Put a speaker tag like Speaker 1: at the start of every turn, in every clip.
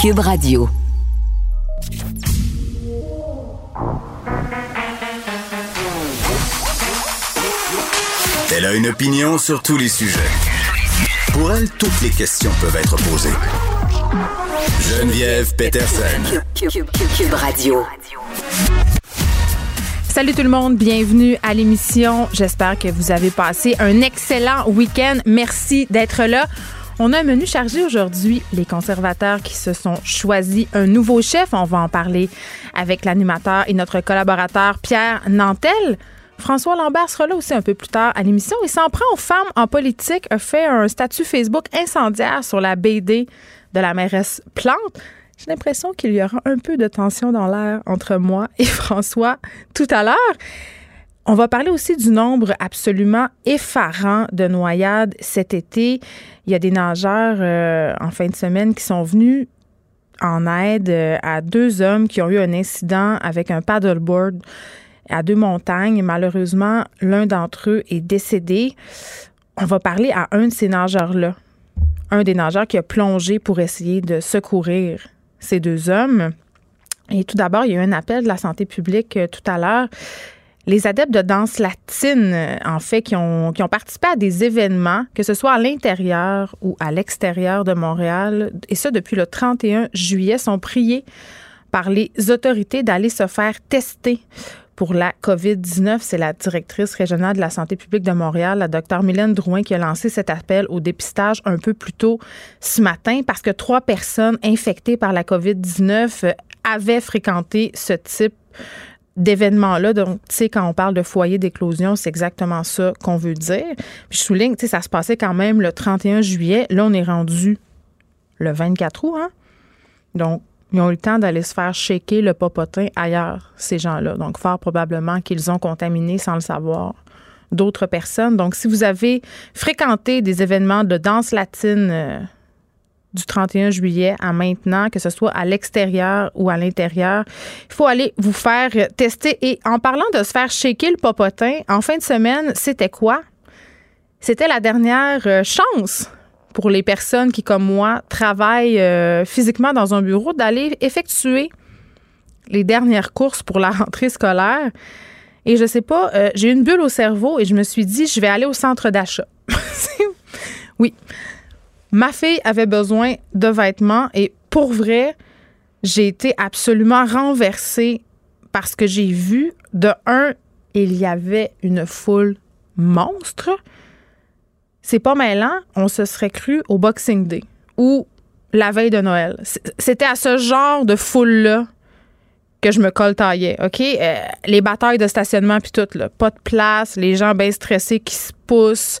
Speaker 1: Cube Radio.
Speaker 2: Elle a une opinion sur tous les sujets. Pour elle, toutes les questions peuvent être posées. Geneviève Peterson.
Speaker 1: Cube, Radio.
Speaker 3: Salut tout le monde, bienvenue à l'émission. J'espère que vous avez passé un excellent week-end. Merci d'être là. On a un menu chargé aujourd'hui. Les conservateurs qui se sont choisis un nouveau chef. On va en parler avec l'animateur et notre collaborateur Pierre Nantel. François Lambert sera là aussi un peu plus tard à l'émission. Il s'en prend aux femmes en politique, a fait un statut Facebook incendiaire sur la BD de la mairesse Plante. J'ai l'impression qu'il y aura un peu de tension dans l'air entre moi et François tout à l'heure. On va parler aussi du nombre absolument effarant de noyades cet été. Il y a des nageurs euh, en fin de semaine qui sont venus en aide euh, à deux hommes qui ont eu un incident avec un paddleboard à deux montagnes. Malheureusement, l'un d'entre eux est décédé. On va parler à un de ces nageurs-là, un des nageurs qui a plongé pour essayer de secourir ces deux hommes. Et tout d'abord, il y a eu un appel de la santé publique euh, tout à l'heure. Les adeptes de danse latine, euh, en fait, qui ont, participé à des événements, que ce soit à l'intérieur ou à l'extérieur de Montréal, et ça depuis le 31 juillet, sont priés par les autorités d'aller se faire tester pour la COVID-19. C'est la directrice régionale de la santé publique de Montréal, la docteure Mylène Drouin, qui a lancé cet appel au dépistage un peu plus tôt ce matin parce que trois personnes infectées par la COVID-19 euh, avaient fréquenté ce type d'événement-là. Donc, tu sais, quand on parle de foyer d'éclosion, c'est exactement ça qu'on veut dire. Puis je souligne, tu sais, ça se passait quand même le 31 juillet. Là, on est rendu le 24 août, hein? Donc, ils ont eu le temps d'aller se faire shaker le popotin ailleurs, ces gens-là. Donc, fort probablement qu'ils ont contaminé sans le savoir d'autres personnes. Donc, si vous avez fréquenté des événements de danse latine euh, du 31 juillet à maintenant, que ce soit à l'extérieur ou à l'intérieur, il faut aller vous faire tester. Et en parlant de se faire shaker le popotin, en fin de semaine, c'était quoi? C'était la dernière euh, chance pour les personnes qui, comme moi, travaillent euh, physiquement dans un bureau, d'aller effectuer les dernières courses pour la rentrée scolaire. Et je sais pas, euh, j'ai une bulle au cerveau et je me suis dit, je vais aller au centre d'achat. oui. Ma fille avait besoin de vêtements et pour vrai, j'ai été absolument renversée parce que j'ai vu, de un, il y avait une foule monstre c'est pas mêlant, on se serait cru au Boxing Day ou la veille de Noël. C'était à ce genre de foule-là que je me coltaillais, OK? Euh, les batailles de stationnement puis tout, là, pas de place, les gens bien stressés qui se poussent.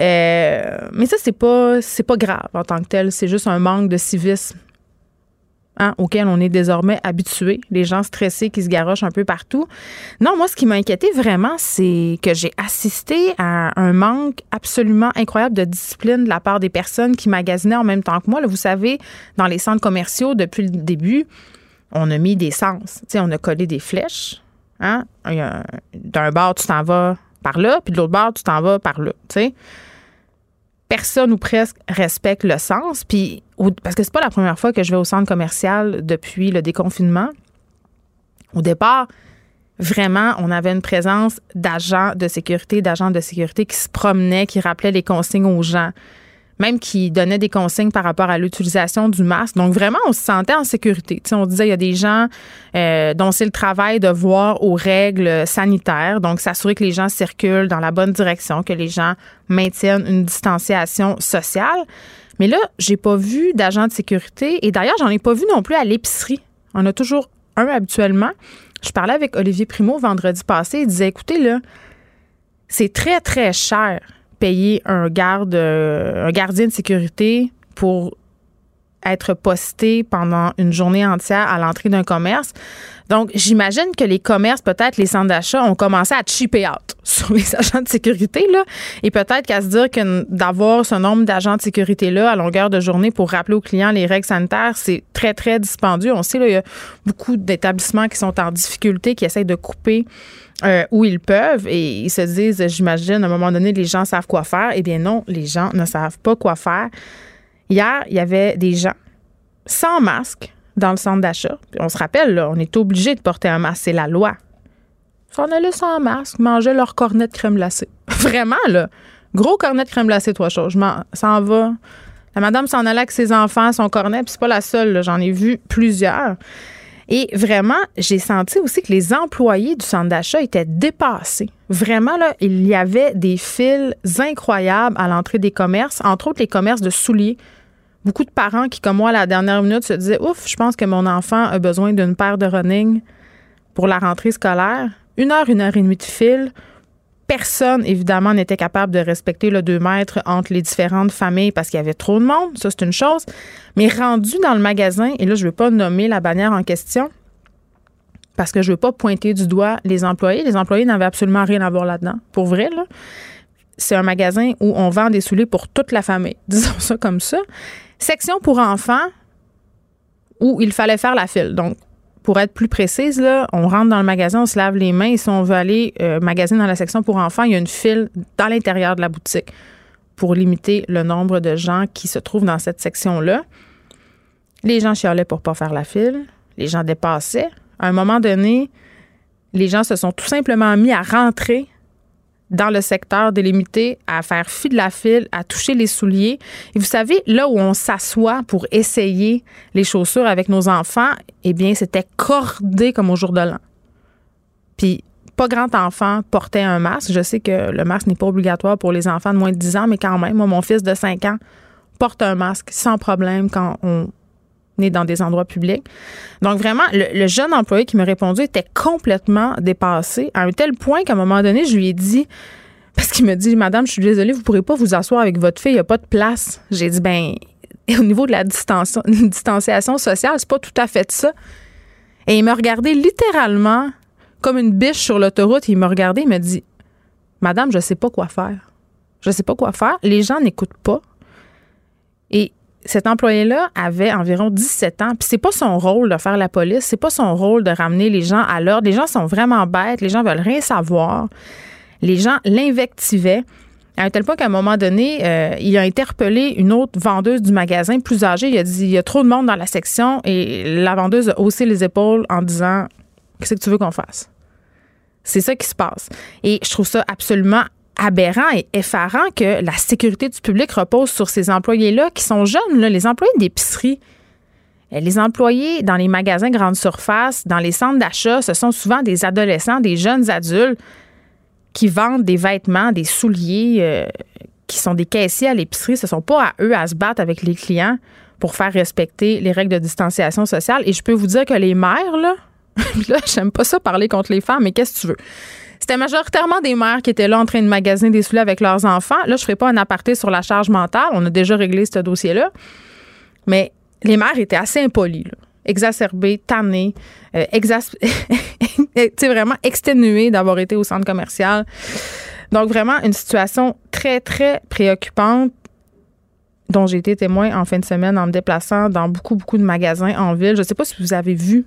Speaker 3: Euh, mais ça, c'est pas, c'est pas grave en tant que tel. C'est juste un manque de civisme Hein, auquel on est désormais habitué, les gens stressés qui se garochent un peu partout. Non, moi, ce qui m'a inquiété vraiment, c'est que j'ai assisté à un manque absolument incroyable de discipline de la part des personnes qui magasinaient en même temps que moi. Là, vous savez, dans les centres commerciaux, depuis le début, on a mis des sens. on a collé des flèches. Hein? D'un bord, tu t'en vas par là, puis de l'autre bord, tu t'en vas par là. personne ou presque respecte le sens. Parce que c'est pas la première fois que je vais au centre commercial depuis le déconfinement. Au départ, vraiment, on avait une présence d'agents de sécurité, d'agents de sécurité qui se promenaient, qui rappelaient les consignes aux gens même qui donnait des consignes par rapport à l'utilisation du masque. Donc vraiment, on se sentait en sécurité. on disait il y a des gens euh, dont c'est le travail de voir aux règles sanitaires, donc s'assurer que les gens circulent dans la bonne direction, que les gens maintiennent une distanciation sociale. Mais là, j'ai pas vu d'agents de sécurité et d'ailleurs, j'en ai pas vu non plus à l'épicerie. On a toujours un habituellement. Je parlais avec Olivier Primo vendredi passé. Il disait, écoutez, là, c'est très, très cher payer un garde, euh, un gardien de sécurité pour être posté pendant une journée entière à l'entrée d'un commerce. Donc, j'imagine que les commerces, peut-être les centres d'achat, ont commencé à chipper out sur les agents de sécurité, là. Et peut-être qu'à se dire que d'avoir ce nombre d'agents de sécurité-là à longueur de journée pour rappeler aux clients les règles sanitaires, c'est très, très dispendieux. On sait, là, il y a beaucoup d'établissements qui sont en difficulté, qui essayent de couper euh, où ils peuvent et ils se disent, j'imagine, à un moment donné, les gens savent quoi faire. Eh bien non, les gens ne savent pas quoi faire. Hier, il y avait des gens sans masque dans le centre d'achat. On se rappelle, on est obligé de porter un masque, c'est la loi. S'en allaient sans masque, mangeaient leur cornet de crème glacée. Vraiment, là. Gros cornet de crème glacée, trois choses. Je s'en va. La madame s'en allait avec ses enfants, son cornet, puis c'est pas la seule, j'en ai vu plusieurs. Et vraiment, j'ai senti aussi que les employés du centre d'achat étaient dépassés. Vraiment, là, il y avait des fils incroyables à l'entrée des commerces, entre autres les commerces de souliers. Beaucoup de parents qui, comme moi, à la dernière minute, se disaient Ouf, je pense que mon enfant a besoin d'une paire de running pour la rentrée scolaire. Une heure, une heure et demie de fil personne, évidemment, n'était capable de respecter le 2 mètres entre les différentes familles parce qu'il y avait trop de monde. Ça, c'est une chose. Mais rendu dans le magasin, et là, je ne veux pas nommer la bannière en question parce que je ne veux pas pointer du doigt les employés. Les employés n'avaient absolument rien à voir là-dedans. Pour vrai, là. C'est un magasin où on vend des souliers pour toute la famille. Disons ça comme ça. Section pour enfants où il fallait faire la file. Donc, pour être plus précise, on rentre dans le magasin, on se lave les mains et si on veut aller euh, magasiner dans la section pour enfants, il y a une file dans l'intérieur de la boutique pour limiter le nombre de gens qui se trouvent dans cette section-là. Les gens chialaient pour pas faire la file. Les gens dépassaient. À un moment donné, les gens se sont tout simplement mis à rentrer dans le secteur délimité à faire fi de la file, à toucher les souliers. Et vous savez, là où on s'assoit pour essayer les chaussures avec nos enfants, eh bien, c'était cordé comme au jour de l'an. Puis, pas grand enfant portait un masque. Je sais que le masque n'est pas obligatoire pour les enfants de moins de 10 ans, mais quand même, moi, mon fils de 5 ans porte un masque sans problème quand on dans des endroits publics. Donc vraiment, le, jeune employé qui m'a répondu était complètement dépassé à un tel point qu'à un moment donné, je lui ai dit, parce qu'il me dit, Madame, je suis désolée, vous pourrez pas vous asseoir avec votre fille, il n'y a pas de place. J'ai dit, ben, au niveau de la distanciation sociale, c'est pas tout à fait ça. Et il m'a regardé littéralement comme une biche sur l'autoroute. Il m'a regardé, il m'a dit, Madame, je sais pas quoi faire. Je sais pas quoi faire. Les gens n'écoutent pas. Et cet employé-là avait environ 17 ans, puis c'est pas son rôle de faire la police, c'est pas son rôle de ramener les gens à l'ordre. Les gens sont vraiment bêtes, les gens veulent rien savoir. Les gens l'invectivaient à un tel point qu'à un moment donné, euh, il a interpellé une autre vendeuse du magasin plus âgée. Il a dit il y a trop de monde dans la section et la vendeuse a haussé les épaules en disant qu'est-ce que tu veux qu'on fasse? C'est ça qui se passe. Et je trouve ça absolument aberrant et effarant que la sécurité du public repose sur ces employés-là qui sont jeunes, les employés d'épicerie. Les employés dans les magasins grande surface, dans les centres d'achat, ce sont souvent des adolescents, des jeunes adultes qui vendent des vêtements, des souliers, euh, qui sont des caissiers à l'épicerie. Ce ne sont pas à eux à se battre avec les clients pour faire respecter les règles de distanciation sociale. Et je peux vous dire que les mères, là, là, j'aime pas ça parler contre les femmes, mais qu'est-ce que tu veux? C'était majoritairement des mères qui étaient là en train de magasiner des souliers avec leurs enfants. Là, je ne ferai pas un aparté sur la charge mentale. On a déjà réglé ce dossier-là. Mais les mères étaient assez impolies, exacerbées, tannées, euh, vraiment exténuées d'avoir été au centre commercial. Donc, vraiment, une situation très, très préoccupante dont j'ai été témoin en fin de semaine en me déplaçant dans beaucoup, beaucoup de magasins en ville. Je ne sais pas si vous avez vu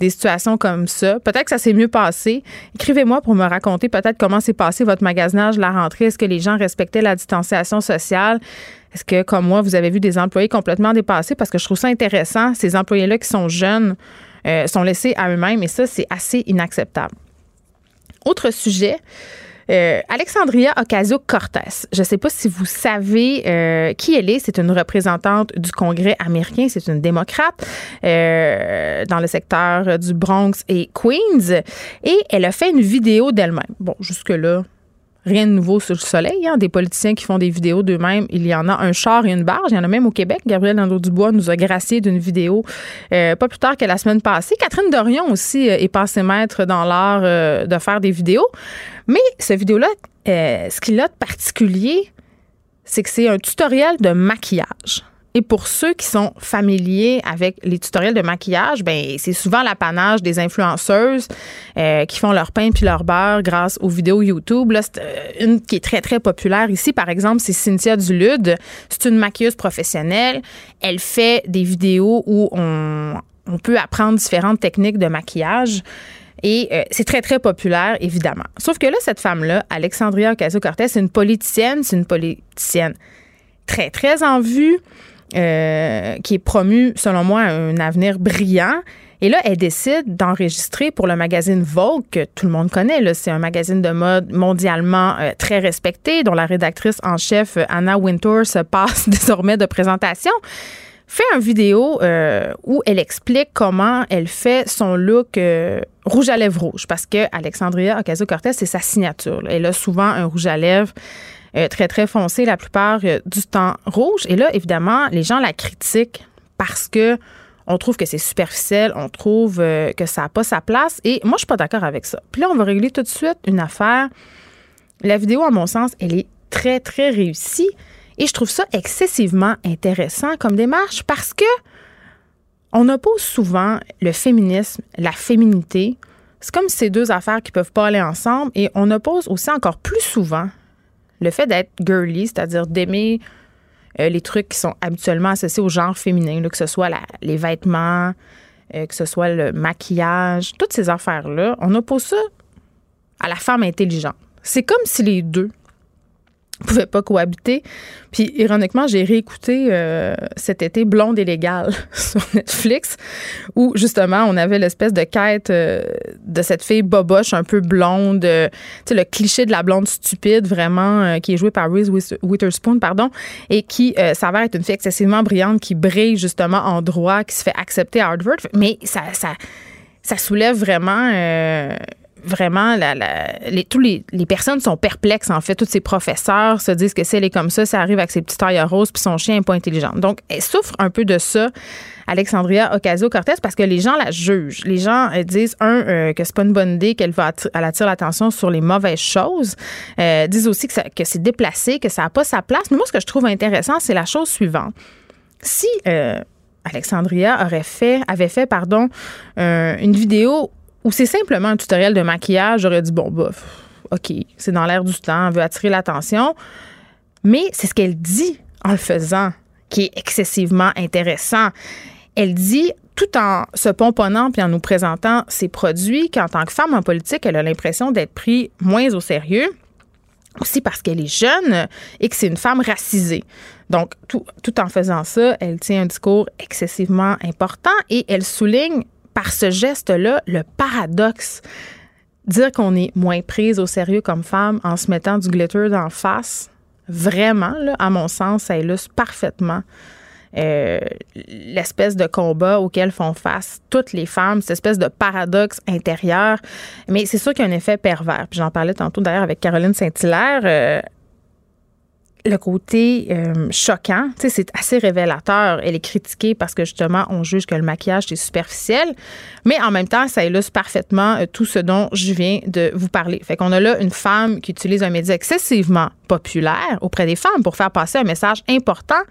Speaker 3: des situations comme ça. Peut-être que ça s'est mieux passé. Écrivez-moi pour me raconter peut-être comment s'est passé votre magasinage, la rentrée. Est-ce que les gens respectaient la distanciation sociale? Est-ce que, comme moi, vous avez vu des employés complètement dépassés? Parce que je trouve ça intéressant. Ces employés-là qui sont jeunes euh, sont laissés à eux-mêmes et ça, c'est assez inacceptable. Autre sujet, euh, Alexandria Ocasio-Cortez. Je ne sais pas si vous savez euh, qui elle est. C'est une représentante du Congrès américain. C'est une démocrate euh, dans le secteur du Bronx et Queens. Et elle a fait une vidéo d'elle-même. Bon, jusque-là, rien de nouveau sur le soleil. Hein. Des politiciens qui font des vidéos d'eux-mêmes, il y en a un char et une barge. Il y en a même au Québec. Gabriel Nadeau-Dubois nous a gracié d'une vidéo pas plus tard que la semaine passée. Catherine Dorion aussi est passée maître dans l'art de faire des vidéos. Mais ce vidéo-là, euh, ce qu'il a de particulier, c'est que c'est un tutoriel de maquillage. Et pour ceux qui sont familiers avec les tutoriels de maquillage, ben c'est souvent l'apanage des influenceuses euh, qui font leur pain puis leur beurre grâce aux vidéos YouTube. Là, euh, une qui est très très populaire ici, par exemple, c'est Cynthia Dulude. C'est une maquilleuse professionnelle. Elle fait des vidéos où on, on peut apprendre différentes techniques de maquillage. Et euh, c'est très, très populaire, évidemment. Sauf que là, cette femme-là, Alexandria Ocasio-Cortez, c'est une politicienne, c'est une politicienne très, très en vue. Euh, qui est promu, selon moi, un avenir brillant. Et là, elle décide d'enregistrer pour le magazine Vogue, que tout le monde connaît. C'est un magazine de mode mondialement euh, très respecté, dont la rédactrice en chef, euh, Anna Wintour, se passe désormais de présentation. Fait une vidéo où elle explique comment elle fait son look rouge à lèvres rouge. Parce que Alexandria Ocasio-Cortez, c'est sa signature. Elle a souvent un rouge à lèvres très, très foncé la plupart du temps rouge. Et là, évidemment, les gens la critiquent parce que on trouve que c'est superficiel, on trouve euh, que ça n'a pas sa place. Et moi, je suis pas d'accord avec ça. Puis là, on va régler tout de suite une affaire. La vidéo, à mon sens, elle est très, très réussie. Et je trouve ça excessivement intéressant comme démarche parce que on oppose souvent le féminisme, la féminité. C'est comme ces deux affaires qui peuvent pas aller ensemble. Et on oppose aussi encore plus souvent le fait d'être girly, c'est-à-dire d'aimer euh, les trucs qui sont habituellement associés au genre féminin, que ce soit les vêtements, euh, que ce soit le maquillage, toutes ces affaires-là, on oppose ça à la femme intelligente. C'est comme si les deux pouvaient pas cohabiter. Puis ironiquement, j'ai réécouté euh, cet été Blonde et légale sur Netflix où justement on avait l'espèce de quête euh, de cette fille boboche un peu blonde, euh, tu sais le cliché de la blonde stupide vraiment qui est jouée par Reese Witherspoon pardon et qui s'avère être une fille excessivement brillante qui brille justement en droit, qui se fait accepter à Harvard, mais ça ça ça soulève vraiment vraiment, la, les, tous les, personnes sont perplexes, en fait. Tous ces professeurs se disent que si elle est comme ça, ça arrive avec ses petits tailles roses, puis son chien n'est pas intelligent. Donc, elle souffre un peu de ça, Alexandria Ocasio-Cortez, parce que les gens la jugent. Les gens euh, disent, un, euh, que c'est pas une bonne idée, qu'elle va elle attire l'attention sur les mauvaises choses. Euh, disent aussi que, c'est déplacé, que ça n'a pas sa place. Mais moi, ce que je trouve intéressant, c'est la chose suivante. Si... Alexandria aurait fait, avait fait, pardon, une vidéo ou c'est simplement un tutoriel de maquillage, j'aurais dit, bon, bof, OK, c'est dans l'air du temps, on veut attirer l'attention. Mais c'est ce qu'elle dit en le faisant qui est excessivement intéressant. Elle dit, tout en se pomponnant puis en nous présentant ses produits, qu'en tant que femme en politique, elle a l'impression d'être prise moins au sérieux aussi parce qu'elle est jeune et que c'est une femme racisée. Donc, tout, tout, en faisant ça, elle tient un discours excessivement important et elle souligne par ce geste-là le paradoxe. Dire qu'on est moins prise au sérieux comme femme en se mettant du glitter d'en face, vraiment, à mon sens, ça illustre parfaitement euh, l'espèce de combat auquel font face toutes les femmes, cette espèce de paradoxe intérieur. Mais c'est sûr qu'il y a un effet pervers. Puis j'en parlais tantôt d'ailleurs avec Caroline Saint-Hilaire. Euh, le côté euh, choquant, c'est assez révélateur. Elle est critiquée parce que justement, on juge que le maquillage est superficiel, mais en même temps, ça illustre parfaitement euh, tout ce dont je viens de vous parler. Fait qu'on a là une femme qui utilise un média excessivement populaire auprès des femmes pour faire passer un message important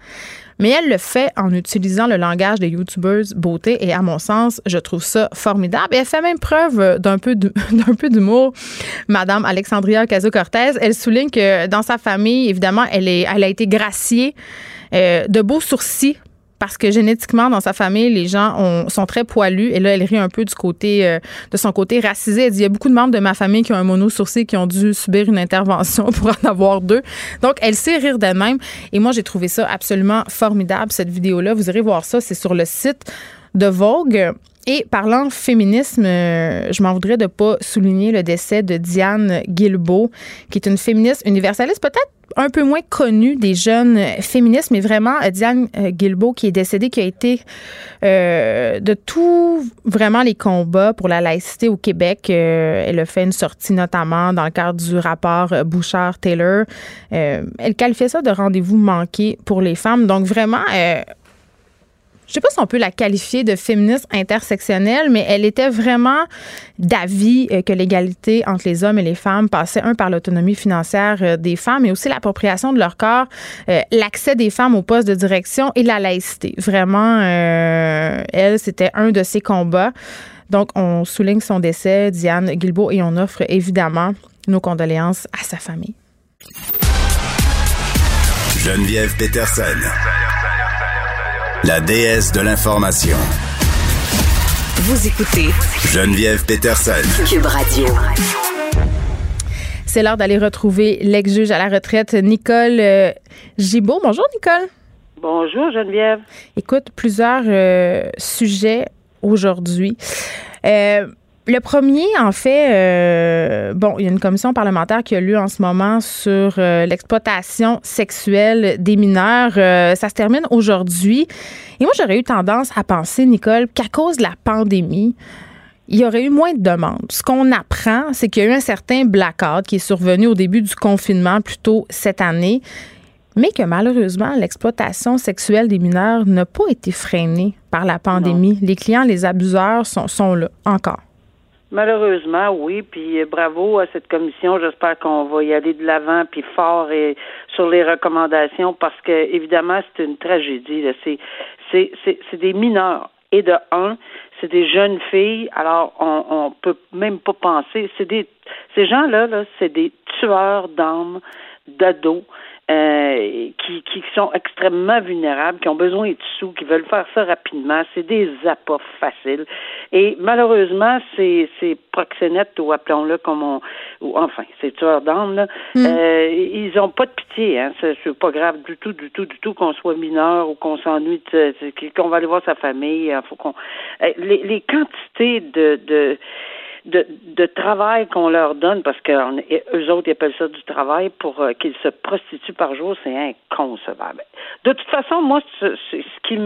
Speaker 3: mais elle le fait en utilisant le langage des YouTubers beauté et à mon sens, je trouve ça formidable. Et elle fait même preuve d'un peu d'un peu d'humour. Madame Alexandria Ocasio-Cortez, elle souligne que dans sa famille, évidemment, elle est elle a été graciée euh, de beaux sourcils parce que génétiquement, dans sa famille, les gens sont très poilus. Et là, elle rit un peu du côté, euh, de son côté racisé. Elle dit, il y a beaucoup de membres de ma famille qui ont un mono sourcil qui ont dû subir une intervention pour en avoir deux. Donc, elle sait rire d'elle-même. Et moi, j'ai trouvé ça absolument formidable, cette vidéo-là. Vous irez voir ça. C'est sur le site de Vogue. Et parlant féminisme, euh, je m'en voudrais de pas souligner le décès de Diane Guilbeault, qui est une féministe universaliste, peut-être un peu moins connue des jeunes féministes, mais vraiment euh, Diane euh, Guilbeault qui est décédée, qui a été de tout vraiment les combats pour la laïcité au Québec. elle a fait une sortie notamment dans le cadre du rapport Bouchard-Taylor. elle qualifiait ça de rendez-vous manqué pour les femmes. Donc vraiment, je sais pas si on peut la qualifier de féministe intersectionnelle, mais elle était vraiment d'avis euh, que l'égalité entre les hommes et les femmes passait, un, par l'autonomie financière euh, des femmes, mais aussi l'appropriation de leur corps, euh, l'accès des femmes aux postes de direction et la laïcité. Vraiment, elle, c'était un de ses combats. Donc, on souligne son décès, Diane Guilbeault, et on offre évidemment nos condoléances à sa famille.
Speaker 2: Geneviève Peterson la déesse de l'information.
Speaker 1: Vous écoutez
Speaker 2: Geneviève Peterson.
Speaker 1: Cube Radio.
Speaker 3: C'est l'heure d'aller retrouver l'ex-juge à la retraite, Nicole euh, Gibault. Bonjour, Nicole.
Speaker 4: Bonjour Geneviève.
Speaker 3: Écoute, plusieurs euh, sujets aujourd'hui. Euh, le premier, en fait, euh, bon, il y a une commission parlementaire qui a lieu en ce moment sur l'exploitation sexuelle des mineurs. ça se termine aujourd'hui. Et moi, j'aurais eu tendance à penser, Nicole, qu'à cause de la pandémie, il y aurait eu moins de demandes. Ce qu'on apprend, c'est qu'il y a eu un certain blackout qui est survenu au début du confinement, plutôt cette année, mais que malheureusement, l'exploitation sexuelle des mineurs n'a pas été freinée par la pandémie. Les clients, les abuseurs sont, sont là encore.
Speaker 4: Malheureusement, oui. Puis bravo à cette commission. J'espère qu'on va y aller de l'avant, puis fort et sur les recommandations, parce que évidemment, c'est une tragédie. C'est c'est c'est des mineurs. Et de un, c'est des jeunes filles. Alors, on, on peut même pas penser. C'est des ces gens-là, là, c'est des tueurs d'âmes, d'ados. Euh, qui, qui sont extrêmement vulnérables, qui ont besoin de sous, qui veulent faire ça rapidement. C'est des appâts faciles. Et malheureusement, ces, ces proxénètes, ou appelons-le comme on, ou enfin, ces tueurs d'âmes, là, hmm. euh, ils ont pas de pitié. Hein. C'est, pas grave du tout, du tout, du tout qu'on soit mineur ou qu'on s'ennuie, qu'on va aller voir sa famille. Faut qu'on, euh, les, les quantités de, de de, de travail qu'on leur donne, parce que eux autres, ils appellent ça du travail, pour euh, qu'ils se prostituent par jour, c'est inconcevable. De toute façon, moi, ce, ce qui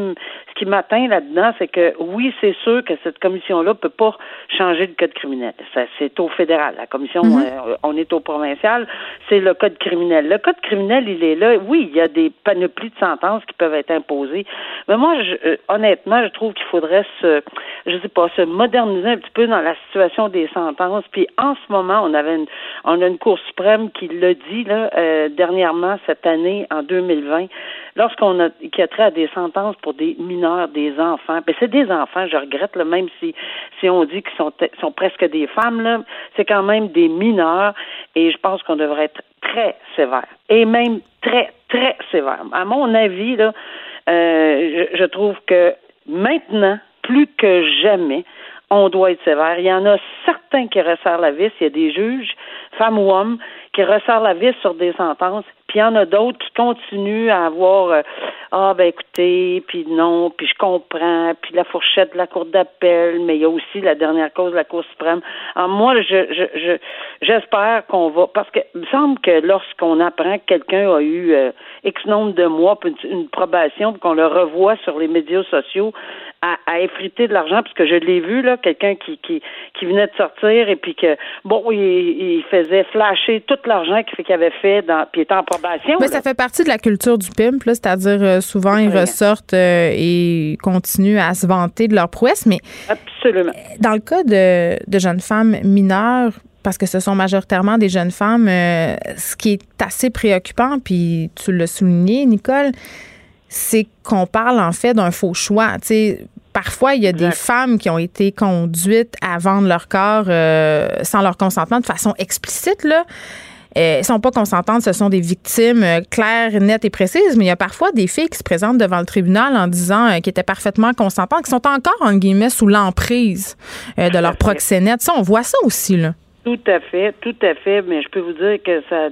Speaker 4: ce qui m'atteint là-dedans, c'est que oui, c'est sûr que cette commission-là peut pas changer le code criminel. C'est au fédéral. La commission, mhm. euh, on est au provincial, c'est le code criminel. Le code criminel, il est là. Oui, il y a des panoplies de sentences qui peuvent être imposées. Mais moi, je, euh, honnêtement, je trouve qu'il faudrait se, je sais pas, se moderniser un petit peu dans la situation des sentences. Puis en ce moment, on avait une, on a une Cour suprême qui l'a dit là euh, dernièrement cette année en 2020, lorsqu'on a qui a trait à des sentences pour des mineurs, des enfants. Puis c'est des enfants, je regrette là, même si si on dit qu'ils sont sont presque des femmes là, c'est quand même des mineurs et je pense qu'on devrait être très sévère et même très très sévère. À mon avis là, euh, je trouve que maintenant plus que jamais, on doit être sévère. Il y en a certains qui resserrent la vis. Il y a des juges, femmes ou hommes, qui resserrent la vis sur des sentences. Puis il y en a d'autres qui continuent à avoir euh, ah ben écoutez, puis non, puis je comprends, puis la fourchette de la cour d'appel, mais il y a aussi la dernière cause de la Cour suprême. Alors moi, je je je j'espère qu'on va parce que il me semble que lorsqu'on apprend que quelqu'un a eu euh, X nombre de mois une, une probation, qu'on le revoit sur les médias sociaux à, à effriter de l'argent, parce que je l'ai vu là, quelqu'un qui, qui qui venait de sortir et puis que bon, il, il faisait flasher tout l'argent qu'il avait fait dans puis était en.
Speaker 3: Mais ça fait partie de la culture du pimp, là, c'est-à-dire euh, souvent, ils ressortent euh, et continuent à se vanter de leur prouesse. Mais
Speaker 4: Absolument.
Speaker 3: dans le cas de, de jeunes femmes mineures, parce que ce sont majoritairement des jeunes femmes, euh, ce qui est assez préoccupant, puis tu l'as souligné, Nicole, c'est qu'on parle en fait d'un faux choix. sais, parfois, il y a des femmes qui ont été conduites à vendre leur corps sans leur consentement de façon explicite. Là. Euh, sont pas consentantes, ce sont des victimes euh, claires, nettes et précises, mais il y a parfois des filles qui se présentent devant le tribunal en disant euh, qu'elles étaient parfaitement consentantes, qui sont encore, en guillemets, sous l'emprise de leur proxénète. Ça, on voit ça aussi, là.
Speaker 4: Tout à fait, tout à fait, mais je peux vous dire que ça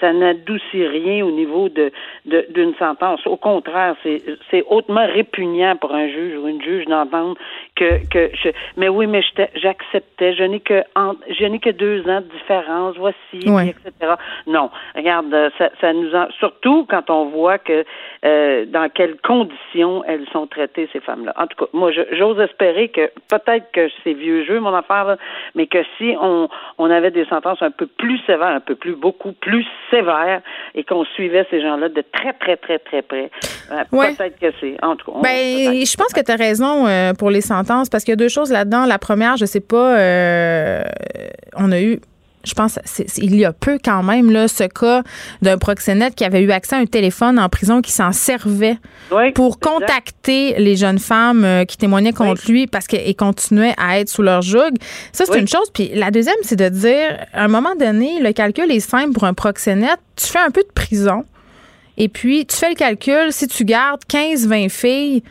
Speaker 4: ça n'adoucit rien au niveau de d'une sentence. Au contraire, c'est c'est hautement répugnant pour un juge ou une juge d'entendre que que je mais oui, mais j'acceptais, je n'ai que je n'ai que deux ans de différence, voici, etc. Non, regarde, ça, ça nous en, surtout quand on voit que euh, dans quelles conditions elles sont traitées ces femmes-là. En tout cas, moi, j'ose espérer que peut-être que c'est vieux jeu mon affaire, là, mais que si on on avait des sentences un peu plus sévères, un peu plus, beaucoup plus sévères, et qu'on suivait ces gens-là de très, très, très, très près. Euh, peut-être que c'est. En tout cas,
Speaker 3: ben, je pense que tu as raison euh, pour les sentences, parce qu'il y a deux choses là-dedans. La première, je sais pas, euh, on a eu je pense il y a peu quand même là ce cas d'un proxénète qui avait eu accès à un téléphone en prison qui s'en servait pour contacter les jeunes femmes euh, qui témoignaient contre lui parce qu'elles continuaient à être sous leur joug. Ça c'est une chose. Puis la deuxième c'est de dire à un moment donné le calcul est simple pour un proxénète, tu fais un peu de prison et puis tu fais le calcul. Si tu gardes 15 20 filles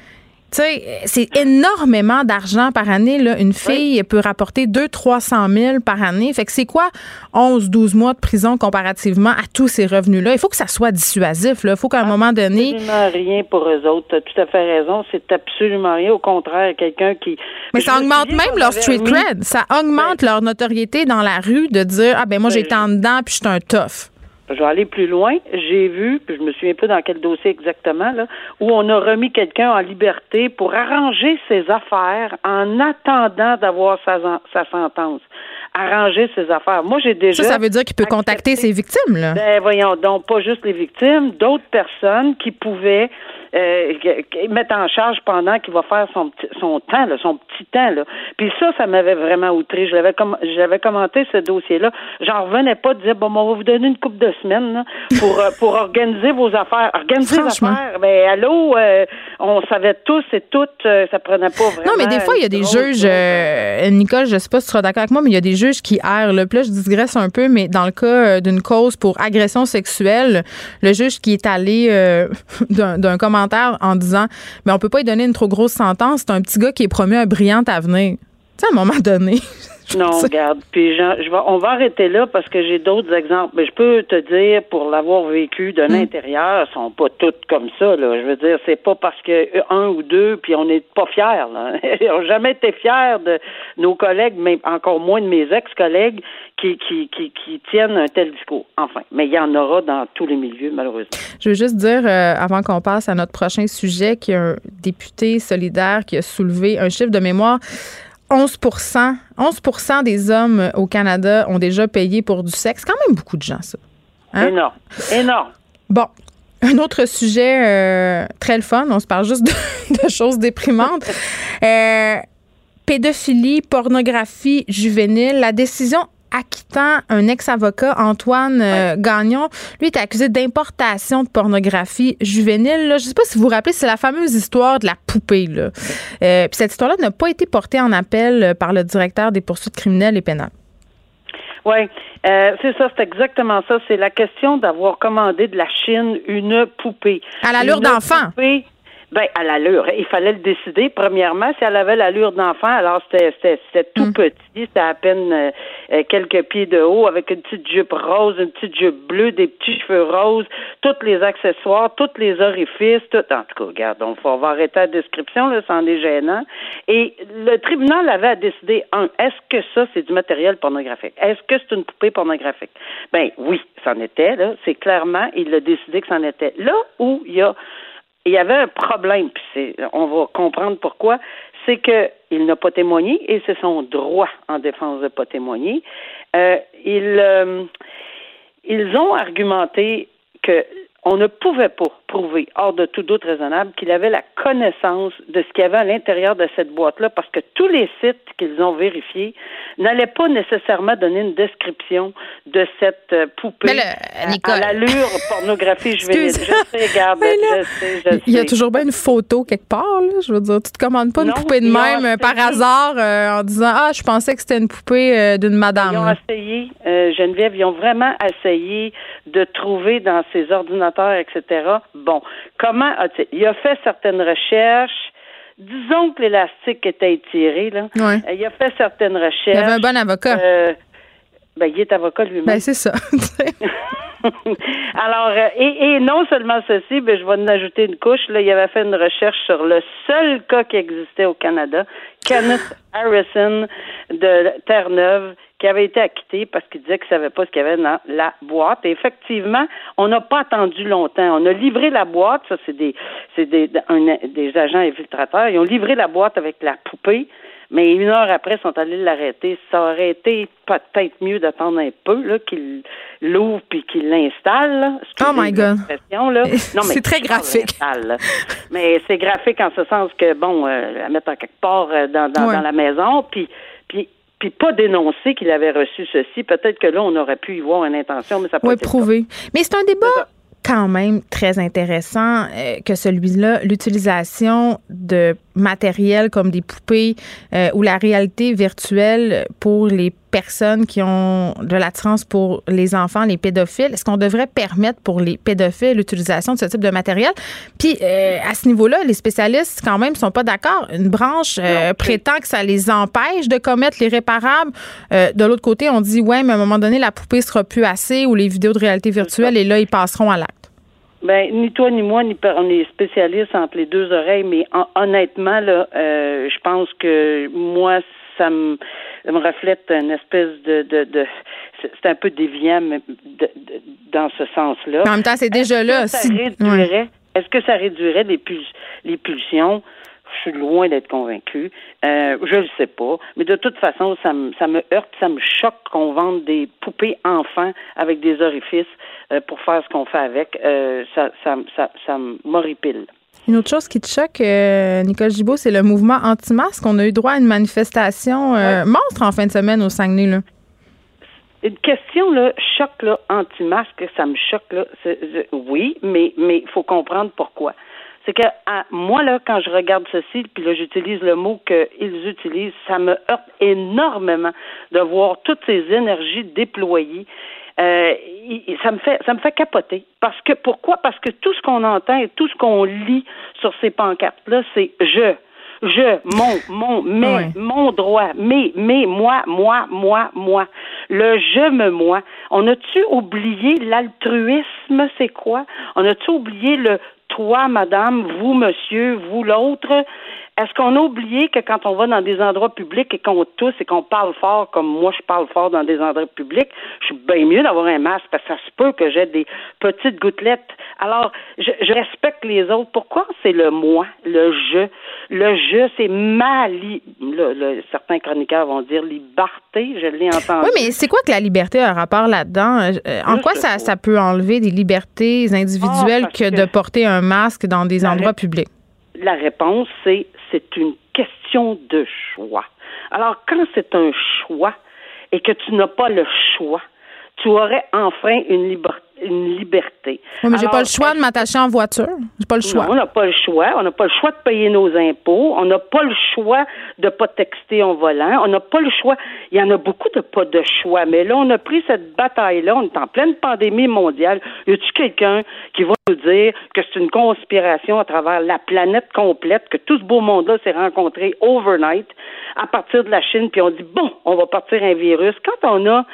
Speaker 3: Tu sais, c'est énormément d'argent par année. Là. Une fille peut rapporter 200-300 000 par année. Fait que c'est quoi 11-12 mois de prison comparativement à tous ces revenus-là? Il faut que ça soit dissuasif. Il faut qu'à un moment donné...
Speaker 4: Absolument rien pour eux autres. Tu as tout à fait raison. C'est absolument rien. Au contraire, quelqu'un qui...
Speaker 3: Mais ça augmente même leur street cred. Ça augmente leur notoriété dans la rue de dire, ah ben moi j'ai été en dedans puis je suis un tough
Speaker 4: je vais aller plus loin. J'ai vu, puis je me souviens pas dans quel dossier exactement, là, où on a remis quelqu'un en liberté pour arranger ses affaires en attendant d'avoir sa, sa sentence. Arranger ses affaires. Moi, j'ai déjà.
Speaker 3: Ça, ça veut dire qu'il peut contacter ses victimes, là.
Speaker 4: Ben, voyons donc, pas juste les victimes, d'autres personnes qui pouvaient euh, mettre en charge pendant qu'il va faire son son temps, là, son petit temps. Là. Puis ça, ça m'avait vraiment outré. Je l'avais j'avais commenté ce dossier-là. J'en revenais pas de dire bon, on va vous donner une coupe de semaines là, pour euh, pour organiser vos affaires. Organiser vos affaires. Ben allô, euh, on savait tous et toutes, ça prenait pas vraiment.
Speaker 3: Non, mais des fois, il y a des juges. Nicole, je sais pas si tu seras d'accord avec moi, mais il y a des juges qui errent. Là. Puis là, je digresse un peu, mais dans le cas d'une cause pour agression sexuelle, le juge qui est allé d'un commentaire en disant Mais on peut pas lui donner une trop grosse sentence. C'est un petit gars qui est promis un brillant avenir. Tu sais, à un moment donné.
Speaker 4: Non, regarde. Puis je, on va arrêter là parce que j'ai d'autres exemples. Mais je peux te dire, pour l'avoir vécu de mm. l'intérieur, sont pas toutes comme ça. Là. Je veux dire, c'est pas parce que un ou deux, puis on n'est pas fiers. Là. Ils n'ont jamais été fiers de nos collègues, mais encore moins de mes ex-collègues qui, qui, qui, qui, tiennent un tel discours. Enfin, mais il y en aura dans tous les milieux, malheureusement.
Speaker 3: Je veux juste dire, euh, avant qu'on passe à notre prochain sujet, qu'il y a un député solidaire qui a soulevé un chiffre de mémoire 11% 11 des hommes au Canada ont déjà payé pour du sexe. quand même beaucoup de gens, ça.
Speaker 4: Hein? Énorme. Énorme.
Speaker 3: Bon. Un autre sujet euh, très le fun, on se parle juste de, choses déprimantes. Euh, pédophilie, pornographie juvénile. La décision acquittant un ex-avocat, Antoine euh, Gagnon. Lui est accusé d'importation de pornographie juvénile. Je ne sais pas si vous vous rappelez, c'est la fameuse histoire de la poupée. Là. Euh, cette histoire-là n'a pas été portée en appel par le directeur des poursuites criminelles et pénales.
Speaker 4: Oui, euh, c'est ça, c'est exactement ça. C'est la question d'avoir commandé de la Chine une poupée.
Speaker 3: À l'allure d'enfant.
Speaker 4: Ben, à l'allure. Il fallait le décider. Premièrement, si elle avait l'allure d'enfant, alors c'était tout hmm. petit, c'était à peine euh, euh, quelques pieds de haut, avec une petite jupe rose, une petite jupe bleue, des petits cheveux roses, tous les accessoires, tous les orifices, tout. En tout cas, regarde, on va arrêter la description, là, c'en est gênant. Et le tribunal avait à décider, un, est-ce que ça, c'est du matériel pornographique? Est-ce que c'est une poupée pornographique? Ben oui, c'en était, là. C'est clairement, il a décidé que c'en était. Là où il y a il y avait un problème, puis on va comprendre pourquoi, c'est qu'il n'a pas témoigné et c'est son droit en défense de ne pas témoigner. Euh, euh, ils ont argumenté que on ne pouvait pas prouver, hors de tout doute raisonnable, qu'il avait la connaissance de ce qu'il y avait à l'intérieur de cette boîte-là, parce que tous les sites qu'ils ont vérifiés n'allaient pas nécessairement donner une description de cette euh, poupée à, l'allure pornographie juvénile. Je sais, regarde, je sais, je sais.
Speaker 3: Il y a toujours bien une photo quelque part, là. Je veux dire, tu te commandes pas une poupée de même euh, par hasard euh, en disant Ah, je pensais que c'était une poupée d'une madame.
Speaker 4: Ils ont essayé, Geneviève, ils ont vraiment essayé de trouver dans ces ordinateurs, etc. Bon, comment a-t-il? Il a fait certaines recherches. Disons que l'élastique était étiré, là.
Speaker 3: Euh,
Speaker 4: il a fait certaines recherches. Il
Speaker 3: avait un bon avocat. Euh,
Speaker 4: ben, il est avocat lui-même.
Speaker 3: Ben, c'est ça.
Speaker 4: Alors, euh, et, non seulement ceci, ben, je vais en ajouter une couche. Là, il avait fait une recherche sur le seul cas qui existait au Canada, Kenneth Harrison de Terre-Neuve, qui avait été acquitté parce qu'il disait qu'il ne savait pas ce qu'il y avait dans la boîte. Et effectivement, on n'a pas attendu longtemps. On a livré la boîte, ça c'est des c'est des, des agents infiltrateurs. Ils ont livré la boîte avec la poupée. Mais une heure après, ils sont allés l'arrêter. Ça aurait été peut-être mieux d'attendre un peu là, qu'il l'ouvre puis qu'il l'installe.
Speaker 3: Oh my God.
Speaker 4: c'est
Speaker 3: très graphique.
Speaker 4: mais c'est graphique en ce sens que, bon, euh, la mettre quelque part euh, dans, dans, dans la maison, puis puis puis pas dénoncer qu'il avait reçu ceci. Peut-être que là, on aurait pu y voir une intention, mais ça peut
Speaker 3: oui, prouver. Mais c'est un débat quand même très intéressant euh, que celui-là, l'utilisation de matériel comme des poupées euh, ou la réalité virtuelle pour les personnes qui ont de l'attirance pour les enfants, les pédophiles? Est-ce qu'on devrait permettre pour les pédophiles l'utilisation de ce type de matériel? Puis, euh, à ce niveau-là, les spécialistes, quand même, sont pas d'accord. Une branche euh, prétend que ça les empêche de commettre l'irréparable. Euh, de l'autre côté, on dit, ouais, mais à un moment donné, la poupée sera plus assez ou les vidéos de réalité virtuelle, et là, ils passeront à l'acte.
Speaker 4: Ben, ni toi ni moi, ni on est spécialistes entre les deux oreilles, mais honnêtement, là, je pense que moi, ça me, me reflète une espèce de, de, de c'est un peu déviant mais de, dans ce sens-là.
Speaker 3: En même temps, c'est déjà là.
Speaker 4: Ça réduirait, Est-ce que ça réduirait les, les pulsions? Je suis loin d'être convaincue. Euh, je ne le sais pas. Mais de toute façon, ça me, ça me heurte, ça me choque qu'on vende des poupées enfants avec des orifices euh, pour faire ce qu'on fait avec. Euh, ça, ça, ça, ça m'horripile.
Speaker 3: Une autre chose qui te choque, euh, Nicole Gibault, c'est le mouvement anti-masque. On a eu droit à une manifestation euh, monstre en fin de semaine au Saguenay. Là.
Speaker 4: Une question, là, choc, là, anti-masque, ça me choque, là. oui, mais mais il faut comprendre pourquoi. C'est que moi, là, quand je regarde ceci, puis là, j'utilise le mot qu'ils utilisent, ça me heurte énormément de voir toutes ces énergies déployées euh, ça me fait ça me fait capoter. Parce que pourquoi? Parce que tout ce qu'on entend et tout ce qu'on lit sur ces pancartes-là, c'est je. Je, mon, mon, mais, mon droit, mais, mais, moi, moi, moi, moi. Le je me moi. On a-tu oublié l'altruisme, c'est quoi? On a-tu oublié le toi, madame, vous, monsieur, vous, l'autre? Est-ce qu'on a oublié que quand on va dans des endroits publics et qu'on tousse et qu'on parle fort, comme moi je parle fort dans des endroits publics, je suis bien mieux d'avoir un masque parce que ça se peut que j'ai des petites gouttelettes. Alors, je, respecte les autres. Pourquoi c'est le moi, le je? Le je, c'est ma li certains chroniqueurs vont dire liberté, je l'ai entendu.
Speaker 3: Oui, mais c'est quoi que la liberté a un rapport là-dedans? Euh, en quoi ça, ça peut enlever des libertés individuelles ah, que, de porter un masque dans des endroits publics?
Speaker 4: La réponse, c'est c'est une question de choix. Alors, quand c'est un choix et que tu n'as pas le choix, tu aurais enfin une liberté une liberté.
Speaker 3: mais j'ai pas le choix de m'attacher en voiture. J'ai pas le choix.
Speaker 4: on n'a pas le choix. On n'a pas le choix de payer nos impôts. On n'a pas le choix de pas texter en volant. On n'a pas le choix. Il y en a beaucoup de pas de choix. Mais là, on a pris cette bataille-là. On est en pleine pandémie mondiale. Y a-tu quelqu'un qui va nous dire que c'est une conspiration à travers la planète complète, que tout ce beau monde-là s'est rencontré overnight à partir de la Chine, puis on dit bon, on va partir un virus. Quand on a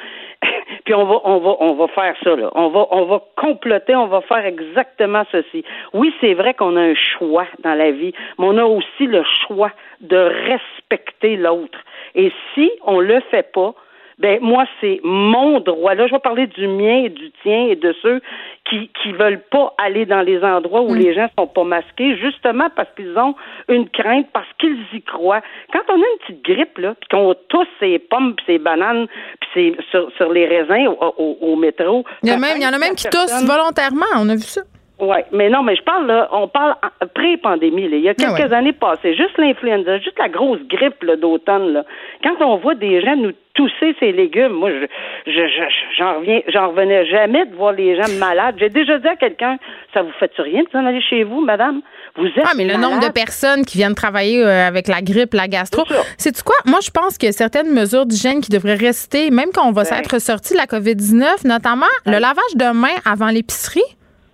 Speaker 4: puis on va, on va, on va faire ça, là. On va, on va comploter, on va faire exactement ceci. Oui, c'est vrai qu'on a un choix dans la vie, mais on a aussi le choix de respecter l'autre. Et si on le fait pas, ben moi c'est mon droit. Là, je vais parler du mien et du tien et de ceux qui qui veulent pas aller dans les endroits où mm. les gens sont pas masqués, justement parce qu'ils ont une crainte, parce qu'ils y croient. Quand on a une petite grippe là, puis qu'on tousse ses pommes, puis ses bananes, puis sur, sur les raisins au, au, métro.
Speaker 3: Il y, a même, il y en a même qui toussent volontairement. On a vu ça.
Speaker 4: Oui, mais non, mais je parle là, on parle pré-pandémie. Il y a ah quelques années passées, juste l'influenza, juste la grosse grippe d'automne. Là. Quand on voit des gens nous tousser ces légumes, moi, je, je, j'en reviens, j'en revenais jamais de voir les gens malades. J'ai déjà dit à quelqu'un, ça vous fait rien de s'en aller chez vous, madame? Vous êtes
Speaker 3: Ah, mais le nombre de personnes qui viennent travailler euh, avec la grippe, la gastro. C'est quoi? Moi, je pense que certaines mesures d'hygiène qui devraient rester, même quand on va s'être sorti de la COVID-19, notamment le lavage de mains avant l'épicerie.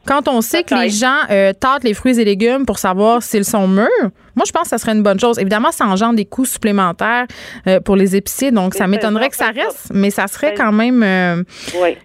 Speaker 3: Quand on sait que les gens euh, tâtent les fruits et légumes pour savoir s'ils sont mûrs, moi, je pense que ça serait une bonne chose. Évidemment, ça engendre des coûts supplémentaires euh, pour les épiciers, donc ça m'étonnerait que ça reste, mais ça serait quand même euh,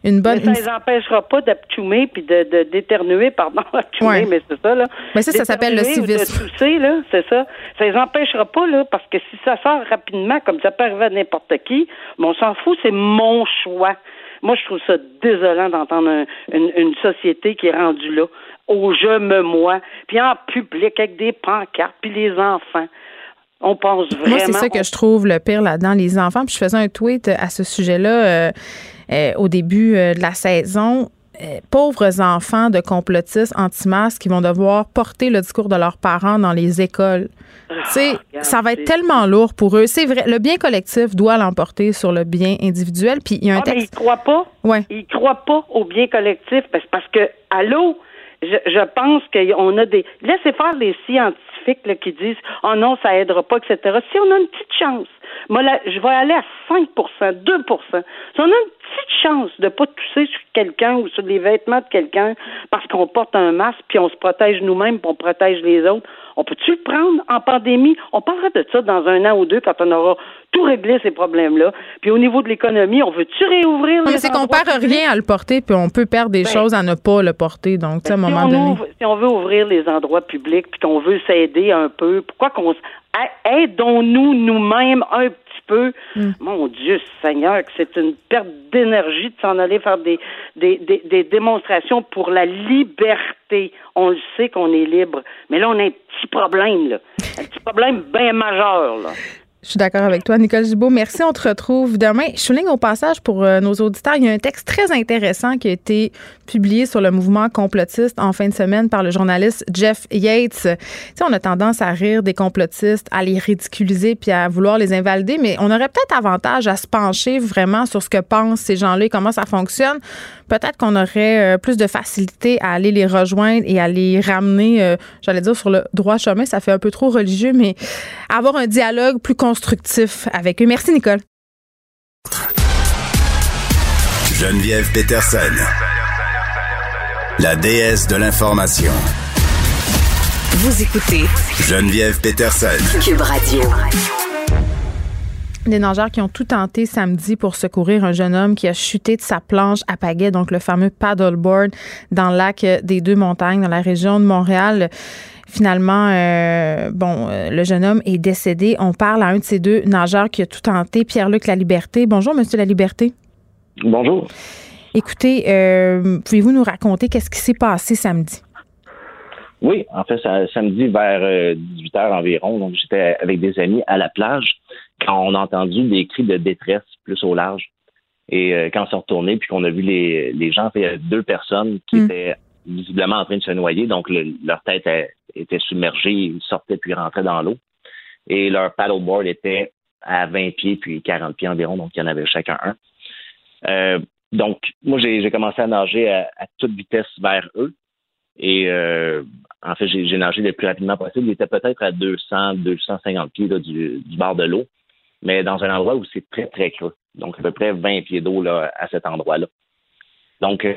Speaker 3: une bonne...
Speaker 4: Mais ça ne les empêchera pas d'abtumer puis de, d'éternuer, pardon, mais c'est ça, là.
Speaker 3: Mais ça, ça s'appelle le civisme.
Speaker 4: De tousser, là, c'est ça. Ça les empêchera pas, là, parce que si ça sort rapidement, comme ça peut arriver à n'importe qui, on s'en fout, c'est mon choix. Moi, je trouve ça désolant d'entendre une, société qui est rendue là, au je me moi, puis en public avec des pancartes, puis les enfants. On pense vraiment.
Speaker 3: Moi, c'est ça que je trouve le pire là-dedans, les enfants. Puis je faisais un tweet à ce sujet-là euh, euh, au début euh, de la saison. Euh, pauvres enfants de complotistes anti-masques qui vont devoir porter le discours de leurs parents dans les écoles. Ah, ça va être tellement lourd pour eux. C'est vrai, le bien collectif doit l'emporter sur le bien individuel. Puis il y a un
Speaker 4: ah, texte. croient pas.
Speaker 3: Ouais.
Speaker 4: Ils croient pas au bien collectif parce, parce que, allô, je, je pense qu'on a des. Laissez faire les scientifiques qui disent oh non, ça aidera pas, etc. Si on a une petite chance, moi là, je vais aller à 5% 2% Si on a une petite chance de pas tousser sur quelqu'un ou sur les vêtements de quelqu'un parce qu'on porte un masque, puis on se protège nous-mêmes, puis on protège les autres, on peut-tu le prendre en pandémie? On parlera de ça dans un an ou deux quand on aura tout réglé ces problèmes-là. Puis au niveau de l'économie, on veut-tu réouvrir
Speaker 3: Mais c'est qu'on perd rien à le porter, puis on peut perdre des ben, choses à ne pas le porter. Donc, à un ben, moment donné.
Speaker 4: si on veut ouvrir les endroits publics, puis qu'on veut s'aider un peu, pourquoi qu'on aidons-nous nous-mêmes un petit peu. Mm. Mon Dieu Seigneur, que c'est une perte d'énergie de s'en aller faire des, des, des, démonstrations pour la liberté. On le sait qu'on est libre, mais là, on a un petit problème, là. Un petit problème bien majeur, là.
Speaker 3: Je suis d'accord avec toi, Nicole Gibault. Merci. On te retrouve demain. Je souligne au passage pour euh, nos auditeurs, il y a un texte très intéressant qui a été publié sur le mouvement complotiste en fin de semaine par le journaliste Jeff Yates. Tu sais, on a tendance à rire des complotistes, à les ridiculiser puis à vouloir les invalider, mais on aurait peut-être avantage à se pencher vraiment sur ce que pensent ces gens-là et comment ça fonctionne. Peut-être qu'on aurait euh, plus de facilité à aller les rejoindre et à les ramener, euh, j'allais dire, sur le droit chemin. Ça fait un peu trop religieux, mais avoir un dialogue plus constructif avec eux. Merci, Nicole.
Speaker 2: Geneviève Peterson, la déesse de l'information.
Speaker 1: Vous écoutez
Speaker 2: Geneviève Peterson,
Speaker 1: Cube Radio.
Speaker 3: Des nageurs qui ont tout tenté samedi pour secourir un jeune homme qui a chuté de sa planche à pagaie, donc le fameux paddleboard, dans le lac des Deux Montagnes, dans la région de Montréal. Finalement, euh, bon, euh, le jeune homme est décédé. On parle à un de ces deux nageurs qui a tout tenté, Pierre-Luc La Liberté. Bonjour, Monsieur La Liberté.
Speaker 5: Bonjour.
Speaker 3: Écoutez, euh, pouvez-vous nous raconter qu'est-ce qui s'est passé samedi?
Speaker 5: Oui, en fait, samedi vers 18 h environ, donc j'étais avec des amis à la plage quand on a entendu des cris de détresse plus au large. Et quand on s'est retourné, puis qu'on a vu les, les gens, il y a deux personnes qui hmm. étaient visiblement en train de se noyer, donc leur tête était submergée, ils sortaient puis rentraient dans l'eau. Et leur paddleboard était à 20 pieds puis 40 pieds environ, donc il y en avait chacun un. Euh, donc, moi, j'ai commencé à nager à, toute vitesse vers eux. Et euh, en fait, j'ai nagé le plus rapidement possible. Il était peut-être à 200, 250 pieds du, du bord de l'eau, mais dans un endroit où c'est très, très creux. Donc, à peu près 20 pieds d'eau à cet endroit-là. Donc, euh,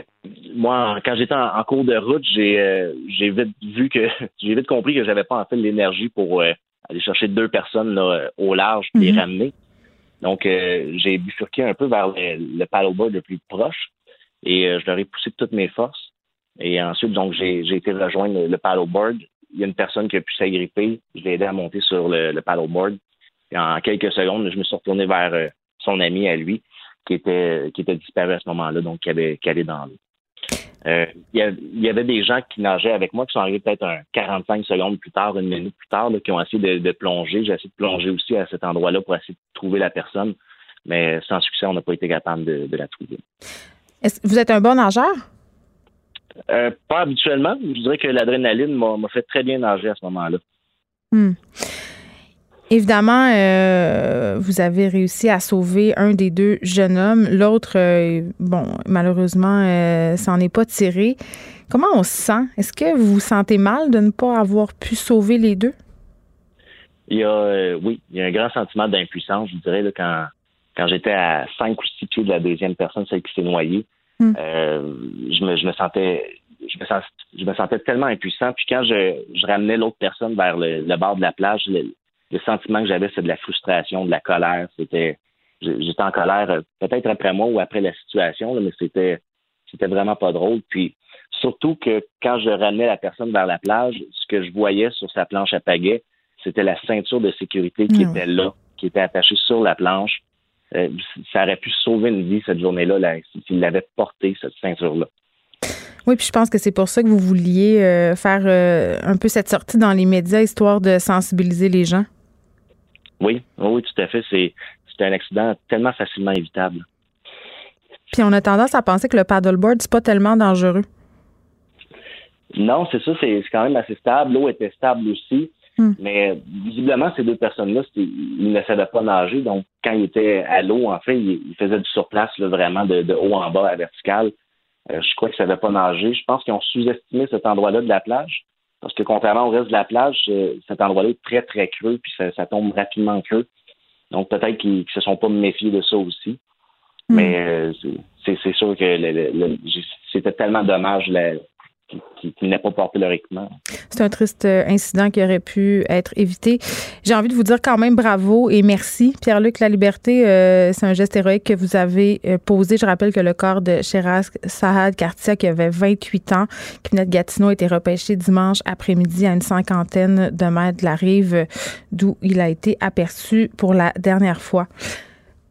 Speaker 5: moi, quand j'étais en, cours de route, j'ai euh, j'ai vite vu que j'ai vite compris que j'avais pas en fait l'énergie pour euh, aller chercher deux personnes là, au large et les mhm. ramener. Donc, j'ai bifurqué un peu vers le, paddleboard le plus proche et je leur ai poussé de toutes mes forces. Et ensuite, donc, j'ai été rejoindre le, paddleboard. Il y a une personne qui a pu s'agripper. Je l'ai aidé à monter sur le, le paddleboard. Et en quelques secondes, je me suis retourné vers son ami à lui qui était, qui était disparu à ce moment-là, donc qui avait calé dans l'eau. Euh, il y, avait des gens qui nageaient avec moi qui sont arrivés peut-être un 45 secondes plus tard, une minute plus tard, qui ont essayé de, plonger. J'ai essayé de plonger aussi à cet endroit-là pour essayer de trouver la personne, mais sans succès, on n'a pas été capable de, la trouver.
Speaker 3: Est-ce, vous êtes un bon nageur?
Speaker 5: Euh, pas habituellement. Je dirais que l'adrénaline m'a, fait très bien nager à ce moment-là.
Speaker 3: Hmm. Évidemment, euh, vous avez réussi à sauver un des deux jeunes hommes. L'autre, euh, bon, malheureusement, euh, s'en est pas tiré. Comment on se sent? Est-ce que vous vous sentez mal de ne pas avoir pu sauver les deux?
Speaker 5: Il y a, oui, il y a un grand sentiment d'impuissance, je dirais, là, quand, quand j'étais à cinq ou six pieds de la deuxième personne, celle qui s'est noyée. Hmm. je, me, je me sentais je me, je me sentais tellement impuissant. Puis quand je, je ramenais l'autre personne vers le, le, bord de la plage, le sentiment que j'avais, c'est de la frustration, de la colère. C'était, j'étais en colère euh, peut-être après moi ou après la situation, mais c'était, c'était vraiment pas drôle. Puis surtout que quand je ramenais la personne vers la plage, ce que je voyais sur sa planche à pagaie, c'était la ceinture de sécurité qui ah était là, qui était attachée sur la planche. Euh, ça aurait pu sauver une vie cette journée-là là, s'il l'avait porté, cette ceinture-là.
Speaker 3: Oui, puis je pense que c'est pour ça que vous vouliez euh, faire un peu cette sortie dans les médias, histoire de sensibiliser les gens.
Speaker 5: Oui, oui, tout à fait. C'est, un accident tellement facilement évitable.
Speaker 3: Puis on a tendance à penser que le paddleboard, c'est pas tellement dangereux.
Speaker 5: Non, c'est ça, c'est, quand même assez stable. L'eau était stable aussi. Hmm. Mais visiblement, ces deux personnes-là, ils ne savaient pas nager. Donc, quand ils étaient à l'eau, en fait, ils, faisaient du surplace vraiment de, haut en bas à vertical. Euh, je crois qu'ils ne savaient pas nager. Je pense qu'ils ont sous-estimé cet endroit-là de la plage. Parce que contrairement au reste de la plage, euh, cet endroit-là est très, très creux, puis ça, tombe rapidement creux. Donc peut-être qu'ils ne se sont pas méfiés de ça aussi. Hmm. Mais euh, c'est sûr que c'était tellement dommage
Speaker 3: C'est un triste euh, incident qui aurait pu être évité. J'ai envie de vous dire quand même bravo et merci. Pierre-Luc La Liberté, euh, c'est un geste héroïque que vous avez euh, posé. Je rappelle que le corps de Sheraz Sahad Kartia, qui avait 28 ans, qui venait de Gatineau, a été repêché dimanche après-midi à une cinquantaine de mètres de la rive d'où il a été aperçu pour la dernière fois.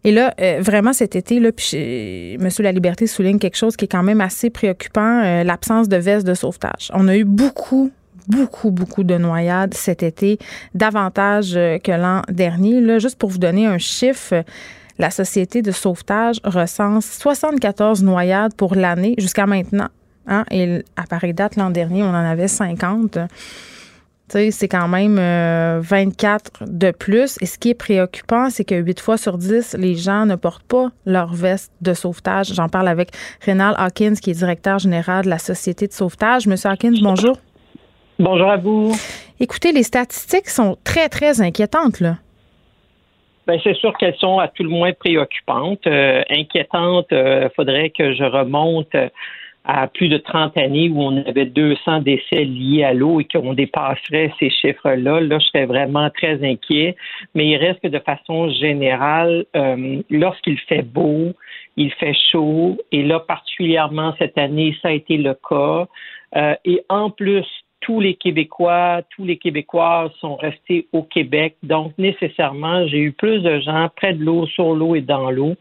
Speaker 3: Et là, euh, vraiment cet été, là, puis Monsieur La Liberté souligne quelque chose qui est quand même assez préoccupant, euh, l'absence de veste de sauvetage. On a eu beaucoup beaucoup, beaucoup de noyades cet été, davantage euh, que l'an dernier. Là, juste pour vous donner un chiffre, la Société de sauvetage recense 74 noyades pour l'année jusqu'à maintenant. Hein? Et à pareille date, l'an dernier, on en avait 50 c'est quand même 24 euh, de plus. Et ce qui est préoccupant, c'est que 8 fois sur 10, les gens ne portent pas leur veste de sauvetage. J'en parle avec Rénal Hawkins, qui est directeur général de la Société de sauvetage. Monsieur Hawkins, bonjour.
Speaker 6: Bonjour à vous.
Speaker 3: Écoutez, les statistiques sont très, très inquiétantes, là.
Speaker 6: Bien, c'est sûr qu'elles sont à tout le moins préoccupantes. Euh, inquiétantes, il euh, faudrait que je remonte à plus de 30 années où on avait 200 décès liés à l'eau et qu'on dépasserait ces chiffres-là, là, je serais vraiment très inquiet. Mais il reste que de façon générale, euh, lorsqu'il fait beau, il fait chaud, et là, particulièrement cette année, ça a été le cas. Euh, et en plus, tous les Québécois, tous les Québécois sont restés au Québec. Donc, nécessairement, j'ai eu plus de gens près de l'eau, sur l'eau et dans l'eau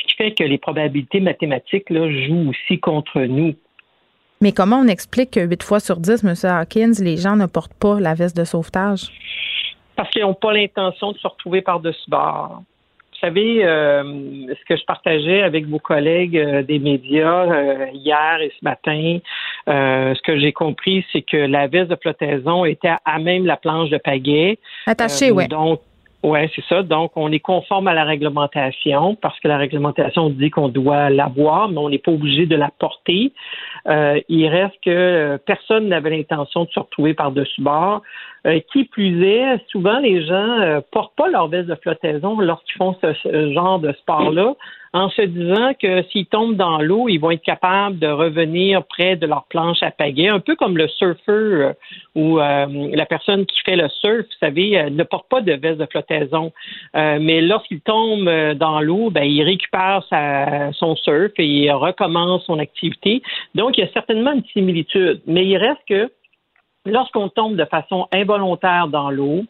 Speaker 6: ce qui fait que les probabilités mathématiques là, jouent aussi contre nous.
Speaker 3: Mais comment on explique que 8 fois sur 10, M. Hawkins, les gens ne portent pas la veste de sauvetage?
Speaker 6: Parce qu'ils n'ont pas l'intention de se retrouver par-dessus bord. Vous savez, euh, ce que je partageais avec vos collègues euh, des médias euh, hier et ce matin, ce que j'ai compris, c'est que la veste de flottaison était à même la planche de pagaie.
Speaker 3: Attachée, oui.
Speaker 6: Donc, oui, c'est ça. Donc, on est conforme à la réglementation parce que la réglementation dit qu'on doit l'avoir, mais on n'est pas obligé de la porter. Euh, il reste que euh, personne n'avait l'intention de se retrouver par-dessus bord. Euh, qui plus est, souvent les gens euh, portent pas leur veste de flottaison lorsqu'ils font ce, genre de sport-là, en se disant que s'ils tombent dans l'eau, ils vont être capables de revenir près de leur planche à pagaie, un peu comme le surfeur euh, ou la personne qui fait le surf, vous savez, ne porte pas de veste de flottaison, mais lorsqu'il tombe dans l'eau, ben il récupère sa, son surf et il recommence son activité. Donc il y a certainement une similitude, mais il reste que lorsqu'on tombe de façon involontaire dans l'eau,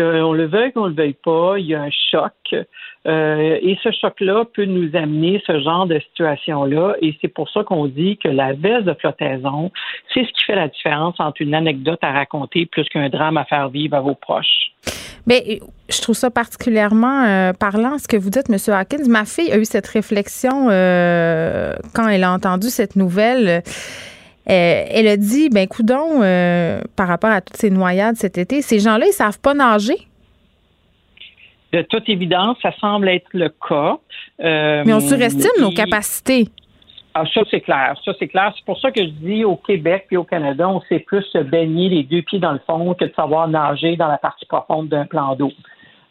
Speaker 6: qu'on le veuille qu'on le veuille pas, il y a un choc. Euh, et ce choc-là peut nous amener ce genre de situation-là. Et c'est pour ça qu'on dit que la veste de flottaison, c'est ce qui fait la différence entre une anecdote à raconter plus qu'un drame à faire vivre à vos proches.
Speaker 3: Mais je trouve ça particulièrement euh, parlant ce que vous dites, M. Hawkins. Ma fille a eu cette réflexion euh, quand elle a entendu cette nouvelle. Euh, elle a dit, ben coudon, euh, par rapport à toutes ces noyades cet été, ces gens-là, ils savent pas nager?
Speaker 6: De toute évidence, ça semble être le cas.
Speaker 3: Euh, Mais on surestime nos capacités.
Speaker 6: Ah, ça, c'est clair. Ça, c'est clair. C'est pour ça que je dis au Québec et au Canada, on sait plus se baigner les deux pieds dans le fond que de savoir nager dans la partie profonde d'un plan d'eau.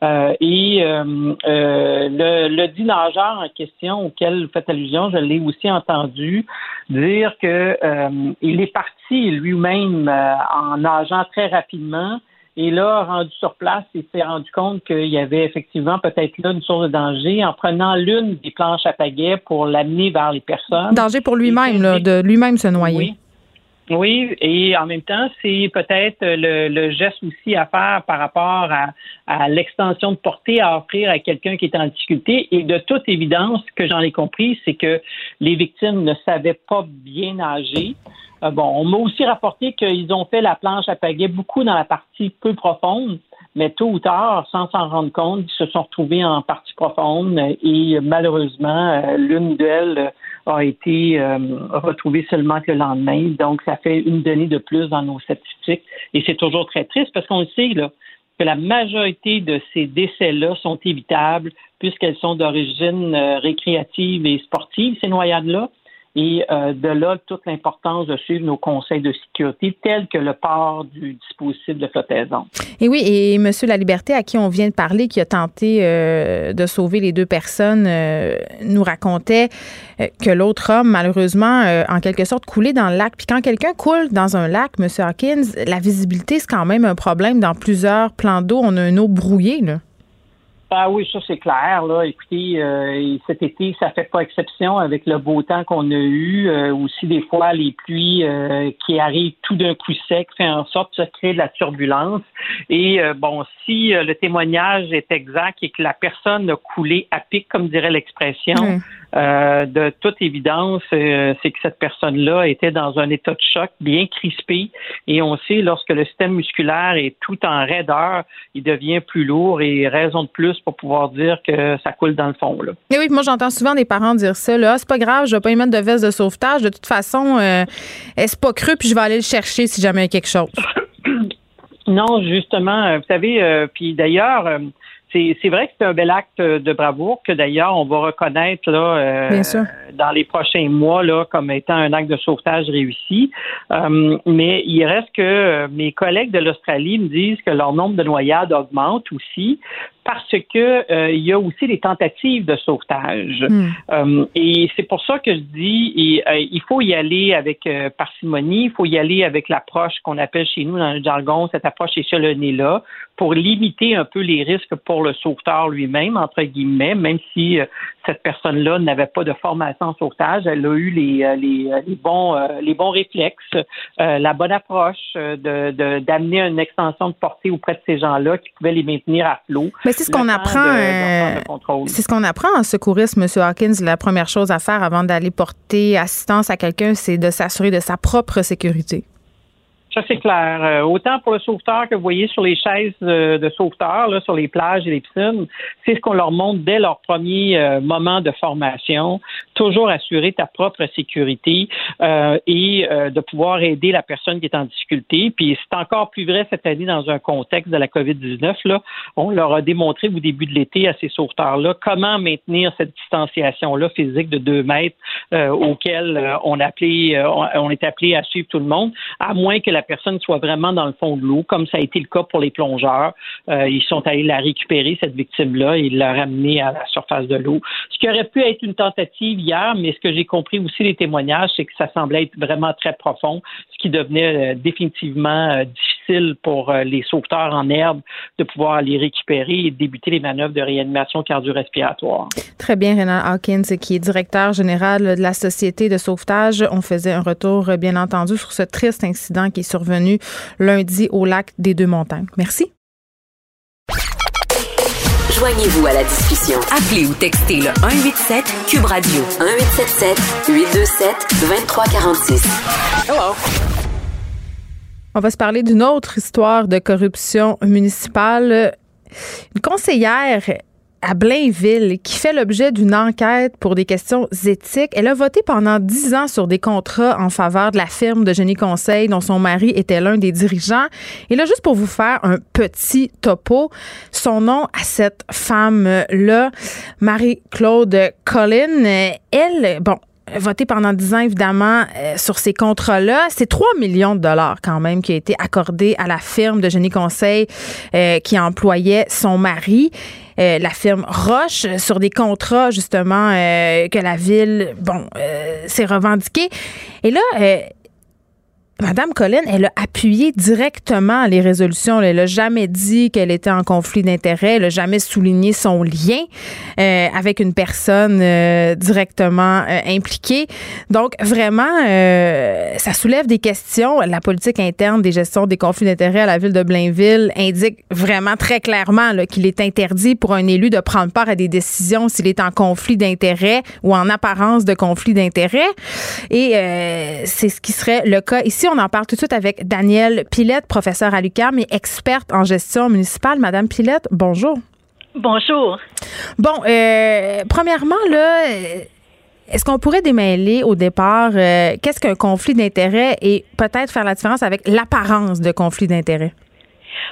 Speaker 6: Euh, et euh, euh, le, le dit nageur en question auquel vous faites allusion, je l'ai aussi entendu dire que il est parti lui-même en nageant très rapidement. Et là, rendu sur place, il s'est rendu compte qu'il y avait effectivement peut-être là une source de danger en prenant l'une des planches à pagaie pour l'amener vers les personnes.
Speaker 3: Danger pour lui-même, de lui-même se noyer.
Speaker 6: Oui. Oui, et en même temps, c'est peut-être le, geste aussi à faire par rapport à, l'extension de portée à offrir à quelqu'un qui est en difficulté. Et de toute évidence, ce que j'en ai compris, c'est que les victimes ne savaient pas bien nager. Euh, bon, on m'a aussi rapporté qu'ils ont fait la planche à pagaie beaucoup dans la partie peu profonde mais tôt ou tard, sans s'en rendre compte, ils se sont retrouvés en partie profonde et malheureusement, euh, l'une d'elles a été euh, retrouvée seulement le lendemain. Donc, ça fait une donnée de plus dans nos statistiques et c'est toujours très triste parce qu'on sait là, que la majorité de ces décès-là sont évitables puisqu'elles sont d'origine euh, récréative et sportive, ces noyades-là. Et euh, de là, toute l'importance de suivre nos conseils de sécurité tels que le port du dispositif de flottaison.
Speaker 3: Et oui, et M. La Liberté, à qui on vient de parler, qui a tenté euh, de sauver les deux personnes, euh, nous racontait que l'autre homme, malheureusement, en quelque sorte, coulait dans le lac. Puis quand quelqu'un coule dans un lac, M. Hawkins, la visibilité, c'est quand même un problème dans plusieurs plans d'eau. On a une eau brouillée, là.
Speaker 6: Ah oui, ça c'est clair. Là. Écoutez, euh, cet été, ça fait pas exception avec le beau temps qu'on a eu. Euh, aussi, des fois, les pluies euh, qui arrivent tout d'un coup sec fait en sorte de créer de la turbulence. Et bon, si le témoignage est exact et que la personne a coulé à pic, comme dirait l'expression, de toute évidence, c'est que cette personne-là était dans un état de choc bien crispé. Et on sait, lorsque le système musculaire est tout en raideur, il devient plus lourd et raison de plus pour pouvoir dire que ça coule dans le fond. Là.
Speaker 3: oui, moi j'entends souvent des parents dire ça. Là, ah, c'est pas grave, je vais pas y mettre de veste de sauvetage. De toute façon, euh, est-ce pas cru, puis je vais aller le chercher si jamais il y a quelque chose?
Speaker 6: non, justement, euh, vous savez, euh, puis d'ailleurs, c'est vrai que c'est un bel acte de bravoure que d'ailleurs on va reconnaître là, dans les prochains mois là, comme étant un acte de sauvetage réussi. mais il reste que mes collègues de l'Australie me disent que leur nombre de noyades augmente aussi parce que euh, il y a aussi des tentatives de sauvetage. Hmm. Euh, et c'est pour ça que je dis euh, il faut y aller avec parcimonie, il faut y aller avec l'approche qu'on appelle chez nous dans le jargon, cette approche échelonnée-là, pour limiter un peu les risques pour le sauveteur lui-même, entre guillemets, même si cette personne-là n'avait pas de formation en sauvetage, elle a eu les, les, les bons, les bons réflexes, la bonne approche de, d'amener une extension de portée auprès de ces gens-là qui pouvaient les maintenir à flot
Speaker 3: c'est ce qu'on apprend. Euh, c'est ce qu'on apprend en secourisme, M. Hawkins. La première chose à faire avant d'aller porter assistance à quelqu'un, c'est de s'assurer de sa propre sécurité.
Speaker 6: Ça, c'est clair. Euh, autant pour le sauveteur que vous voyez sur les chaises euh, de sauveteurs, là, sur les plages et les piscines, c'est ce qu'on leur montre dès leur premier euh, moment de formation. Toujours assurer ta propre sécurité et de pouvoir aider la personne qui est en difficulté. Puis c'est encore plus vrai cette année dans un contexte de la COVID-19. Là, on leur a démontré au début de l'été à ces sauveteurs-là comment maintenir cette distanciation-là physique de deux mètres auquel on appelé, on est appelé à suivre tout le monde, à moins que la la personne soit vraiment dans le fond de l'eau, comme ça a été le cas pour les plongeurs. Euh, ils sont allés la récupérer, cette victime-là, et la ramener à la surface de l'eau. Ce qui aurait pu être une tentative hier, mais ce que j'ai compris aussi les témoignages, c'est que ça semblait être vraiment très profond, ce qui devenait euh, définitivement euh, difficile pour les sauveteurs en herbe de pouvoir les récupérer et débuter les manœuvres de réanimation cardio-respiratoire.
Speaker 3: Très bien, Renan Hawkins, qui est directeur général de la Société de sauvetage. On faisait un retour, bien entendu, sur ce triste incident qui est survenu lundi au lac des Deux-Montagnes. Merci.
Speaker 1: Joignez-vous à la discussion. Appelez ou textez le 187 Cube Radio 1877 827 2346. Hello.
Speaker 3: On va se parler d'une autre histoire de corruption municipale. Une conseillère à Blainville qui fait l'objet d'une enquête pour des questions éthiques. Elle a voté pendant dix ans sur des contrats en faveur de la firme de génie conseil dont son mari était l'un des dirigeants. Et là, juste pour vous faire un petit topo, son nom à cette femme-là, Marie-Claude Collin, elle, bon, voté pendant dix ans, évidemment, euh, sur ces contrats-là. C'est 3 millions de dollars quand même qui a été accordé à la firme de génie conseil euh, qui employait son mari. Euh, la firme Roche sur des contrats justement que la ville bon s'est revendiqué et là Madame Colline, elle a appuyé directement les résolutions. Elle n'a jamais dit qu'elle était en conflit d'intérêts. Elle n'a jamais souligné son lien euh, avec une personne euh, directement euh, impliquée. Donc, vraiment, ça soulève des questions. La politique interne des gestions des conflits d'intérêts à la ville de Blainville indique vraiment très clairement qu'il est interdit pour un élu de prendre part à des décisions s'il est en conflit d'intérêts ou en apparence de conflit d'intérêts. Et c'est ce qui serait le cas ici on en parle tout de suite avec Danielle Pilette, professeure à l'UQAM et experte en gestion municipale. Madame Pilette, bonjour.
Speaker 7: Bonjour.
Speaker 3: Bon, euh, premièrement, là, est-ce qu'on pourrait démêler au départ euh, qu'est-ce qu'un conflit d'intérêt et peut-être faire la différence avec l'apparence de conflit d'intérêt?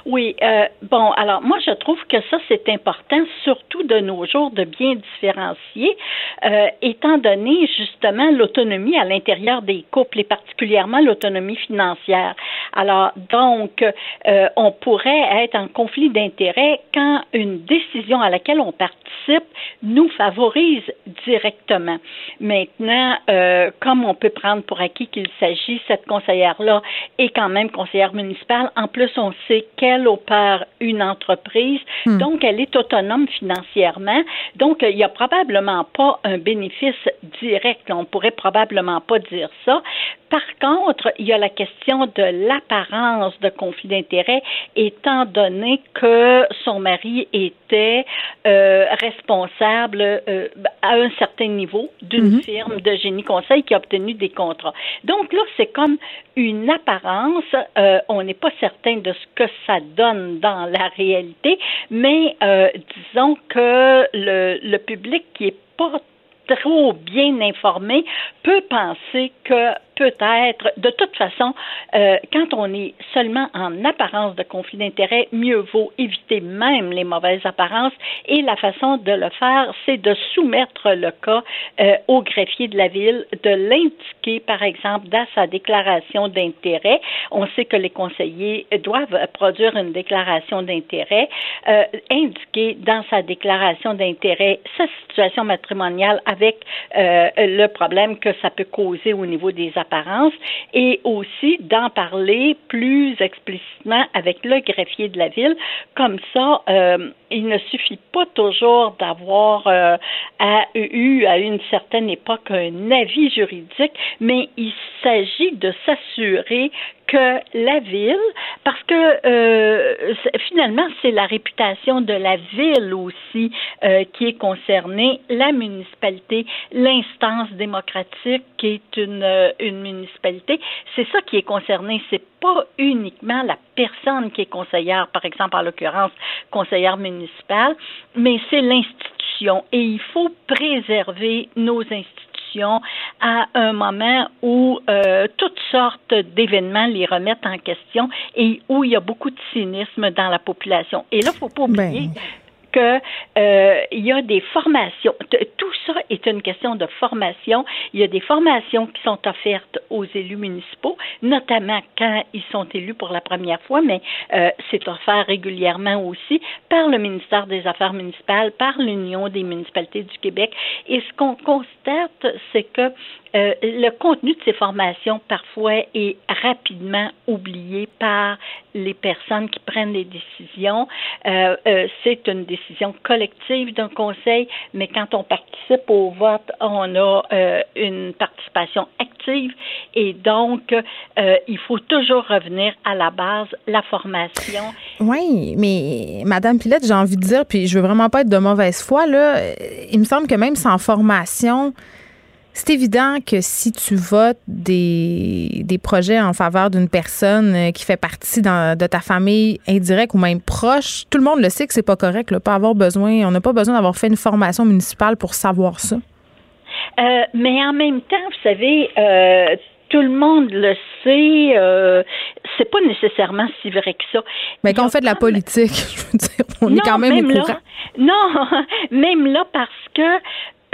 Speaker 7: Oui, euh, bon, alors moi je trouve que ça c'est important, surtout de nos jours, de bien différencier, euh, étant donné justement l'autonomie à l'intérieur des couples et particulièrement l'autonomie financière. Alors donc, euh, on pourrait être en conflit d'intérêts quand une décision à laquelle on participe nous favorise directement. Maintenant, euh, comme on peut prendre pour acquis qu'il s'agit, cette conseillère-là est quand même conseillère municipale. En plus, on sait qu'elle opère une entreprise, hmm. donc elle est autonome financièrement. Donc, il n'y a probablement pas un bénéfice direct. On pourrait probablement pas dire ça. Par contre, il y a la question de l'apparence de conflit d'intérêt, étant donné que son mari était euh, responsable euh, à un certain niveau d'une mhm. firme de génie conseil qui a obtenu des contrats. Donc là, c'est comme une apparence. Euh, on n'est pas certain de ce que ça donne dans la réalité, mais disons que le, le public qui est pas trop bien informé peut penser que peut-être, de toute façon, euh, quand on est seulement en apparence de conflit d'intérêt, mieux vaut éviter même les mauvaises apparences. Et la façon de le faire, c'est de soumettre le cas euh, au greffier de la ville, de l'indiquer, par exemple, dans sa déclaration d'intérêt. On sait que les conseillers doivent produire une déclaration d'intérêt, euh, indiquer dans sa déclaration d'intérêt sa situation matrimoniale avec euh, le problème que ça peut causer au niveau des apparences et aussi d'en parler plus explicitement avec le greffier de la ville. Comme ça, euh, il ne suffit pas toujours d'avoir euh, eu à une certaine époque un avis juridique, mais il s'agit de s'assurer que la ville, parce que euh, finalement c'est la réputation de la ville aussi euh, qui est concernée, la municipalité, l'instance démocratique qui est une, euh, une municipalité, c'est ça qui est concerné. C'est pas uniquement la personne qui est conseillère, par exemple en l'occurrence conseillère municipale, mais c'est l'institution. Et il faut préserver nos institutions à un moment où euh, toutes sortes d'événements les remettent en question et où il y a beaucoup de cynisme dans la population. Et là, il ne faut pas oublier ben euh, y a des formations. Tout ça est une question de formation. Il y a des formations qui sont offertes aux élus municipaux, notamment quand ils sont élus pour la première fois, mais euh, c'est offert régulièrement aussi par le ministère des Affaires municipales, par l'Union des municipalités du Québec. Et ce qu'on constate, c'est que euh, le contenu de ces formations parfois est rapidement oublié par les personnes qui prennent les décisions. Euh, euh, c'est une décision collective d'un conseil, mais quand on participe au vote, on a une participation active et donc il faut toujours revenir à la base, la formation.
Speaker 3: Oui, mais Madame Pilette, j'ai envie de dire, puis je veux vraiment pas être de mauvaise foi là, il me semble que même sans formation, c'est évident que si tu votes des, des projets en faveur d'une personne euh, qui fait partie de ta famille indirecte ou même proche, tout le monde le sait que c'est pas correct. Là, pas avoir besoin, on n'a pas besoin d'avoir fait une formation municipale pour savoir ça.
Speaker 7: Euh, mais en même temps, vous savez, euh, tout le monde le sait. Euh, c'est pas nécessairement si vrai que ça.
Speaker 3: Mais quand on fait de la politique, je veux dire, on est quand même, même au courant.
Speaker 7: non, même là parce que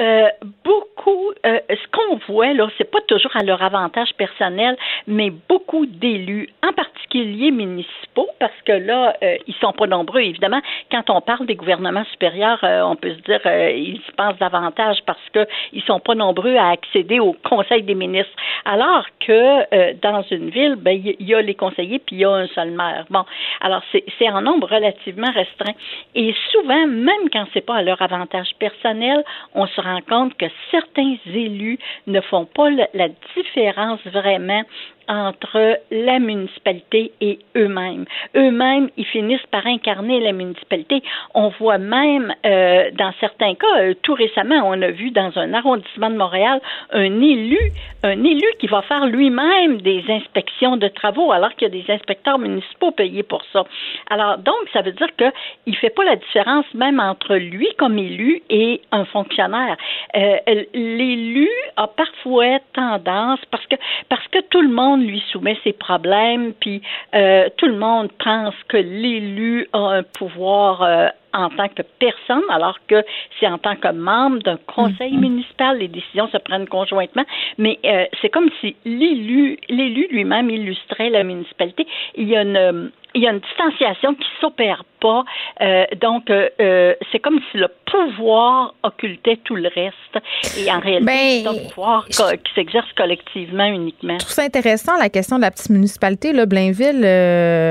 Speaker 7: euh, beaucoup, euh, ce qu'on voit là, c'est pas toujours à leur avantage personnel, mais beaucoup d'élus, en particulier municipaux, parce que là, euh, ils sont pas nombreux, évidemment. Quand on parle des gouvernements supérieurs, on peut se dire ils y pensent davantage parce que ils sont pas nombreux à accéder au Conseil des ministres. Alors que dans une ville, ben il y, a les conseillers puis il y a un seul maire. Bon, alors c'est en nombre relativement restreint. Et souvent, même quand c'est pas à leur avantage personnel, on se rend compte que certains élus ne font pas la différence vraiment entre la municipalité et eux-mêmes. Eux-mêmes, ils finissent par incarner la municipalité. On voit même, euh, dans certains cas, euh, tout récemment, on a vu dans un arrondissement de Montréal un élu, un élu qui va faire lui-même des inspections de travaux, alors qu'il y a des inspecteurs municipaux payés pour ça. Alors, donc, ça veut dire que il fait pas la différence même entre lui comme élu et un fonctionnaire. Euh, l'élu a parfois tendance, parce que parce que tout le monde monde lui soumet ses problèmes, puis euh, tout le monde pense que l'élu a un pouvoir euh, en tant que personne, alors que c'est en tant que membre d'un conseil mm-hmm. municipal, les décisions se prennent conjointement. Mais euh, c'est comme si l'élu, l'élu lui-même illustrait la municipalité. Il y a une, il y a une distanciation qui s'opère pas. Euh, donc, euh, euh, c'est comme si le pouvoir occultait tout le reste. Et en réalité, ben, c'est un pouvoir qui s'exerce collectivement uniquement.
Speaker 3: Je trouve ça intéressant, la question de la petite municipalité. Là, Blainville,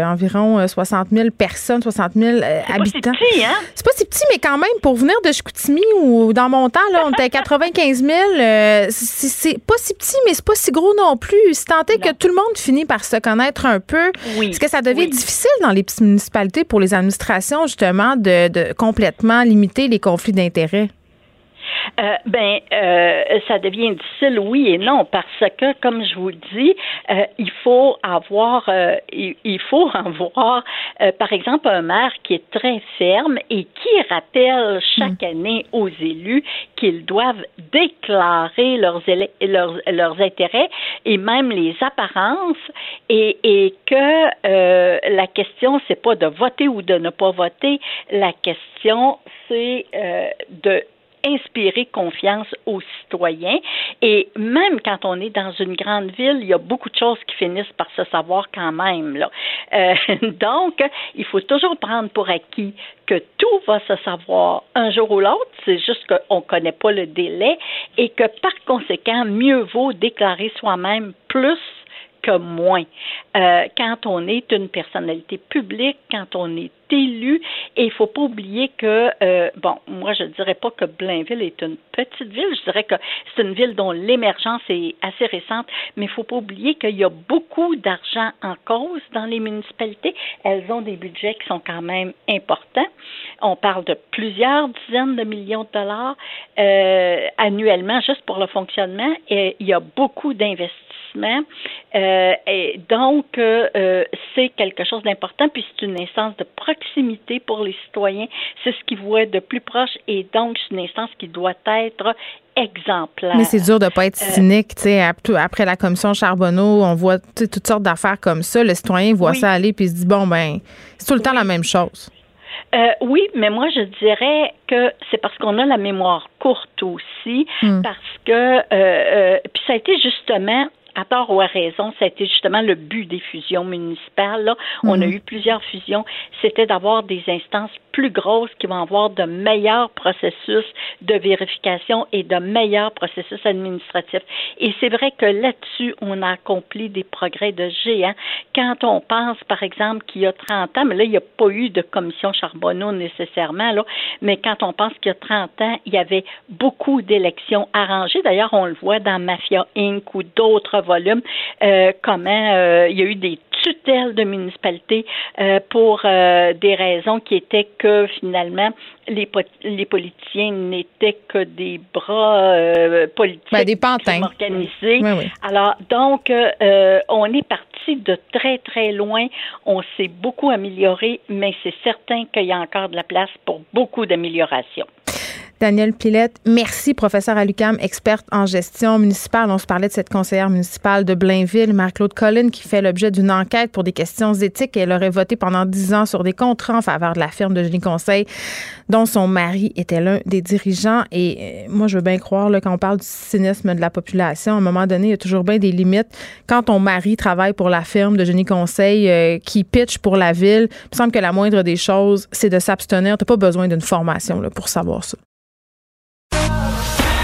Speaker 3: environ 60 000 personnes, 60 000 habitants.
Speaker 7: C'est pas si petit, hein?
Speaker 3: C'est pas si petit, mais quand même, pour venir de Chicoutimi ou dans mon temps, là, on était à 95 000. c'est pas si petit, mais c'est pas si gros non plus. C'est tenté que tout le monde finit par se connaître un peu. Oui. Est-ce que ça devient difficile dans les petites municipalités pour les administrateurs justement, de, de complètement limiter les conflits d'intérêts?
Speaker 7: Euh, ben, euh, ça devient difficile, oui et non, parce que, comme je vous dis, euh, il faut avoir, il, il, faut avoir, par exemple, un maire qui est très ferme et qui rappelle chaque mm. année aux élus qu'ils doivent déclarer leurs, leurs, leurs intérêts et même les apparences, et, et que la question c'est pas de voter ou de ne pas voter, la question c'est de inspirer confiance aux citoyens. Et même quand on est dans une grande ville, il y a beaucoup de choses qui finissent par se savoir quand même. Euh, donc, il faut toujours prendre pour acquis que tout va se savoir un jour ou l'autre. C'est juste qu'on ne connaît pas le délai et que par conséquent, mieux vaut déclarer soi-même plus que moins. Euh, quand on est une personnalité publique, quand on est élu, et il faut pas oublier que, euh, bon, moi je ne dirais pas que Blainville est une petite ville, je dirais que c'est une ville dont l'émergence est assez récente, mais il faut pas oublier qu'il y a beaucoup d'argent en cause dans les municipalités. Elles ont des budgets qui sont quand même importants. On parle de plusieurs dizaines de millions de dollars euh, annuellement juste pour le fonctionnement, et il y a beaucoup d'investissements euh, et donc, euh, euh, c'est quelque chose d'important, puis c'est une instance de proximité pour les citoyens. C'est ce qu'ils voient de plus proche, et donc c'est une instance qui doit être exemplaire.
Speaker 3: Mais c'est dur de ne pas être cynique. tu sais, après la commission Charbonneau, on voit toutes sortes d'affaires comme ça. Le citoyen voit ça aller, puis il se dit, bon, ben, c'est tout le temps la même chose.
Speaker 7: oui, mais moi je dirais que c'est parce qu'on a la mémoire courte aussi, hmm. parce que puis ça a été justement à tort ou à raison, ça a été justement le but des fusions municipales. Là. On a mhm. eu plusieurs fusions. C'était d'avoir des instances plus grosses qui vont avoir de meilleurs processus de vérification et de meilleurs processus administratifs. Et c'est vrai que là-dessus, on a accompli des progrès de géant. Quand on pense, par exemple, qu'il y a 30 ans, mais là, il n'y a pas eu de commission Charbonneau nécessairement, là, mais quand on pense qu'il y a 30 ans, il y avait beaucoup d'élections arrangées. D'ailleurs, on le voit dans Mafia Inc. ou d'autres volume, euh, comment euh, il y a eu des tutelles de municipalités euh, pour des raisons qui étaient que finalement les, les politiciens n'étaient que des bras politiques
Speaker 3: ben, des pantins.
Speaker 7: organisés. Alors donc on est parti de très très loin, on s'est beaucoup amélioré, mais c'est certain qu'il y a encore de la place pour beaucoup d'améliorations.
Speaker 3: Daniel Pilette, merci, professeur à l'UQAM, experte en gestion municipale. On se parlait de cette conseillère municipale de Blainville, Marc-Claude Collin, qui fait l'objet d'une enquête pour des questions éthiques. Elle aurait voté pendant dix ans sur des contrats en faveur de la firme de Génie Conseil, dont son mari était l'un des dirigeants. Et euh, moi, je veux bien croire, là, quand on parle du cynisme de la population, à un moment donné, il y a toujours bien des limites. Quand ton mari travaille pour la firme de Génie Conseil euh, qui pitch pour la ville, il me semble que la moindre des choses, c'est de s'abstenir. Tu n'as pas besoin d'une formation là, pour savoir ça.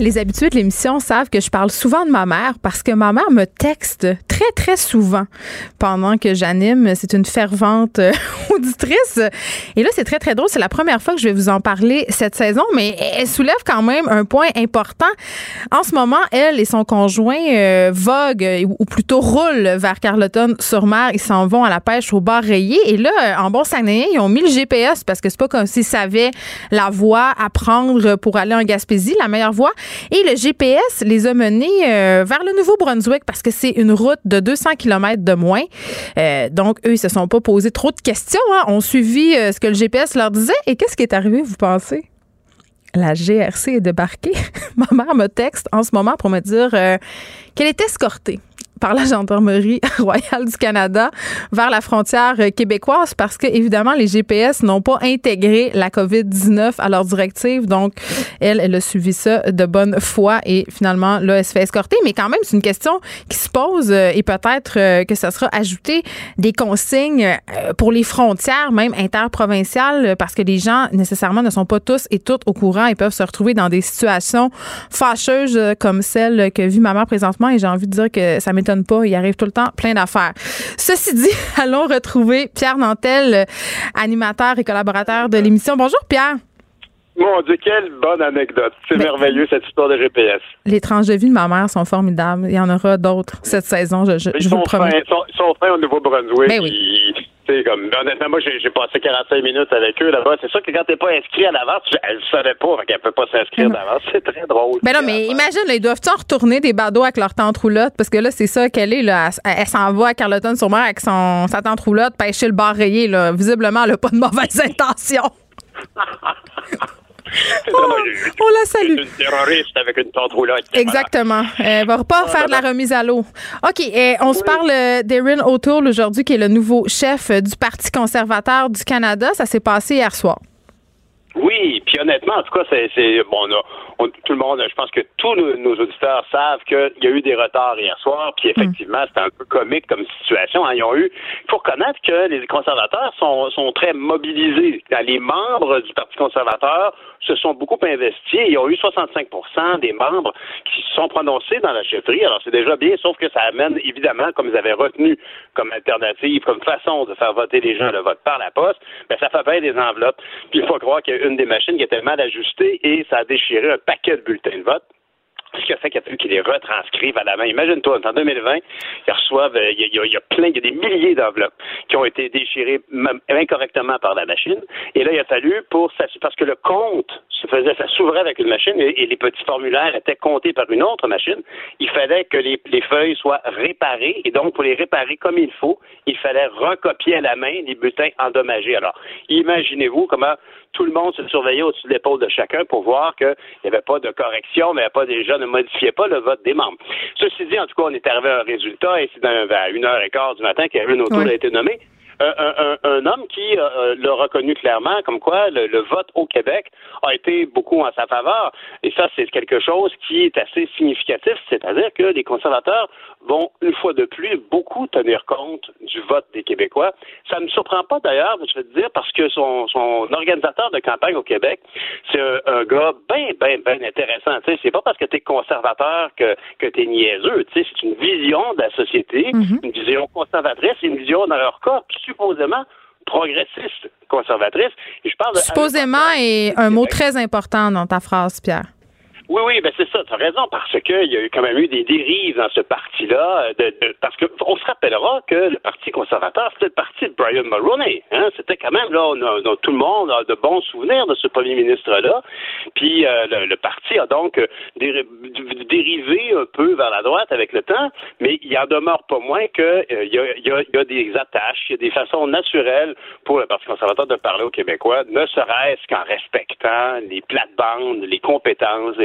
Speaker 3: Les habitués de l'émission savent que je parle souvent de ma mère parce que ma mère me texte très, très souvent pendant que j'anime. C'est une fervente euh, auditrice. Et là, c'est très, très drôle. C'est la première fois que je vais vous en parler cette saison, mais elle soulève quand même un point important. En ce moment, elle et son conjoint euh, voguent, ou plutôt roulent vers Carleton-sur-Mer. Ils s'en vont à la pêche au bar rayé. Et là, en bon sanéen, ils ont mis le GPS parce que c'est pas comme s'ils savaient la voie à prendre pour aller en Gaspésie, la meilleure voie. Et le GPS les a menés euh, vers le Nouveau-Brunswick parce que c'est une route de 200 km de moins. Euh, donc, eux, ils se sont pas posé trop de questions. Hein. On suivi euh, ce que le GPS leur disait. Et qu'est-ce qui est arrivé, vous pensez? la GRC est débarquée. Ma mère me texte en ce moment pour me dire qu'elle est escortée par la gendarmerie royale du Canada vers la frontière québécoise parce que évidemment les GPS n'ont pas intégré la COVID-19 à leur directive. Donc elle elle a suivi ça de bonne foi et finalement là elle se fait escorter. Mais quand même c'est une question qui se pose euh, et peut-être euh, que ça sera ajouté des consignes euh, pour les frontières même interprovinciales parce que les gens nécessairement ne sont pas tous et toutes au courant et peuvent se retrouver dans des situations fâcheuses comme celle que vit ma mère présentement. Et j'ai envie de dire que ça pas. Il arrive tout le temps plein d'affaires. Ceci dit, allons retrouver Pierre Nantel, animateur et collaborateur de l'émission. Bonjour, Pierre.
Speaker 8: Mon Dieu, quelle bonne anecdote. C'est ben, merveilleux, cette histoire de GPS.
Speaker 3: Les tranches de vie de ma mère sont formidables. Il y en aura d'autres cette saison, je, je, vous le promets.
Speaker 8: ils, sont, ils sont fins au Nouveau-Brunswick.
Speaker 3: Ben oui
Speaker 8: comme, honnêtement, moi, j'ai passé 45 minutes avec eux là-bas. C'est sûr que quand t'es pas inscrit à l'avance, elle ne savait pas qu'elle peut pas s'inscrire d'avance. C'est très drôle.
Speaker 3: Mais ben non, mais imagine, ils doivent-ils retourner des badauds avec leur tante roulotte? Parce que là, c'est ça qu'elle est, là. Elle, s'en va à Carleton-sur-Mer avec son, sa tante roulotte pêcher le bar rayé, là. Visiblement, elle n'a pas de mauvaises intentions. Oh, on la salue.
Speaker 8: une terroriste avec une tente.
Speaker 3: Exactement. Elle va pas faire de la remise à l'eau. OK. On se parle euh, d'Erin O'Toole aujourd'hui, qui est le nouveau chef du Parti conservateur du Canada. Ça s'est passé hier soir.
Speaker 8: Oui, honnêtement, en tout cas, c'est bon, tout le monde, je pense que tous nos, auditeurs savent qu'il y a eu des retards hier soir, puis effectivement, c'était un peu comique comme situation. Hein. Ils ont eu, il faut reconnaître que les conservateurs sont, sont très mobilisés. Les membres du Parti conservateur se sont beaucoup investis. Ils ont eu 65% des membres qui se sont prononcés dans la chefferie. Alors, c'est déjà bien, sauf que ça amène, évidemment, comme ils avaient retenu comme alternative, comme façon de faire voter les gens le vote par la poste, ben, ça fait bien des enveloppes. Puis il faut croire qu'il y a une des machines qui mal ajustée et ça a déchiré un paquet de bulletins de vote ce qui a fait qu'il a fallu qu'ils les retranscrivent à la main. Imagine-toi, en 2020, ils reçoivent, euh, il y, a, plein, il y a des milliers d'enveloppes qui ont été déchirées incorrectement par la machine. Et là, il a fallu pour parce que le compte se faisait, ça s'ouvrait avec une machine et, les petits formulaires étaient comptés par une autre machine. Il fallait que les, les, feuilles soient réparées et donc pour les réparer comme il faut, il fallait recopier à la main les bulletins endommagés. Alors, imaginez-vous comment tout le monde se surveillait au-dessus de l'épaule de chacun pour voir qu'il n'y avait pas de correction, mais pas des gens ne modifiaient pas le vote des membres. Ceci dit, en tout cas, on est arrivé à un résultat et c'est à une heure et quart du matin qu'Aaron O'Toole a été Un, un, homme qui euh, euh, l'a reconnu clairement, comme quoi le, le, vote au Québec a été beaucoup en sa faveur. Et ça, c'est quelque chose qui est assez significatif, c'est-à-dire que les conservateurs vont, une fois de plus, beaucoup tenir compte du vote des Québécois. Ça ne me surprend pas d'ailleurs, je vais te dire, parce que son, son organisateur de campagne au Québec, c'est un, gars bien, bien, bien intéressant. Tu sais, c'est pas parce que tu es conservateur que, que tu es niaiseux. Tu sais, c'est une vision de la société, mm-hmm. une vision conservatrice, une vision, dans leur cas, supposément progressiste, conservatrice.
Speaker 3: Et je parle de supposément est un mot très important dans ta phrase, Pierre.
Speaker 8: Oui, oui, ben c'est ça, tu as raison, parce qu'il y a eu quand même eu des dérives dans ce parti-là, de, parce que on se rappellera que le Parti conservateur, c'était le parti de Brian Mulroney. Hein? C'était quand même, là, tout le monde a de bons souvenirs de ce premier ministre-là. Puis euh, le, parti a donc dérivé un peu vers la droite avec le temps, mais il en demeure pas moins qu'il euh, y, a, y, a, y a des attaches, il y a des façons naturelles pour le Parti conservateur de parler aux Québécois, ne serait-ce qu'en respectant les plates-bandes, les compétences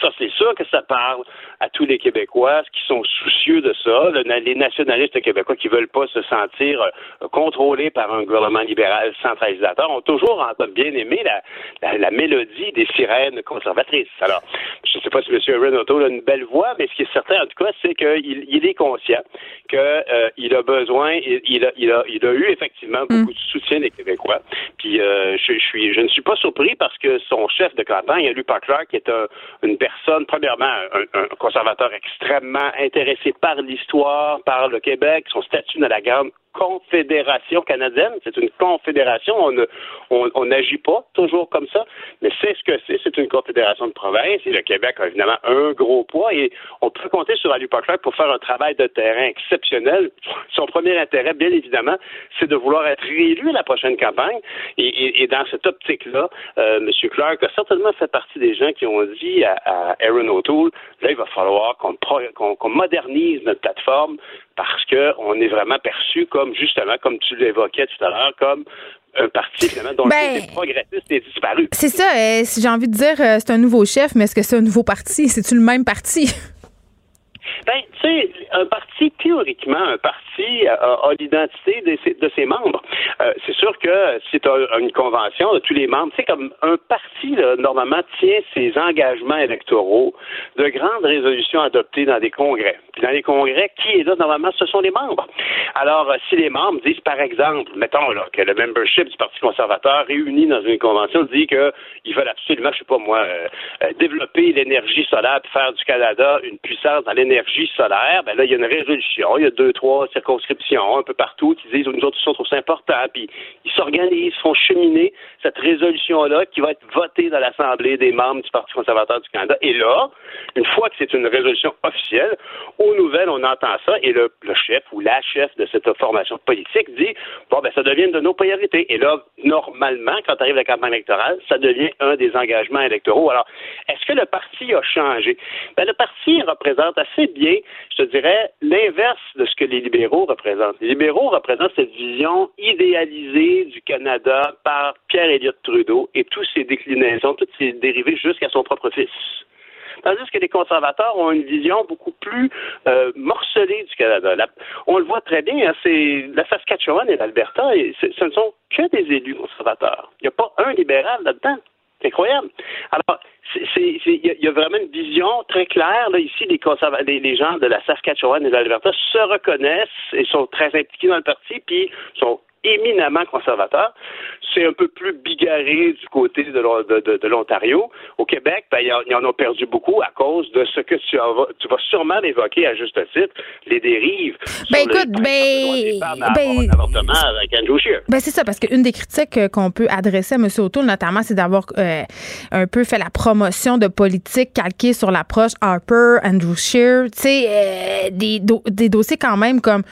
Speaker 8: ça, c'est sûr que ça parle à tous les Québécois qui sont soucieux de ça. les nationalistes québécois qui veulent pas se sentir euh, contrôlés par un gouvernement libéral centralisateur ont toujours bien aimé la, mélodie des sirènes conservatrices. Alors, je ne sais pas si M. Renato a une belle voix, mais ce qui est certain, en tout cas, c'est qu'il il est conscient qu'il euh, a besoin, il, a, il, a, il a eu effectivement beaucoup de soutien des Québécois. Puis euh, je, suis, je ne suis pas surpris parce que son chef de campagne, Luc Clark, qui est une personne, premièrement, un, conservateur extrêmement intéressé par l'histoire, par le Québec, son statut dans la grande confédération canadienne. C'est une confédération. On n'agit pas toujours comme ça, mais c'est ce que c'est. C'est une confédération de provinces et le Québec a évidemment un gros poids et on peut compter sur Ali Clark pour faire un travail de terrain exceptionnel. Son premier intérêt, bien évidemment, c'est de vouloir être réélu à la prochaine campagne. Et, dans cette optique-là, euh, M. Clark a certainement fait partie des gens qui ont dit à, Aaron O'Toole, là, il va falloir qu'on modernise notre plateforme parce qu'on est vraiment perçu comme, justement, comme tu l'évoquais tout à l'heure, comme un parti finalement dont
Speaker 3: Ben,
Speaker 8: le progressiste est disparu.
Speaker 3: C'est ça, euh, si j'ai envie de dire, euh, c'est un nouveau chef, mais est-ce que c'est un nouveau parti? C'est-tu le même parti?
Speaker 8: Ben, tu sais, un parti, théoriquement, un parti a, a l'identité de ses, de ses membres. Euh, c'est sûr que c'est un- une convention de tous les membres. Tu sais, comme un parti, là, normalement, tient ses engagements électoraux de grandes résolutions adoptées dans des congrès. Puis dans les congrès, qui est là, normalement, ce sont les membres. Alors, euh, si les membres disent, par exemple, mettons là, que le membership du Parti conservateur réuni dans une convention dit qu'ils veulent absolument, je sais pas moi, euh, euh, développer l'énergie solaire faire du Canada une puissance dans l'énergie solaire, ben là, il y a une résolution, il y a deux, trois circonscriptions un peu partout qui disent, nous autres, on trouve ça important, puis ils s'organisent, font cheminer cette résolution-là qui va être votée dans l'Assemblée des membres du Parti conservateur du Canada. Et là, une fois que c'est une résolution officielle, aux nouvelles, on entend ça et le, le chef ou la chef de cette formation politique dit bon ben ça devient de nos priorités. Et là, normalement, quand arrive la campagne électorale, ça devient un des engagements électoraux. Alors, est-ce que le parti a changé? Ben, le parti représente assez bien, je te dirais, l'inverse de ce que les libéraux représentent. Les libéraux représentent cette vision idéalisée du Canada par Pierre Elliott Trudeau et toutes ses déclinaisons, toutes ses dérivées jusqu'à son propre fils. Tandis que les conservateurs ont une vision beaucoup plus euh, morcelée du Canada. On le voit très bien, hein, c'est la Saskatchewan et l'Alberta, et ce ne sont que des élus conservateurs. Il n'y a pas un libéral là-dedans. C'est incroyable. Alors, il y, y a vraiment une vision très claire. Là, ici, les gens de la Saskatchewan et de l'Alberta se reconnaissent et sont très impliqués dans le parti, puis sont éminemment conservateurs. C'est un peu plus bigarré du côté de, l'O- de- de- de l'Ontario. Au Québec, ben, ils en- ont perdu beaucoup à cause de ce que tu, vas, tu vas sûrement évoquer à juste titre, les dérives.
Speaker 3: Ben,
Speaker 8: sur
Speaker 3: écoute,
Speaker 8: le
Speaker 3: ben- ben-
Speaker 8: avortement avec Andrew Scheer.
Speaker 3: Ben c'est ça, parce qu'une des critiques euh, qu'on peut adresser à M. O'Toole, notamment, c'est d'avoir euh, un peu fait la promotion de politique calquée sur l'approche Harper, Andrew Scheer, tu sais, euh, des, do- des dossiers quand même comme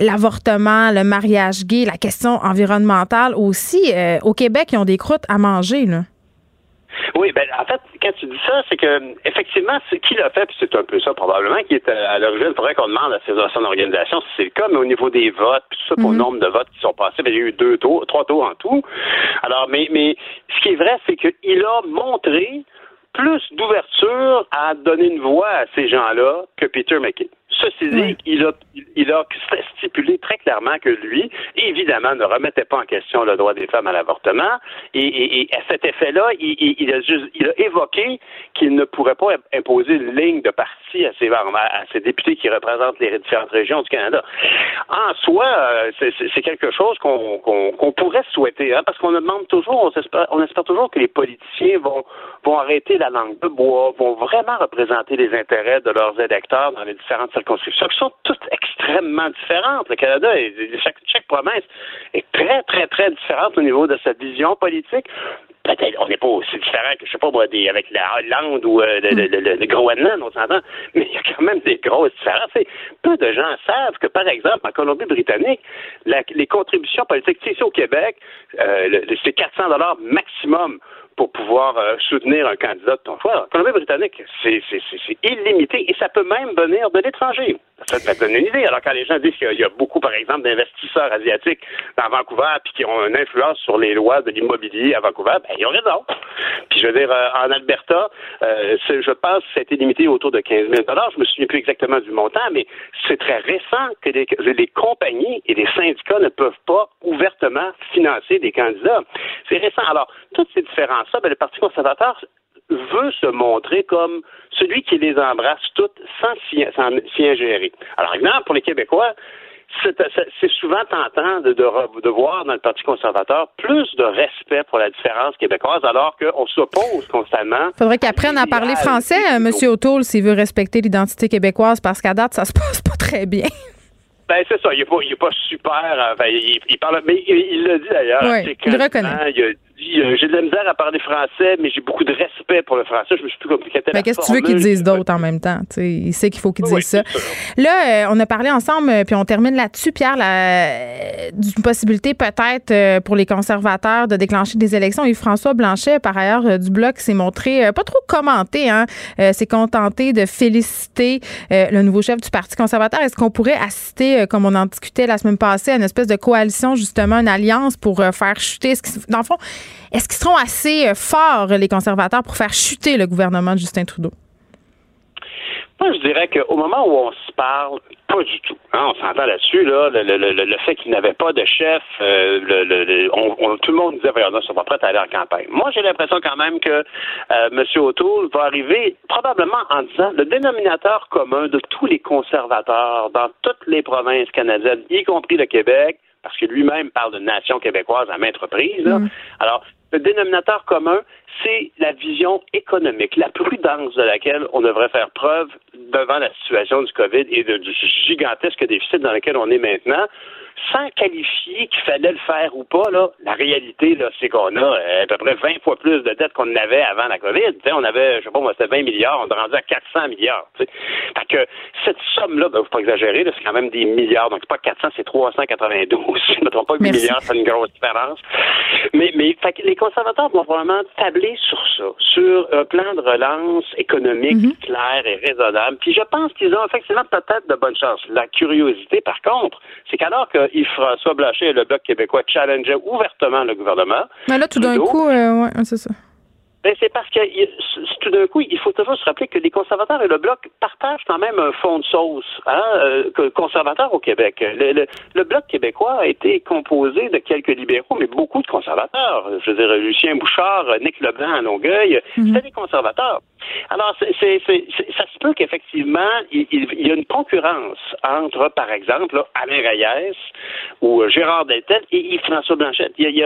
Speaker 3: l'avortement, le mariage gay, la question environnementale aussi. euh, au Québec, ils ont des croûtes à manger, là.
Speaker 8: Oui, ben en fait, quand tu dis ça, c'est que effectivement, c'est qui l'a fait, puis c'est un peu ça probablement qui est à, à l'origine. Il faudrait qu'on demande à ses à son organisation si c'est le cas, mais au niveau des votes, puis tout ça, pour le nombre de votes qui sont passés, ben, il y a eu deux tours, trois tours en tout. Alors, mais, mais ce qui est vrai, c'est qu'il a montré plus d'ouverture à donner une voix à ces gens-là que Peter McKay. Ceci dit,
Speaker 3: Oui.
Speaker 8: il a, il a stipulé très clairement que lui, évidemment, ne remettait pas en question le droit des femmes à l'avortement. Et, et- et à cet effet-là, il, il- il a juste, il a évoqué qu'il ne pourrait pas imposer une ligne de parti à ses, à ses députés qui représentent les différentes régions du Canada. En soi, euh, c'est- quelque chose qu'on pourrait souhaiter, hein, parce qu'on demande toujours, on espère, toujours que les politiciens vont, vont arrêter la langue de bois, vont vraiment représenter les intérêts de leurs électeurs dans les différentes circonscriptions, qui sont toutes extrêmement différentes. Le Canada, est- chaque, chaque province est très, très, très différente au niveau de sa vision politique. On n'est pas aussi différent que, je sais pas, des, avec la Hollande ou euh, le, le- le- Groenland, on s'entend, mais il y a quand même des grosses différences. Peu de gens savent que, par exemple, en Colombie-Britannique, les contributions politiques, ici au Québec, euh, c'est 400 dollars maximum pour pouvoir euh, soutenir un candidat de ton choix. Colombie-Britannique, c'est illimité et ça peut même venir de l'étranger. Ça te donne une idée. Alors, quand les gens disent qu'il y a beaucoup, par exemple, d'investisseurs asiatiques dans Vancouver puis qui ont une influence sur les lois de l'immobilier à Vancouver, ben, ils ont raison. Puis, je veux dire, euh, en Alberta, euh, je pense que ça a été limité autour de 15 000 Je me souviens plus exactement du montant, mais c'est très récent que les, les compagnies et les syndicats ne peuvent pas ouvertement financer des candidats. C'est récent. Alors, toutes ces différences-là, ben, le Parti conservateur veut se montrer comme celui qui les embrasse toutes sans s'y ingérer. Alors, exemple, pour les Québécois, c'est souvent tentant de, de, voir dans le Parti conservateur plus de respect pour la différence québécoise, alors qu'on s'oppose constamment.
Speaker 3: Faudrait qu'il apprenne à parler français, euh, M. O'Toole, s'il veut respecter l'identité québécoise, parce qu'à date, ça se passe pas très bien.
Speaker 8: Ben, c'est ça. Il n'est pas, il pas super. euh, Enfin, il, il parle, mais il il l'a dit d'ailleurs.
Speaker 3: Oui, il reconnaît.
Speaker 8: Il a dit euh, j'ai de la misère à parler français, mais j'ai beaucoup de respect pour le français. Je me suis plus compliqué.
Speaker 3: Mais qu'est-ce que tu veux qu'ils disent d'autres en même temps? sais, il sait qu'il faut qu'ils disent ça. Là, euh, on a parlé ensemble, puis on termine là-dessus, Pierre, la, d'une possibilité peut-être pour les conservateurs de déclencher des élections. Et François Blanchet, par ailleurs, du Bloc, s'est montré pas trop commenté, hein, s'est contenté de féliciter le nouveau chef du Parti conservateur. Est-ce qu'on pourrait assister, comme on en discutait la semaine passée, à une espèce de coalition, justement, une alliance pour faire chuter? Dans le fond, est-ce qu'ils seront assez euh, forts, les conservateurs, pour faire chuter le gouvernement de Justin Trudeau?
Speaker 8: Moi, je dirais qu'au moment où on se parle, pas du tout. Hein, on s'entend là-dessus, là, le, fait qu'il n'avait pas de chef, euh, tout le monde disait, ils ne sont pas prêts à aller en campagne. Moi, j'ai l'impression quand même que euh, M. O'Toole va arriver probablement en disant le dénominateur commun de tous les conservateurs dans toutes les provinces canadiennes, y compris le Québec, parce que lui-même parle de nation québécoise à maintes reprises. Mm. Alors, le dénominateur commun, c'est la vision économique, la prudence de laquelle on devrait faire preuve devant la situation du COVID et du gigantesque déficit dans lequel on est maintenant sans qualifier qu'il fallait le faire ou pas, là, la réalité, là, c'est qu'on a euh, à peu près 20 fois plus de dettes qu'on avait avant la COVID. on avait, je sais pas moi, c'était 20 milliards, on est rendu à 400 milliards. Fait que cette somme-là, ben, faut pas exagérer, c'est quand même des milliards. Donc, c'est pas 400, c'est 392. Je ne trompe pas que milliards, c'est une grosse différence. Mais, mais fait que les conservateurs vont probablement tabler sur ça, sur un plan de relance économique mm-hmm. clair et raisonnable. Puis je pense qu'ils ont effectivement peut-être de bonnes chances. La curiosité, par contre, c'est qu'alors que Yves-François Blanchet et le Bloc québécois challengeaient ouvertement le gouvernement.
Speaker 3: Mais là, tout d'un coup, euh, ouais, c'est ça.
Speaker 8: Ben, c'est parce que tout d'un coup, il faut toujours se rappeler que les conservateurs et le bloc partagent quand même un fond de sauce hein, euh, conservateur au Québec. Le, le, bloc québécois a été composé de quelques libéraux, mais beaucoup de conservateurs. Je veux dire, Lucien Bouchard, Nick Leblanc à Longueuil, mhm. c'était des conservateurs. Alors, ça se peut qu'effectivement, il, y a une concurrence entre, par exemple, Alain Reyes ou euh, Gérard Deltel et François Blanchette. Il y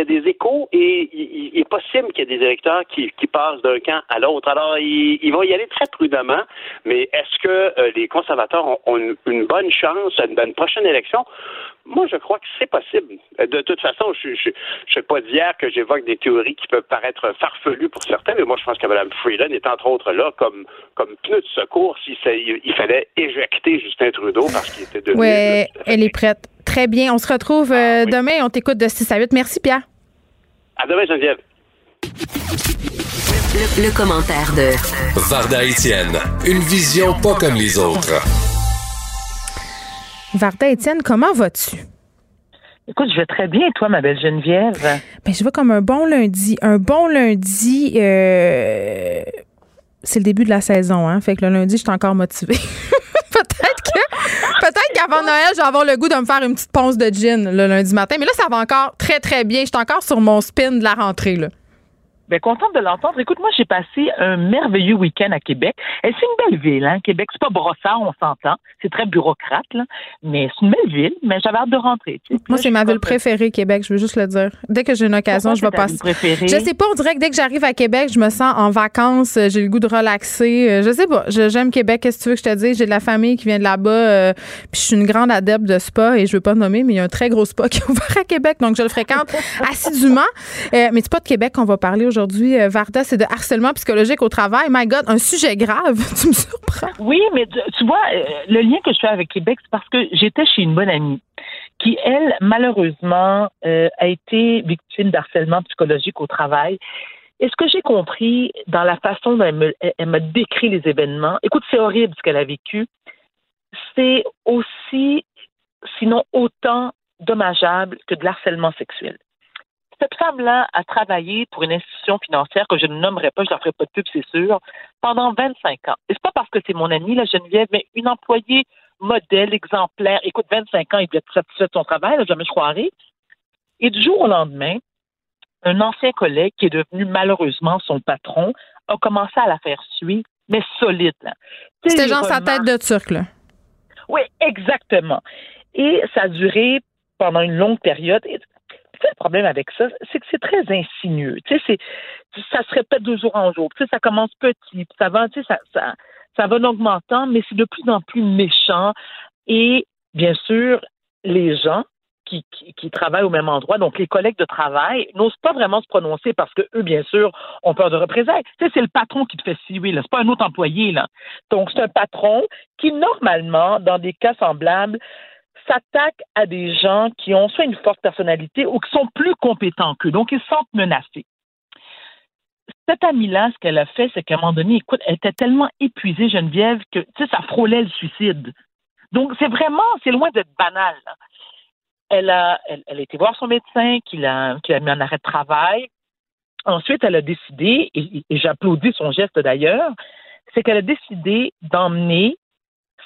Speaker 8: a, des échos et il, est possible qu'il y ait des électeurs qui, passent d'un camp à l'autre. Alors, il, va y aller très prudemment, mais est-ce que euh, les conservateurs ont, une, bonne chance à une prochaine élection? Moi, je crois que c'est possible. De toute façon, je ne sais pas d'hier que j'évoque des théories qui peuvent paraître farfelues pour certains, mais moi, je pense que Mme Freeland est entre autres là comme, comme pneu de secours s'il il fallait éjecter Justin Trudeau parce qu'il était devenu...
Speaker 3: Oui, elle est prête. Très bien. On se retrouve euh, ah, demain. On t'écoute de 6 à 8. Merci, Pierre.
Speaker 8: À demain, Geneviève.
Speaker 1: Le, le commentaire de
Speaker 9: Varda Etienne. Une vision pas comme les autres.
Speaker 3: Varda Étienne, comment vas-tu?
Speaker 10: Écoute, je vais très bien, toi, ma belle Geneviève.
Speaker 3: Ben, je vais comme un bon lundi. Un bon lundi, euh, c'est le début de la saison, hein? Fait que le lundi, je suis encore motivée. peut-être que, peut-être qu'avant Noël, je vais avoir le goût de me faire une petite ponce de gin le lundi matin. Mais là, ça va encore très, très bien. Je suis encore sur mon spin de la rentrée, là.
Speaker 10: Bien, contente de l'entendre. Écoute, moi, j'ai passé un merveilleux week-end à Québec. Et c'est une belle ville, hein, Québec. C'est pas brossard, on s'entend. C'est très bureaucrate, là. Mais c'est une belle ville, mais j'avais hâte de rentrer.
Speaker 3: Moi, c'est ma ville préférée, Québec. Je veux juste le dire. Dès que j'ai une occasion, je vais passer. Préférée? Je sais pas, on dirait que dès que j'arrive à Québec, je me sens en vacances. J'ai le goût de relaxer. Euh, je sais pas. J'aime Québec. Qu'est-ce que tu veux que je te dise? J'ai de la famille qui vient de là-bas. Euh, puis je suis une grande adepte de spa et je veux pas nommer, mais il y a un très gros spa qui est ouvert à Québec. Donc, je le fréquente assidûment. Euh, mais c'est pas de Québec qu'on va parler aujourd'hui, Varda c'est de harcèlement psychologique au travail. My God, un sujet grave. tu me surprends.
Speaker 10: Oui, mais tu, vois, euh, le lien que je fais avec Québec, c'est parce que j'étais chez une bonne amie qui, elle, malheureusement, euh, a été victime d'harcèlement psychologique au travail. Et ce que j'ai compris dans la façon dont elle m'a décrit les événements, écoute, c'est horrible ce qu'elle a vécu, c'est aussi, sinon autant dommageable que de l'harcèlement sexuel femme-là a travaillé pour une institution financière que je ne nommerai pas, je ne ferai pas de pub, c'est sûr, pendant 25 ans. Et c'est pas parce que c'est mon amie, la Geneviève, mais une employée modèle, exemplaire. Écoute, 25 ans, il doit être satisfait de son travail, là, jamais je croirais. Et du jour au lendemain, un ancien collègue qui est devenu malheureusement son patron a commencé à la faire suivre, mais solide.
Speaker 3: C'était genre sa tête de turc, là.
Speaker 10: Oui, exactement. Et ça a duré pendant une longue période le problème avec ça, c'est que c'est très insinueux. Tu sais, ça se répète de jour en jour. Tu sais, ça commence petit, ça va, tu sais, ça, ça, ça va en augmentant, mais c'est de plus en plus méchant. Et bien sûr, les gens qui, qui, travaillent au même endroit, donc les collègues de travail, n'osent pas vraiment se prononcer parce que eux, bien sûr, ont peur de représailles. Tu sais, c'est le patron qui te fait suivre, là. C'est pas un autre employé, là. Donc, c'est un patron qui, normalement, dans des cas semblables, s'attaque à des gens qui ont soit une forte personnalité ou qui sont plus compétents qu'eux. Donc, ils se sentent menacés. Cette amie-là, ce qu'elle a fait, c'est qu'à un moment donné, écoute, elle était tellement épuisée, Geneviève, que, ça frôlait le suicide. Donc, c'est vraiment, c'est loin d'être banal. Elle a, elle, a été voir son médecin qui l'a, qui mis en arrêt de travail. Ensuite, elle a décidé, et, j'applaudis son geste d'ailleurs, c'est qu'elle a décidé d'emmener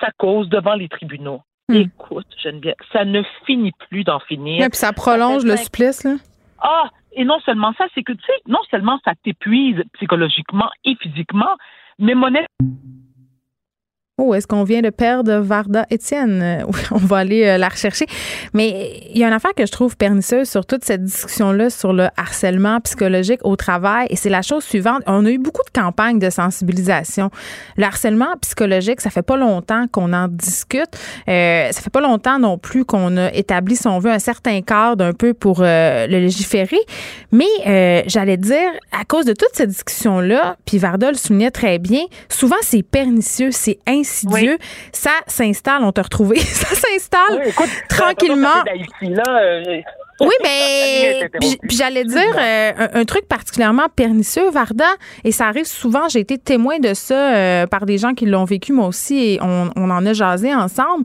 Speaker 10: sa cause devant les tribunaux. Hmm. Écoute, Geneviève, ça ne finit plus d'en finir.
Speaker 3: Et puis ça prolonge le supplice, là.
Speaker 10: Ah, et non seulement ça, c'est que, tu sais, non seulement ça t'épuise psychologiquement et physiquement, mais monnaie.
Speaker 3: Oh, est-ce qu'on vient de perdre Varda Étienne? Euh, oui, on va aller euh, la rechercher. Mais il y a une affaire que je trouve pernicieuse sur toute cette discussion-là sur le harcèlement psychologique au travail. Et c'est la chose suivante. On a eu beaucoup de campagnes de sensibilisation. Le harcèlement psychologique, ça fait pas longtemps qu'on en discute. Euh, ça fait pas longtemps non plus qu'on a établi, si on veut, un certain cadre un peu pour le légiférer. Mais j'allais dire, à cause de toute cette discussion-là, puis Varda le soulignait très bien, souvent c'est pernicieux, c'est insidieux. Ça s'installe, on t'a retrouvé. ça s'installe tranquillement.
Speaker 10: Euh,
Speaker 3: oui, mais puis, j'allais dire euh, un, truc particulièrement pernicieux, Varda, et ça arrive souvent. J'ai été témoin de ça euh, par des gens qui l'ont vécu moi aussi, et on, on en a jasé ensemble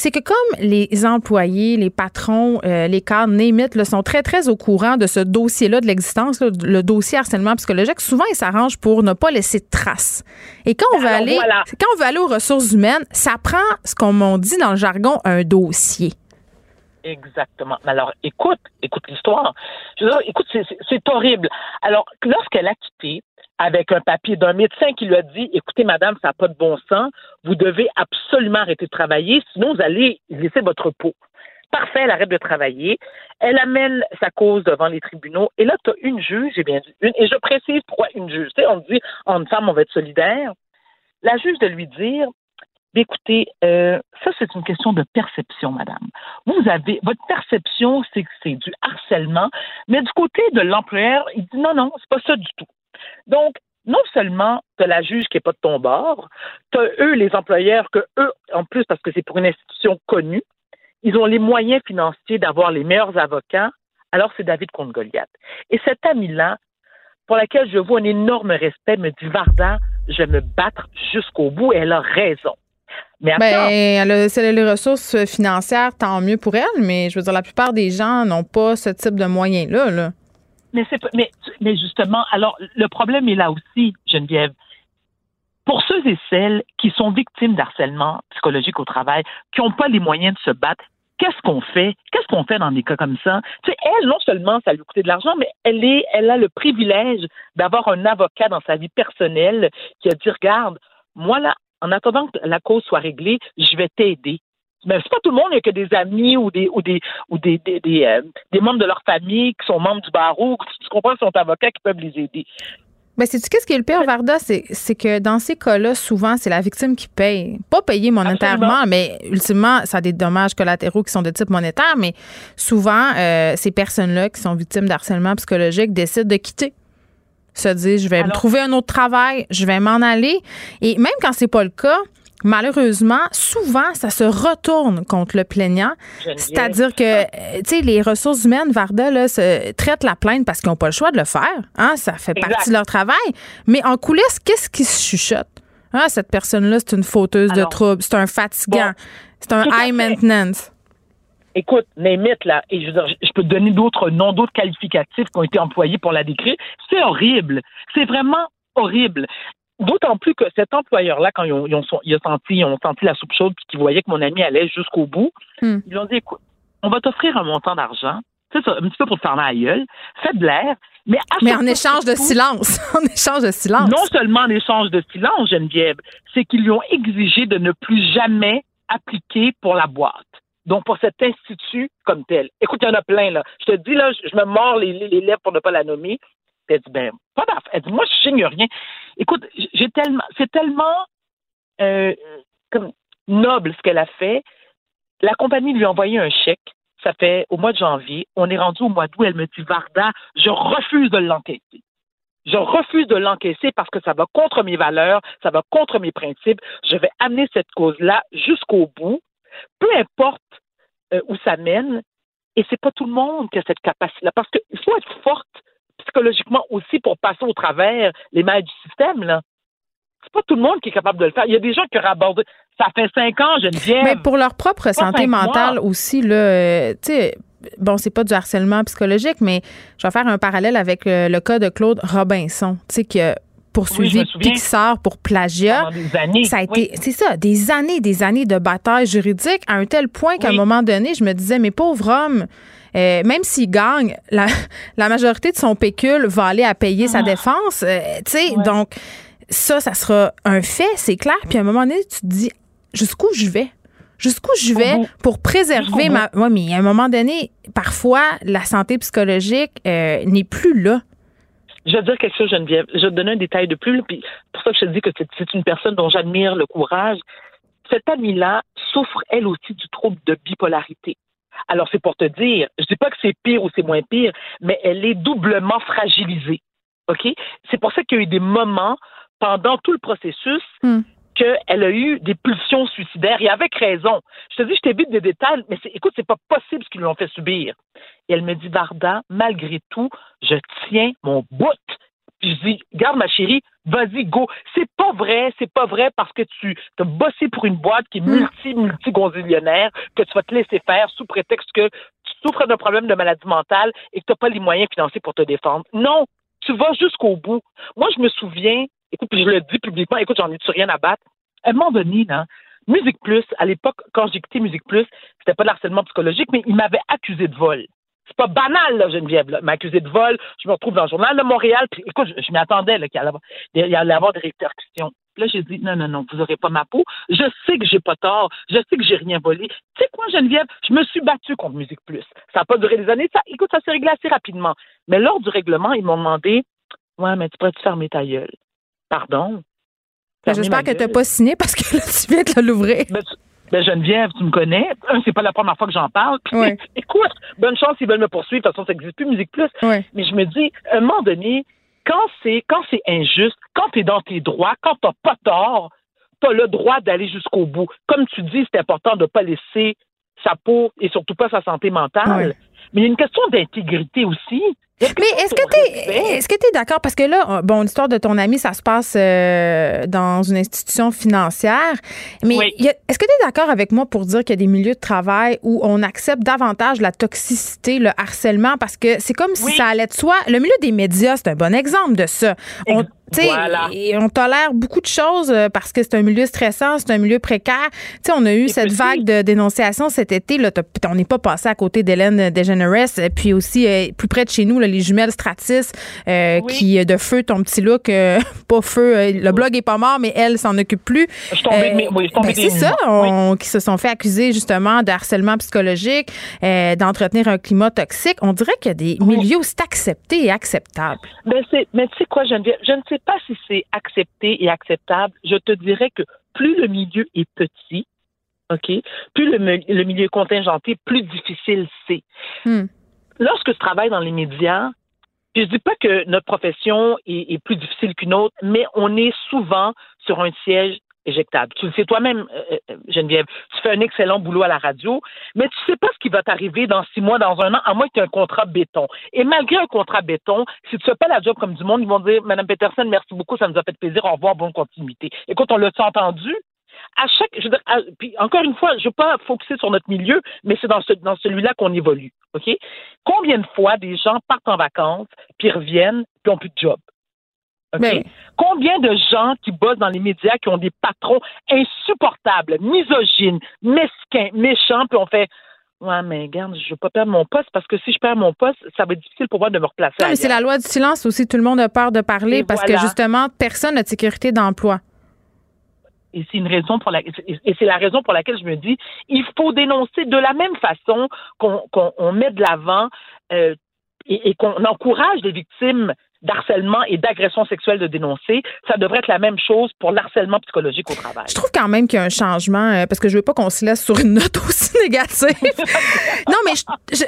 Speaker 3: c'est que comme les employés, les patrons, euh, les cadres, némites, le sont très, très au courant de ce dossier-là, de l'existence, le dossier harcèlement psychologique, souvent, ils s'arrangent pour ne pas laisser de traces. Et quand on veut aller, quand on veut aller aux ressources humaines, ça prend ce qu'on dit dans le jargon un dossier.
Speaker 10: Exactement. Alors, écoute, écoute l'histoire. écoute, c'est horrible. Alors, lorsqu'elle a quitté, avec un papier d'un médecin qui lui a dit écoutez, madame, ça n'a pas de bon sens, vous devez absolument arrêter de travailler, sinon vous allez laisser votre peau. Parfait, elle arrête de travailler. Elle amène sa cause devant les tribunaux. Et là, tu as une juge, j'ai bien dit une, et je précise pourquoi une juge. Tu sais, on dit en femme, on va être solidaire. La juge de lui dire écoutez, euh, ça c'est une question de perception, madame. Vous avez votre perception, c'est que c'est du harcèlement, mais du côté de l'employeur, il dit non, non, c'est pas ça du tout. Donc, non seulement tu as la juge qui n'est pas de ton bord, tu as eux, les employeurs, que eux, en plus, parce que c'est pour une institution connue, ils ont les moyens financiers d'avoir les meilleurs avocats, alors c'est David contre Goliath. Et cette amie-là, pour laquelle je vois un énorme respect, me dit Varda, je vais me battre jusqu'au bout et elle a raison.
Speaker 3: Mais ben, elle a, elle a les ressources financières, tant mieux pour elle, mais je veux dire, la plupart des gens n'ont pas ce type de moyens-là. Là.
Speaker 10: Mais, c'est, mais, mais justement, alors, le problème est là aussi, Geneviève. Pour ceux et celles qui sont victimes d'harcèlement psychologique au travail, qui n'ont pas les moyens de se battre, qu'est-ce qu'on fait? Qu'est-ce qu'on fait dans des cas comme ça? Tu sais, elle, non seulement ça lui coûtait de l'argent, mais elle est, elle a le privilège d'avoir un avocat dans sa vie personnelle qui a dit, regarde, moi là, en attendant que la cause soit réglée, je vais t'aider. Mais c'est pas tout le monde, il n'y a que des amis ou des ou des ou des des, des, euh, des membres de leur famille qui sont membres du barreau, tu comprends, sont avocats qui peuvent les aider.
Speaker 3: Mais c'est tu qu'est-ce qui est le pire, Varda, c'est que dans ces cas-là, souvent, c'est la victime qui paye. Pas payer monétairement, mais ultimement, ça a des dommages collatéraux qui sont de type monétaire, mais souvent, euh, ces personnes-là qui sont victimes d'harcèlement psychologique décident de quitter se disent je vais me trouver un autre travail, je vais m'en aller. Et même quand c'est pas le cas, malheureusement, souvent, ça se retourne contre le plaignant. C'est-à-dire que, euh, tu sais, les ressources humaines, Varda, là, se, traitent la plainte parce qu'ils n'ont pas le choix de le faire. Hein? Ça fait partie de leur travail. Mais en coulisses, qu'est-ce qui se chuchote? Ah, cette personne-là, c'est une fauteuse de troubles, c'est un fatigant, c'est un high maintenance.
Speaker 10: Écoute, Némite, là, et je, je peux te donner d'autres noms, d'autres qualificatifs qui ont été employés pour la décrire. C'est horrible. C'est vraiment horrible. D'autant plus que cet employeur-là, quand ils ont, ils, ont, senti, ils ont senti la soupe chaude puis qu'ils voyaient que mon ami allait jusqu'au bout, hmm. ils ont dit écoute, on va t'offrir un montant d'argent, c'est ça, un petit peu pour te faire mal à gueule, fais de l'air, mais,
Speaker 3: mais en échange de silence. en échange de silence.
Speaker 10: Non seulement en échange de silence, Geneviève, c'est qu'ils lui ont exigé de ne plus jamais appliquer pour la boîte. Donc, pour cet institut comme tel. Écoute, il y en a plein, là. Je te dis, là, je, me mords les, les lèvres pour ne pas la nommer. Elle dit, ben, pas d'affaire. Elle dit, moi, je signe rien. Écoute, c'est tellement euh, noble ce qu'elle a fait. La compagnie lui a envoyé un chèque ça fait au mois de janvier, on est rendu au mois d'août, elle me dit, Varda, je refuse de l'enquêter. Je refuse de l'encaisser parce que ça va contre mes valeurs, ça va contre mes principes. Je vais amener cette cause-là jusqu'au bout, peu importe euh, où ça mène. Et c'est pas tout le monde qui a cette capacité-là, parce qu'il faut être forte psychologiquement aussi pour passer au travers les mailles du système. Là. C'est pas tout le monde qui est capable de le faire. Il y a des gens qui auraient abordé. Ça fait cinq ans, Geneviève.
Speaker 3: Mais pour leur propre santé mentale aussi, là, euh, tu sais, bon, c'est pas du harcèlement psychologique, mais je vais faire un parallèle avec euh, le, cas de Claude Robinson, tu sais, qui a poursuivi Pixar pour plagiat.
Speaker 10: Années,
Speaker 3: ça a été, c'est ça, des années, des années de bataille juridique à un tel point qu'à un moment donné, je me disais, mais pauvre homme, euh, même s'il gagne, la, la, majorité de son pécule va aller à payer sa ah. défense. Euh, tu sais, donc ça, ça sera un fait, c'est clair. Puis à un moment donné, tu te dis jusqu'où je vais? Jusqu'où je vais pour préserver ma. Oui, mais à un moment donné, parfois, la santé psychologique euh, n'est plus là.
Speaker 10: Je vais te dire quelque chose, Geneviève. Je vais te donner un détail de plus. Puis pour ça que je te dis que c'est une personne dont j'admire le courage. Cette amie-là souffre, elle aussi, du trouble de bipolarité. Alors, c'est pour te dire, je dis pas que c'est pire ou c'est moins pire, mais elle est doublement fragilisée. OK? C'est pour ça qu'il y a eu des moments pendant tout le processus hmm qu'elle a eu des pulsions suicidaires et avec raison. Je te dis, je t'évite des détails, mais écoute, c'est pas possible ce qu'ils lui ont fait subir. Et elle me dit, Varda, malgré tout, je tiens mon bout. Puis je dis, garde ma chérie, vas-y, go. C'est pas vrai, c'est pas vrai parce que tu as bossé pour une boîte qui est hmm. multi, multi que tu vas te laisser faire sous prétexte que tu souffres d'un problème de maladie mentale et que tu n'as pas les moyens financiers pour te défendre. Non, tu vas jusqu'au bout. Moi, je me souviens, écoute, puis je le dis publiquement, écoute, j'en ai-tu rien à battre. À un moment donné, là, Musique Plus, à l'époque, quand j'ai quitté Musique Plus, c'était pas de harcèlement psychologique, mais il m'avait accusé de vol. C'est pas banal, là, Geneviève, là. accusé de vol. Je me retrouve dans le journal de Montréal, puis écoute, je, m'y attendais, qu'il y, allait avoir des répercussions. Là, j'ai dit, non, non, non, vous n'aurez pas ma peau. Je sais que j'ai pas tort. Je sais que j'ai rien volé. Tu sais quoi, Geneviève? Je me suis battue contre Musique Plus. Ça n'a pas duré des années. Ça, écoute, ça s'est réglé assez rapidement. Mais lors du règlement, ils m'ont demandé, ouais, mais tu pourrais-tu fermer ta gueule? Pardon?
Speaker 3: Ben, j'espère que tu n'as pas signé parce que là, tu viens de l'ouvrir.
Speaker 10: Ben, Geneviève, tu me connais. C'est pas la première fois que j'en parle. écoute, bonne chance s'ils veulent me poursuivre. De toute façon, ça n'existe plus, Musique Plus. Mais je me dis, à un moment donné, quand c'est quand c'est injuste, quand tu es dans tes droits, quand tu n'as pas tort, tu as le droit d'aller jusqu'au bout. Comme tu dis, c'est important de ne pas laisser sa peau et surtout pas sa santé mentale. Mais il y a une question d'intégrité aussi.
Speaker 3: Mais est-ce que tu es, est-ce que tu es d'accord? Parce que là bon l'histoire de ton ami ça se passe euh, dans une institution financière mais est-ce que tu es d'accord avec moi pour dire qu'il y a des milieux de travail où on accepte davantage la toxicité, le harcèlement? Parce que c'est comme si ça allait de soi. Le milieu des médias, c'est un bon exemple de ça. On, et on tolère beaucoup de choses euh, parce que c'est un milieu stressant, c'est un milieu précaire. sais, on a eu cette vague de dénonciation cet été. Là, on n'est pas passé à côté d'Hélène DeGeneres. Puis aussi, euh, plus près de chez nous, les jumelles Stratis, euh, qui de feu ton petit look, pas feu. le blog est pas mort, mais elle s'en occupe plus.
Speaker 10: Ben,
Speaker 3: c'est ça, qui se sont fait accuser justement de harcèlement psychologique, d'entretenir un climat toxique. On dirait qu'il y a des milieux où c'est accepté et acceptable.
Speaker 10: Ben, mais tu sais quoi, Geneviève? Je ne sais pas si c'est accepté et acceptable. Je te dirais que plus le milieu est petit, OK, plus le, milieu est contingenté, plus difficile c'est. Hmm. Lorsque je travaille dans les médias, je ne dis pas que notre profession est plus difficile qu'une autre, mais on est souvent sur un siège éjectable. Tu le sais toi-même, euh, euh, Geneviève. Tu fais un excellent boulot à la radio, mais tu sais pas ce qui va t'arriver dans six mois, dans un an, à moins que tu aies un contrat béton. Et malgré un contrat béton, si tu fais pas la job comme du monde, ils vont dire, Madame Peterson, merci beaucoup, ça nous a fait plaisir, au revoir, bonne continuité. Écoute, on l'a entendu? À chaque, je puis encore une fois, je veux pas focuser sur notre milieu, mais c'est dans, ce, dans celui-là qu'on évolue, ok? Combien de fois des gens partent en vacances, puis reviennent, puis n'ont plus de job? Ben. Combien de gens qui bossent dans les médias qui ont des patrons insupportables, misogynes, mesquins, méchants, puis on fait Ouais, mais regarde, je veux pas perdre mon poste parce que si je perds mon poste, ça va être difficile pour moi de me replacer.
Speaker 3: Non, mais c'est la loi du silence aussi. Tout le monde a peur de parler parce que justement, personne n'a de sécurité d'emploi.
Speaker 10: Et c'est une raison pour la, et c'est la raison pour laquelle je me dis, il faut dénoncer de la même façon qu'on met de l'avant euh, et, qu'on encourage les victimes d'harcèlement et d'agression sexuelle de dénoncer, ça devrait être la même chose pour l'harcèlement psychologique au travail.
Speaker 3: Je trouve quand même qu'il y a un changement, euh, parce que je veux pas qu'on se laisse sur une note aussi négative. non, mais je, je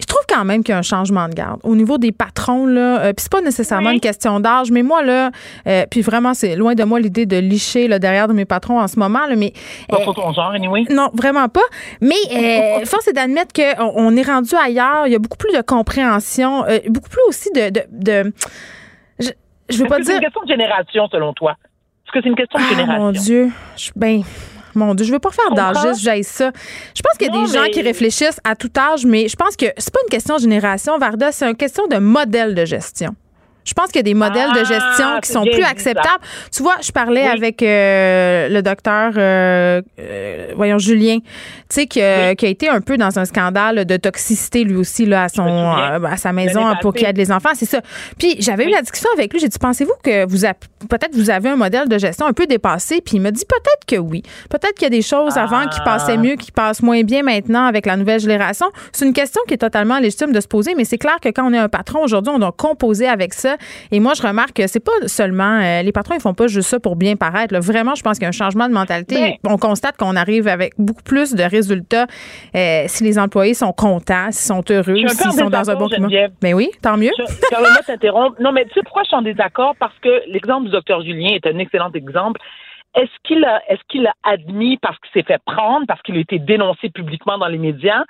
Speaker 3: je trouve quand même qu'il y a un changement de garde au niveau des patrons là. Euh, puis c'est pas nécessairement une question d'âge, mais moi là, euh, puis vraiment c'est loin de moi l'idée de licher le derrière de mes patrons en ce moment là, mais
Speaker 10: pas euh, ton genre anyway.
Speaker 3: Non, vraiment pas. Mais euh, force est d'admettre que on, est rendu ailleurs. Il y a beaucoup plus de compréhension, euh, beaucoup plus aussi de, de, de je, je veux pas dire.
Speaker 10: C'est une question de génération selon toi? Est-ce que c'est une question de
Speaker 3: ah,
Speaker 10: génération?
Speaker 3: Mon Dieu, je, ben mon Dieu, je veux pas faire d'âgisme, j'aille ça. Je pense qu'il y a des gens qui réfléchissent à tout âge, mais je pense que c'est pas une question de génération, Varda, c'est une question de modèle de gestion. Je pense qu'il y a des modèles de gestion
Speaker 10: Ah,
Speaker 3: qui
Speaker 10: c'est
Speaker 3: sont plus acceptables. Tu vois, je parlais avec euh, le docteur, euh, euh, voyons, Julien, sais, qui, a- qui a été un peu dans un scandale de toxicité lui aussi là, à, son, euh, à sa maison pour qu'il ait des enfants, c'est ça. Puis j'avais eu la discussion avec lui, j'ai dit, pensez-vous que vous peut-être vous avez un modèle de gestion un peu dépassé? Puis il m'a dit peut-être que oui. Peut-être qu'il y a des choses avant qui
Speaker 10: Ah.
Speaker 3: passaient mieux, qui passent moins bien maintenant avec la nouvelle génération. C'est une question qui est totalement légitime de se poser, mais c'est clair que quand on est un patron aujourd'hui, on doit composer avec ça. Et moi, je remarque que c'est pas seulement euh, les patrons, ils font pas juste ça pour bien paraître. là. Vraiment, je pense qu'il y a un changement de mentalité.
Speaker 10: Ben-
Speaker 3: on constate qu'on arrive avec beaucoup plus de résultats euh, si les employés sont contents, s'ils sont heureux, s'ils sont dans un bon climat. Mais oui, tant mieux.
Speaker 10: De t'interrompre. Non, mais tu sais pourquoi je suis en désaccord? Parce que l'exemple du docteur Julien est un excellent exemple. Est-ce qu'il a, est-ce qu'il a admis parce qu'il s'est fait prendre, parce qu'il a été dénoncé publiquement dans les médias?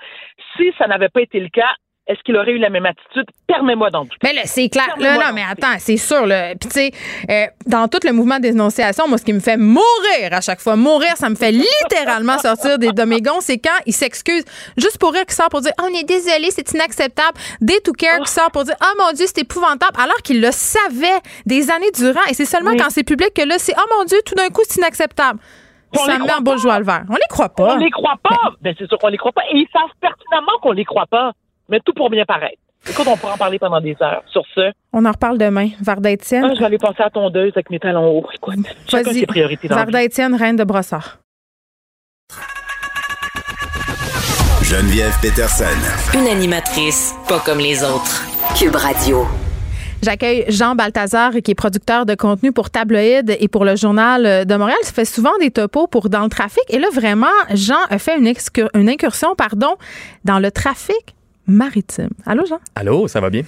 Speaker 10: Si ça n'avait pas été le cas, est-ce qu'il aurait eu la même attitude? Permets-moi d'en douter.
Speaker 3: Mais là, c'est clair. Là, non, mais attends, c'est sûr. Là. Puis, tu sais, euh, dans tout le mouvement dénonciation, moi, ce qui me fait mourir à chaque fois, mourir, ça me fait littéralement sortir des, de mes gonds, c'est quand ils s'excusent juste pour rire, qui sort pour dire oh, on est désolé, c'est inacceptable. Day to care qui sort pour dire oh mon Dieu, c'est épouvantable, alors qu'ils le savaient des années durant. Et c'est seulement
Speaker 10: Oui.
Speaker 3: quand c'est public que là, c'est oh mon Dieu, tout d'un coup, c'est inacceptable.
Speaker 10: On
Speaker 3: ça me met en le vert. On les croit pas.
Speaker 10: On les croit pas. Ben, c'est sûr qu'on les croit pas. Et ils savent pertinemment qu'on les croit pas. Mais tout pour bien paraître. Écoute, on pourra en parler pendant des heures. Sur ce,
Speaker 3: On en reparle demain. Varda Étienne.
Speaker 10: ah, je vais aller passer à tondeuse avec mes talons hauts. Écoute, chacun
Speaker 3: Vas-y.
Speaker 10: ses priorités dans la vie.
Speaker 3: Varda Étienne, reine de Brossard.
Speaker 2: Geneviève Peterson.
Speaker 1: Une animatrice pas comme les autres. Cube Radio.
Speaker 3: J'accueille Jean Balthazar, qui est producteur de contenu pour Tabloïd et pour le Journal de Montréal. Il fait souvent des topos pour Dans le trafic. Et là, vraiment, Jean a fait une, excur- une incursion pardon, dans le trafic maritime. Allô, Jean?
Speaker 11: Allô, ça va bien?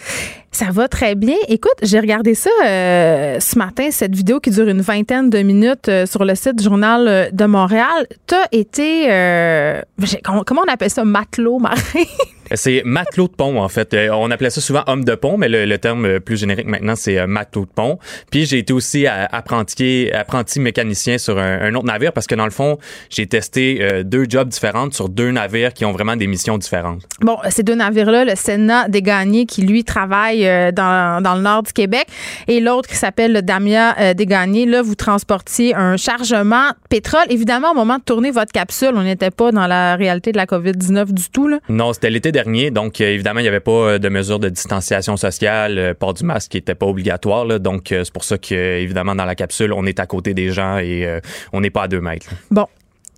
Speaker 3: Ça va très bien. Écoute, j'ai regardé ça euh, ce matin, cette vidéo qui dure une vingtaine de minutes euh, sur le site du Journal euh, de Montréal. T'as été, euh, comment on appelle ça, matelot marin?
Speaker 11: C'est matelot de pont, en fait. Euh, On appelait ça souvent homme de pont, mais le, le terme euh, plus générique maintenant, c'est euh, matelot de pont. Puis j'ai été aussi apprenti, apprenti mécanicien sur un, un autre navire parce que dans le fond, j'ai testé euh, deux jobs différents sur deux navires qui ont vraiment des missions différentes.
Speaker 3: Bon, ces deux navires-là, le Sénat des Gagnés qui, lui, travaille euh, dans, dans le nord du Québec et l'autre qui s'appelle le Damia euh, des Gagnés. Là, vous transportiez un chargement de pétrole. Évidemment, au moment de tourner votre capsule, on n'était pas dans la réalité de la COVID-19 du tout. Là.
Speaker 11: Non, c'était l'été donc euh, évidemment, il n'y avait pas euh, de mesures de distanciation sociale, euh, port du masque qui n'était pas obligatoire. donc c'est pour ça que, évidemment, dans la capsule, on est à côté des gens et on n'est pas à deux mètres.
Speaker 3: Bon.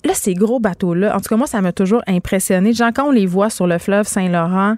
Speaker 3: Là, ces gros bateaux-là, en tout cas, moi, ça m'a toujours impressionné. Genre, quand on les voit sur le fleuve Saint-Laurent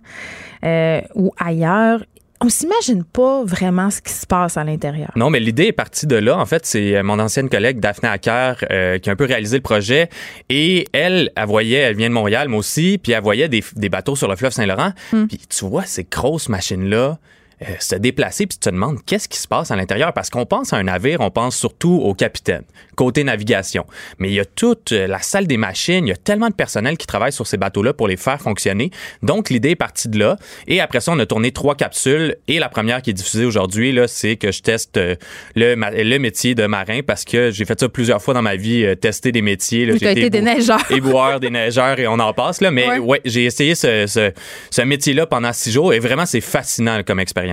Speaker 3: ou ailleurs, on s'imagine pas vraiment ce qui se passe à l'intérieur.
Speaker 11: Non, mais l'idée est partie de là. En fait, c'est euh, mon ancienne collègue Daphné Acker euh, qui a un peu réalisé le projet. Et elle, elle voyait, elle vient de Montréal, moi aussi, puis elle voyait des, des bateaux sur le fleuve Saint-Laurent. Puis tu vois ces grosses machines-là euh, se déplacer, puis tu te demandes qu'est-ce qui se passe à l'intérieur? Parce qu'on pense à un navire, on pense surtout au capitaine, côté navigation. Mais il y a toute euh, la salle des machines, il y a tellement de personnel qui travaille sur ces bateaux-là pour les faire fonctionner. Donc, l'idée est partie de là. Et après ça, on a tourné trois capsules. Et la première qui est diffusée aujourd'hui, là, c'est que je teste euh, le, le métier de marin parce que j'ai fait ça plusieurs fois dans ma vie, tester des métiers. là. J'ai
Speaker 3: été
Speaker 11: ébou-
Speaker 3: déneigeur.
Speaker 11: éboueur, des neigeurs et on en passe. Là. Mais
Speaker 3: Ouais.
Speaker 11: ouais, j'ai essayé ce, ce, ce métier-là pendant six jours et vraiment, c'est fascinant comme expérience.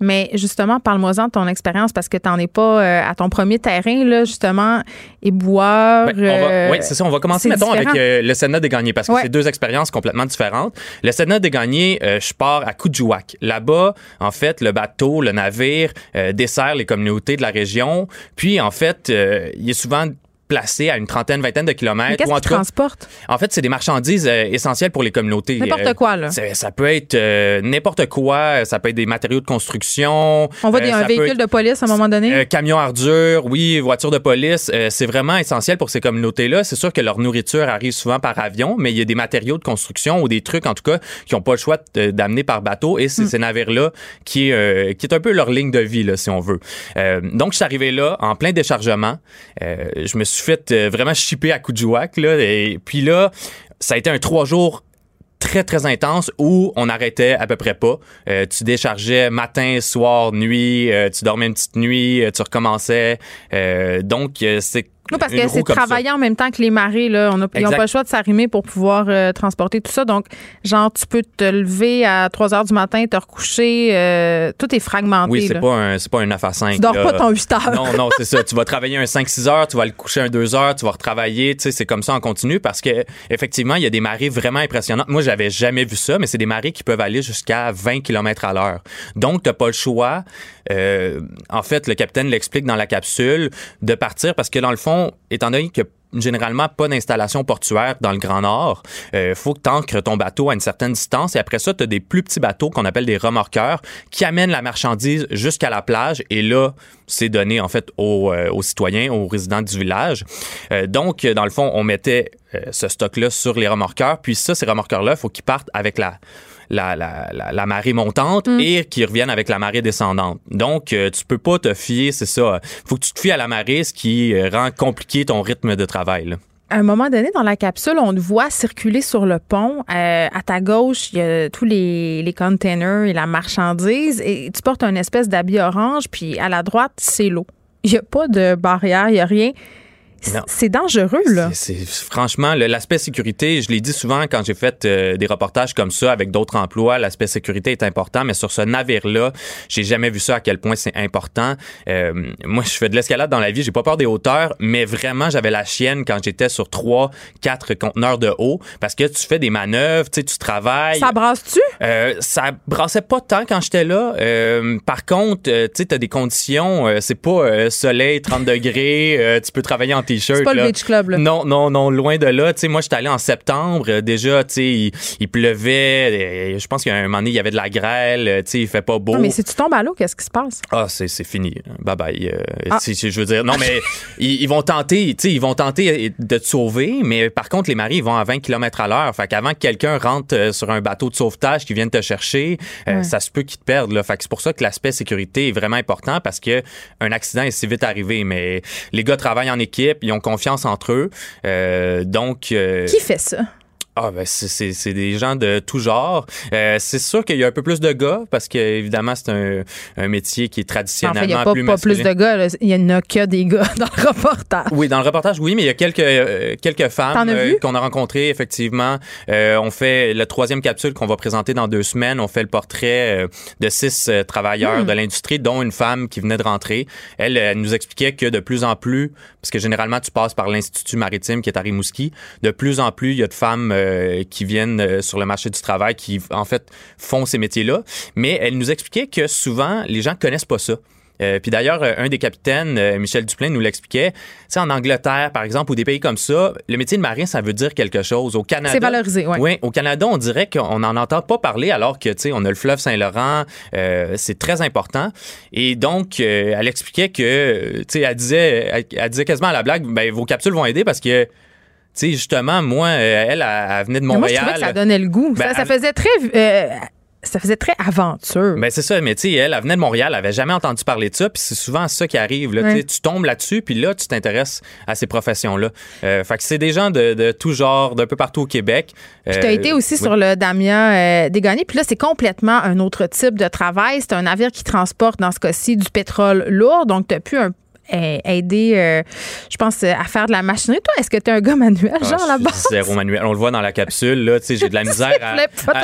Speaker 3: Mais justement, parle-moi-en de ton expérience parce que tu n'en es pas euh, à ton premier terrain, là, justement, éboueur.
Speaker 11: Ben,
Speaker 3: euh,
Speaker 11: oui, c'est ça. On va commencer, mettons,
Speaker 3: différent.
Speaker 11: avec euh, le Sénat des gagnés, parce que
Speaker 3: Ouais.
Speaker 11: c'est deux expériences complètement différentes. Le Sénat des gagnés, euh, je pars à Coudjouac. Là-bas, en fait, le bateau, le navire dessert les communautés de la région. Puis, en fait, il est souvent placés à une trentaine, vingtaine de kilomètres.
Speaker 3: Qu'est-ce qu'ils transportent?
Speaker 11: En fait, c'est des marchandises euh, essentielles pour les communautés.
Speaker 3: N'importe
Speaker 11: Euh,
Speaker 3: quoi, là.
Speaker 11: Ça peut être euh, n'importe quoi. Ça peut être des matériaux de construction.
Speaker 3: On voit
Speaker 11: Euh,
Speaker 3: des, un
Speaker 11: ça peut
Speaker 3: véhicule
Speaker 11: être-
Speaker 3: de police à un moment donné?
Speaker 11: euh, camion ardure, oui, voiture de police, euh, c'est vraiment essentiel pour ces communautés-là. C'est sûr que leur nourriture arrive souvent par avion, mais il y a des matériaux de construction ou des trucs, en tout cas, qui n'ont pas le choix d'amener par bateau. Et
Speaker 3: Hmm.
Speaker 11: c'est ces navires-là qui est, euh, qui est un peu leur ligne de vie, là, si on veut. Euh, donc, je suis arrivé là en plein déchargement. Euh, je me suis fait euh, vraiment chipper à coups de jouac, là. Et puis là, ça a été un trois jours très très intense où on n'arrêtait à peu près pas. Euh, tu déchargeais matin, soir, nuit, euh, tu dormais une petite nuit, tu recommençais. Donc c'est
Speaker 3: Oui, parce
Speaker 11: une
Speaker 3: que c'est
Speaker 11: ça.
Speaker 3: travailler en même temps que les marées. Là. On a, ils n'ont pas le choix de s'arrimer pour pouvoir euh, transporter tout ça. Donc, genre, tu peux te lever à 3 heures du matin, te recoucher. euh, tout est fragmenté.
Speaker 11: Oui, c'est pas un c'est pas un 9 à 5.
Speaker 3: Tu dors
Speaker 11: là.
Speaker 3: pas ton 8 heures.
Speaker 11: Non, non, c'est ça. Tu vas travailler un 5-6 heures, tu vas le coucher un 2 heures, tu vas retravailler. Tu sais, c'est comme ça en continu parce que effectivement, il y a des marées vraiment impressionnantes. Moi, j'avais jamais vu ça, mais c'est des marées qui peuvent aller jusqu'à 20 km à l'heure. Donc, t'as pas le choix. Euh, en fait, le capitaine l'explique dans la capsule de partir parce que dans le fond, étant donné que généralement pas d'installation portuaire dans le Grand Nord. Il faut que tu ancres ton bateau à une certaine distance et après ça, tu as des plus petits bateaux qu'on appelle des remorqueurs qui amènent la marchandise jusqu'à la plage et là, c'est donné en fait aux, euh, citoyens, aux résidents du village. Euh, donc, dans le fond, on mettait euh, ce stock-là sur les remorqueurs. Puis ça, ces remorqueurs-là, il faut qu'ils partent avec la, la, la, la, la marée montante et qu'ils reviennent avec la marée descendante. Donc, euh, tu peux pas te fier, c'est ça. faut que tu te fies à la marée, ce qui euh, rend compliqué ton rythme de travail. là.
Speaker 3: À un moment donné, dans la capsule, on te voit circuler sur le pont. Euh, à ta gauche, il y a tous les, les containers et la marchandise. Et tu portes une espèce d'habit orange. Puis à la droite, c'est l'eau. Il n'y a pas de barrière, il n'y a rien. C'est dangereux, là.
Speaker 11: Franchement l'aspect sécurité. Je l'ai dit souvent quand j'ai fait euh, des reportages comme ça avec d'autres emplois. L'aspect sécurité est important, mais sur ce navire-là, j'ai jamais vu ça à quel point c'est important. Euh, moi, je fais de l'escalade dans la vie. J'ai pas peur des hauteurs, mais vraiment, j'avais la chienne quand j'étais sur trois, quatre conteneurs de haut parce que tu fais des manœuvres, tu sais, tu travailles.
Speaker 3: Ça brasse-tu?
Speaker 11: Euh, ça brassait pas tant quand j'étais là. Euh, par contre, euh, tu sais, t'as des conditions. euh, c'est pas euh, soleil, 30 degrés. euh, tu peux travailler en t-shirt.
Speaker 3: C'est pas le beach club, là.
Speaker 11: Non, non, non, loin de là. Tu sais, moi, j'étais allé en septembre. euh, déjà, tu sais, il, il pleuvait. euh, je pense qu'à un moment donné, il y avait de la grêle. euh, Tu sais, il fait pas beau.
Speaker 3: Non, mais si tu tombes à l'eau, qu'est-ce qui se passe?
Speaker 11: Ah, c'est, c'est fini. Bye bye. Euh,
Speaker 3: Ah.
Speaker 11: je veux dire, non, mais ils, ils vont tenter, tu sais, ils vont tenter de te sauver, mais par contre, les maris, ils vont à 20 km à l'heure. Fait qu'avant que quelqu'un rentre sur un bateau de sauvetage qui vienne te chercher, euh, ça se peut qu'ils te perdent, là. Fait que c'est pour ça que l'aspect sécurité est vraiment important parce que un accident est si vite arrivé. Mais les gars travaillent en équipe, ils ont confiance entre eux. Euh, donc, euh,
Speaker 3: Qui fait ça?
Speaker 11: Ah ben c'est- c'est c'est des gens de tout genre. Euh, c'est sûr qu'il y a un peu plus de gars parce que évidemment c'est un, un métier qui est
Speaker 3: En
Speaker 11: traditionnellement
Speaker 3: fait, il n'y a pas,
Speaker 11: plus
Speaker 3: pas plus
Speaker 11: masculin.
Speaker 3: de gars. là. Il y en a que des gars dans le reportage.
Speaker 11: Oui, dans le reportage, oui, mais il y a quelques euh, quelques femmes euh, qu'on a rencontrées effectivement. Euh, on fait la troisième capsule qu'on va présenter dans deux semaines. On fait le portrait de six travailleurs
Speaker 3: Hmm.
Speaker 11: de l'industrie, dont une femme qui venait de rentrer. Elle, elle nous expliquait que de plus en plus, parce que généralement tu passes par l'institut maritime qui est à Rimouski, de plus en plus il y a de femmes euh, qui viennent euh, sur le marché du travail qui en fait font ces métiers-là. Mais elle nous expliquait que souvent les gens connaissent pas ça. Euh, puis d'ailleurs, un des capitaines, euh, Michel Duplain, nous l'expliquait. Tu sais, en Angleterre, par exemple, ou des pays comme ça, le métier de marin, ça veut dire quelque chose. Au Canada,
Speaker 3: C'est valorisé, ouais.
Speaker 11: Oui, au Canada, on dirait qu'on n'en entend pas parler alors que, tu sais, on a le fleuve Saint-Laurent, euh, c'est très important. Et donc, elle expliquait que, tu sais, elle disait, elle, elle disait quasiment à la blague, ben, vos capsules vont aider parce que, sais, justement, moi, euh, elle, elle, elle venait de
Speaker 3: Mais moi, je
Speaker 11: Montréal.
Speaker 3: trouvais que ça donnait le goût.
Speaker 11: Ben,
Speaker 3: ça, faisait très. euh, ça faisait très aventure.
Speaker 11: Ben c'est ça, mais tu sais, elle, elle venait de Montréal, elle avait jamais entendu parler de ça, puis c'est souvent ça qui arrive. Là,
Speaker 3: Ouais.
Speaker 11: Tu tombes là-dessus, puis là, tu t'intéresses à ces professions-là. Euh, fait que c'est des gens de, de tout genre, d'un peu partout au Québec.
Speaker 3: Puis tu as
Speaker 11: Euh,
Speaker 3: été aussi
Speaker 11: oui.
Speaker 3: sur le Damien euh, Dégagné. Puis là, c'est complètement un autre type de travail. C'est un navire qui transporte, dans ce cas-ci, du pétrole lourd. Donc, tu as pu un- euh, aider, euh, je pense, euh, à faire de la machinerie. Toi, est-ce que tu es un gars manuel,
Speaker 11: Ah,
Speaker 3: genre, là-bas?
Speaker 11: Zéro manuel. On le voit dans la capsule, là. Tu sais, j'ai de la misère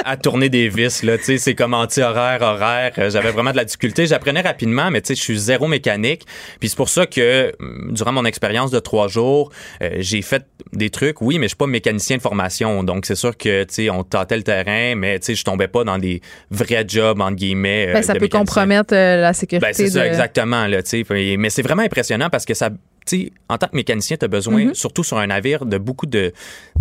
Speaker 11: à, tourner des vis, là. Tu sais, c'est comme anti-horaire, horaire. Euh, J'avais vraiment de la difficulté. J'apprenais rapidement, mais tu sais, je suis zéro mécanique. Puis c'est pour ça que, hum, durant mon expérience de trois jours, euh, j'ai fait des trucs. Oui, mais je suis pas mécanicien de formation. Donc, c'est sûr que, tu sais, on tâtait le terrain, mais tu sais, je tombais pas dans des vrais jobs, entre guillemets. euh,
Speaker 3: Ben, ça
Speaker 11: de
Speaker 3: peut
Speaker 11: mécanicien.
Speaker 3: compromettre euh, la sécurité.
Speaker 11: Ben, c'est ça, exactement. Là, tu sais. Puis- mais c'est vraiment impressionnant parce que ça tu en tant que mécanicien, tu as besoin,
Speaker 3: Mhm.
Speaker 11: surtout sur un navire, de beaucoup de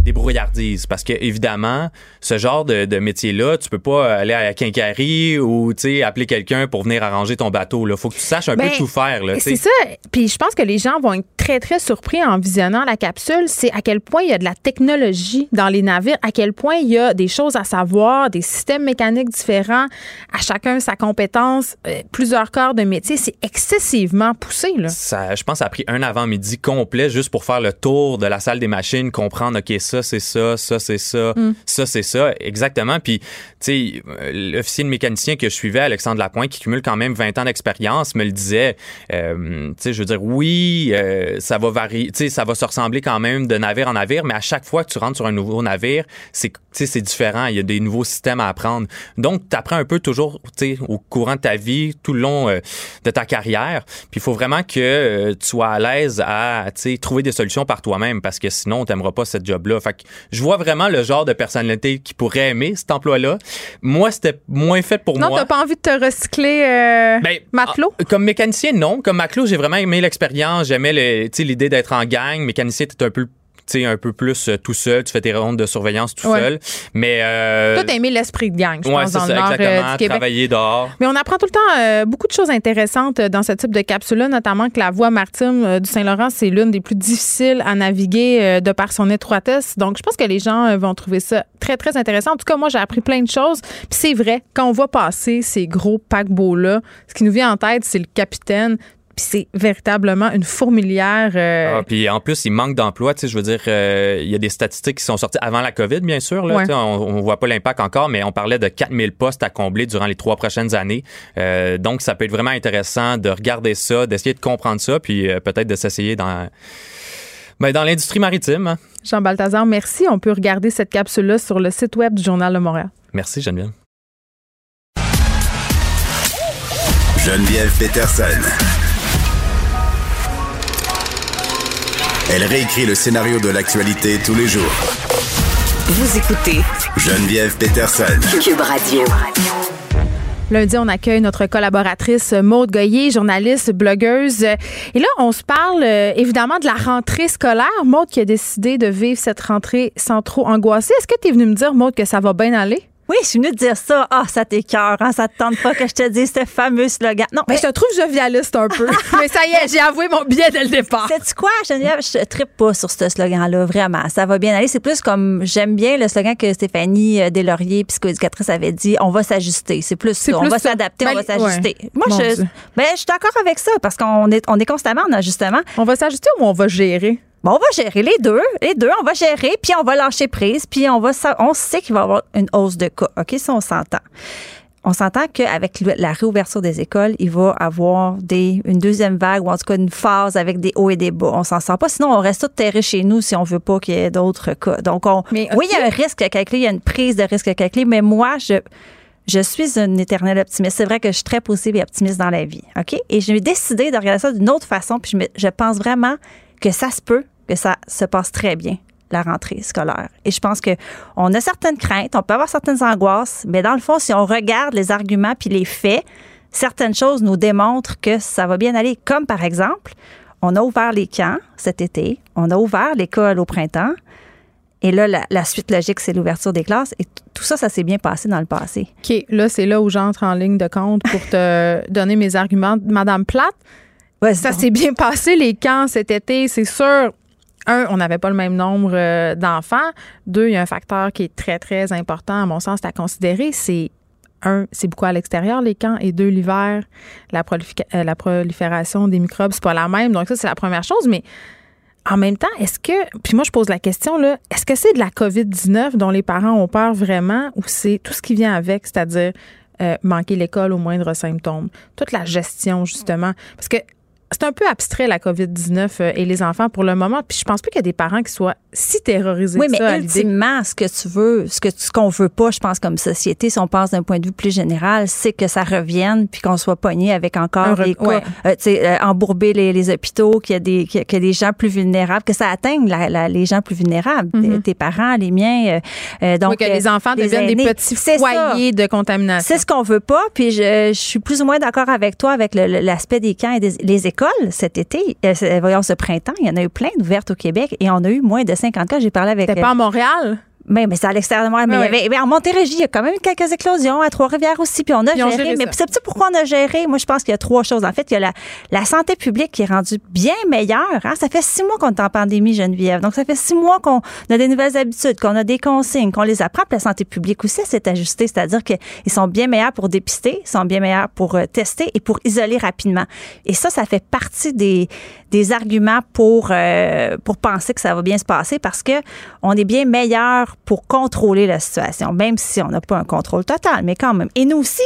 Speaker 11: débrouillardise. Parce que, évidemment, ce genre de, de métier-là, tu peux pas aller à la quincaillerie ou, tu appeler quelqu'un pour venir arranger ton bateau. Il faut que tu saches un
Speaker 3: Ben,
Speaker 11: peu tout faire.
Speaker 3: C'est ça. Puis je pense que les gens vont être très, très surpris en visionnant la capsule. C'est à quel point il y a de la technologie dans les navires, à quel point il y a des choses à savoir, des systèmes mécaniques différents, à chacun sa compétence, euh, plusieurs corps de métier. C'est excessivement poussé. Là.
Speaker 11: Ça, je pense que ça a pris un avant-midi complet juste pour faire le tour de la salle des machines, comprendre, OK, ça, c'est ça, ça, c'est ça,
Speaker 3: Mm.
Speaker 11: ça, c'est ça. Exactement. Puis, tu sais, l'officier de mécanicien que je suivais, Alexandre Lapointe, qui cumule quand même 20 ans d'expérience, me le disait. Euh, tu sais, je veux dire, oui, euh, ça va varier, tu sais, ça va se ressembler quand même de navire en navire, mais à chaque fois que tu rentres sur un nouveau navire, c'est, tu sais, c'est différent. Il y a des nouveaux systèmes à apprendre. Donc, tu apprends un peu toujours, tu sais, au courant de ta vie, tout le long euh, de ta carrière. Puis, il faut vraiment que tu sois à l'aise à, tu trouver des solutions par toi-même parce que sinon, on t'aimeras pas cette job-là. Fait que je vois vraiment le genre de personnalité qui pourrait aimer cet emploi-là. Moi, c'était moins fait pour
Speaker 3: Non,
Speaker 11: moi.
Speaker 3: t'as pas envie de te recycler euh,
Speaker 11: Ben,
Speaker 3: matelot?
Speaker 11: ah, Comme mécanicien, non. Comme matelot, j'ai vraiment aimé l'expérience. J'aimais tu l'idée d'être en gang. Mécanicien, t'es un peu tu sais, un peu plus euh, tout seul, tu fais tes rondes de surveillance tout
Speaker 3: Ouais.
Speaker 11: seul. Mais euh,
Speaker 3: Toi, t'as aimé l'esprit de gang, je
Speaker 11: ouais,
Speaker 3: pense, dans
Speaker 11: ça,
Speaker 3: le nord euh,
Speaker 11: exactement.
Speaker 3: du Québec.
Speaker 11: Travailler dehors.
Speaker 3: Mais on apprend tout le temps euh, beaucoup de choses intéressantes dans ce type de capsule-là, notamment que la voie maritime du Saint-Laurent, c'est l'une des plus difficiles à naviguer de par son étroitesse. Donc, je pense que les gens vont trouver ça très, très intéressant. En tout cas, moi, j'ai appris plein de choses. Puis c'est vrai, quand on voit passer ces gros paquebots-là, ce qui nous vient en tête, c'est le capitaine. Puis c'est véritablement une fourmilière. euh,
Speaker 11: Ah, puis en plus, il manque d'emplois. Tu sais, je veux dire, euh, il y a des statistiques qui sont sorties avant la COVID, bien sûr. Là,
Speaker 3: Ouais.
Speaker 11: Tu sais, on, on voit pas l'impact encore, mais on parlait de 4000 postes à combler durant les trois prochaines années. Euh, donc, ça peut être vraiment intéressant de regarder ça, d'essayer de comprendre ça, puis euh, peut-être de s'essayer dans, ben, dans l'industrie maritime. hein.
Speaker 3: Jean Balthazar, merci. On peut regarder cette capsule-là sur le site web du Journal de Montréal.
Speaker 11: Merci, Geneviève.
Speaker 2: Geneviève Peterson. Elle réécrit le scénario de l'actualité tous les jours.
Speaker 1: Vous écoutez
Speaker 2: Geneviève Peterson.
Speaker 1: Cube Radio.
Speaker 3: Lundi, on accueille notre collaboratrice Maude Goyer, journaliste, blogueuse. Et là, on se parle euh, évidemment de la rentrée scolaire. Maude qui a décidé de vivre cette rentrée sans trop angoisser. Est-ce que tu es venue me dire, Maude, que ça va bien aller?
Speaker 12: Oui, je suis venue te dire ça. Ah, ça t'écœure, hein? Ça te tente pas que je te dise ce fameux slogan. Non,
Speaker 3: Ben, je te trouve jovialiste un peu. Mais ça y est, j'ai avoué mon billet dès le départ.
Speaker 12: Sais-tu quoi, Geneviève? Je trippe pas sur ce slogan-là, vraiment. Ça va bien aller. C'est plus comme, j'aime bien le slogan que Stéphanie euh, Deslauriers, psychoéducatrice, avait dit, on va s'ajuster. C'est plus
Speaker 3: C'est
Speaker 12: ça.
Speaker 3: plus
Speaker 12: on va s'adapter,
Speaker 3: Ben,
Speaker 12: on va s'ajuster.
Speaker 3: ouais.
Speaker 12: Moi,
Speaker 3: Mon
Speaker 12: je, ben, je suis d'accord avec ça parce qu'on est, on est constamment en ajustement.
Speaker 3: On va s'ajuster ou on va gérer?
Speaker 12: Bon, on va gérer les deux, les deux, on va gérer, puis on va lâcher prise, puis on va, on sait qu'il va y avoir une hausse de cas. OK, ça, on s'entend. On s'entend qu'avec la réouverture des écoles, il va avoir des, une deuxième vague ou en tout cas une phase avec des hauts et des bas. On s'en sort pas. Sinon, on reste tout terré chez nous si on veut pas qu'il y ait d'autres cas. Donc, on,
Speaker 3: Mais,
Speaker 12: oui, il y a un risque à calculer, il y a une prise de risque à calculer, mais moi, je, je suis une éternelle optimiste. C'est vrai que je suis très positive et optimiste dans la vie. OK? Et j'ai décidé de regarder ça d'une autre façon, puis je, me- je pense vraiment que ça se peut, que ça se passe très bien la rentrée scolaire. Et je pense que on a certaines craintes, on peut avoir certaines angoisses, mais dans le fond, si on regarde les arguments puis les faits, certaines choses nous démontrent que ça va bien aller. Comme par exemple, on a ouvert les camps cet été, on a ouvert l'école au printemps, et là, la, la suite logique, c'est l'ouverture des classes. Et tout ça, ça s'est bien passé dans le passé.
Speaker 3: OK, là, c'est là où j'entre en ligne de compte pour te donner mes arguments. Madame Plate, ça s'est bien passé, les camps cet été, c'est sûr. Un, on n'avait pas le même nombre euh, d'enfants. Deux, il y a un facteur qui est très, très important, à mon sens, à considérer. C'est un, c'est beaucoup à l'extérieur, les camps. Et deux, l'hiver, euh, la prolifération des microbes, c'est pas la même. Donc, ça, c'est la première chose. Mais en même temps, est-ce que, puis moi je pose la question, là, est-ce que c'est de la COVID-19 dont les parents ont peur vraiment ou c'est tout ce qui vient avec, c'est-à-dire euh, manquer l'école au moindre symptôme, toute la gestion justement, parce que c'est un peu abstrait la COVID-19 euh, et les enfants pour le moment, puis je pense pas qu'il y a des parents qui soient si terrorisés
Speaker 12: Oui,
Speaker 3: que
Speaker 12: mais
Speaker 3: ça
Speaker 12: ultimement, ce que tu veux, ce que ce qu'on veut pas, je pense comme société, si on pense d'un point de vue plus général, c'est que ça revienne puis qu'on soit pogné avec encore des cas,
Speaker 3: ouais.
Speaker 12: euh, euh, embourber les, les hôpitaux, qu'il y a des qu'il y a- les gens plus vulnérables, que ça atteigne la- la- les gens plus vulnérables, tes- tes, parents, les miens. euh, donc
Speaker 3: Mhm. Oui, que les enfants
Speaker 12: les
Speaker 3: deviennent des petits
Speaker 12: ça.
Speaker 3: foyers de contamination.
Speaker 12: C'est ce qu'on veut pas, puis je, je suis plus ou moins d'accord avec toi avec l'aspect des camps et des les écoles. cet été, euh, voyons, ce printemps, il y en a eu plein d'ouvertes au Québec et on a eu moins de 50 cas. J'ai parlé avec.
Speaker 3: C'était
Speaker 12: euh,
Speaker 3: pas à Montréal?
Speaker 12: Mais, mais c'est à l'extérieur de moi. Mais
Speaker 3: Ouais,
Speaker 12: il y avait, mais en Montérégie, il y a quand même eu quelques éclosions, à Trois-Rivières aussi. Puis on a géré.
Speaker 3: géré
Speaker 12: mais c'est pourquoi on a géré? Moi, je pense qu'il y a trois choses. En fait, il y a la, la santé publique qui est rendue bien meilleure. hein. Ça fait six mois qu'on est en pandémie, Geneviève. Donc, ça fait six mois qu'on a des nouvelles habitudes, qu'on a des consignes, qu'on les apprend. Puis la santé publique aussi s'est ajustée. C'est-à-dire qu'ils sont bien meilleurs pour dépister, ils sont bien meilleurs pour euh, tester et pour isoler rapidement. Et ça, ça fait partie des, des arguments pour, euh, pour penser que ça va bien se passer parce que on est bien meilleur pour contrôler la situation, même si on n'a pas un contrôle total, mais quand même. Et nous aussi,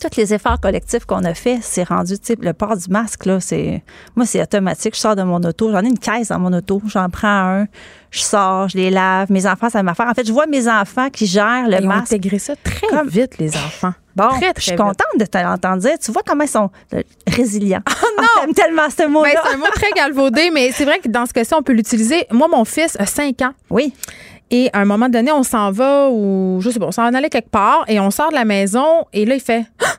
Speaker 12: tous les efforts collectifs qu'on a fait, c'est rendu, tu sais, le port du masque, là, c'est, moi, c'est automatique. Je sors de mon auto, j'en ai une caisse dans mon auto, j'en prends un, je sors, je les lave. Mes enfants, ça m'affaire. En fait, je vois mes enfants qui gèrent le
Speaker 3: Ils ont
Speaker 12: masque.
Speaker 3: intégré ça très
Speaker 12: Comme-
Speaker 3: vite, les enfants.
Speaker 12: Bon,
Speaker 3: très, très
Speaker 12: je suis
Speaker 3: vite.
Speaker 12: contente de te l'entendre dire. Tu vois comment ils sont euh, résilients.
Speaker 3: Ah
Speaker 12: non! T'aimes tellement ce
Speaker 3: Ben,
Speaker 12: mot-là.
Speaker 3: c'est un mot très galvaudé, mais c'est vrai que dans ce cas-ci, on peut l'utiliser. Moi, mon fils a 5 ans.
Speaker 12: Oui.
Speaker 3: Et à un moment donné, on s'en va ou je sais pas, on s'en allait quelque part et on sort de la maison et là, il fait Ah!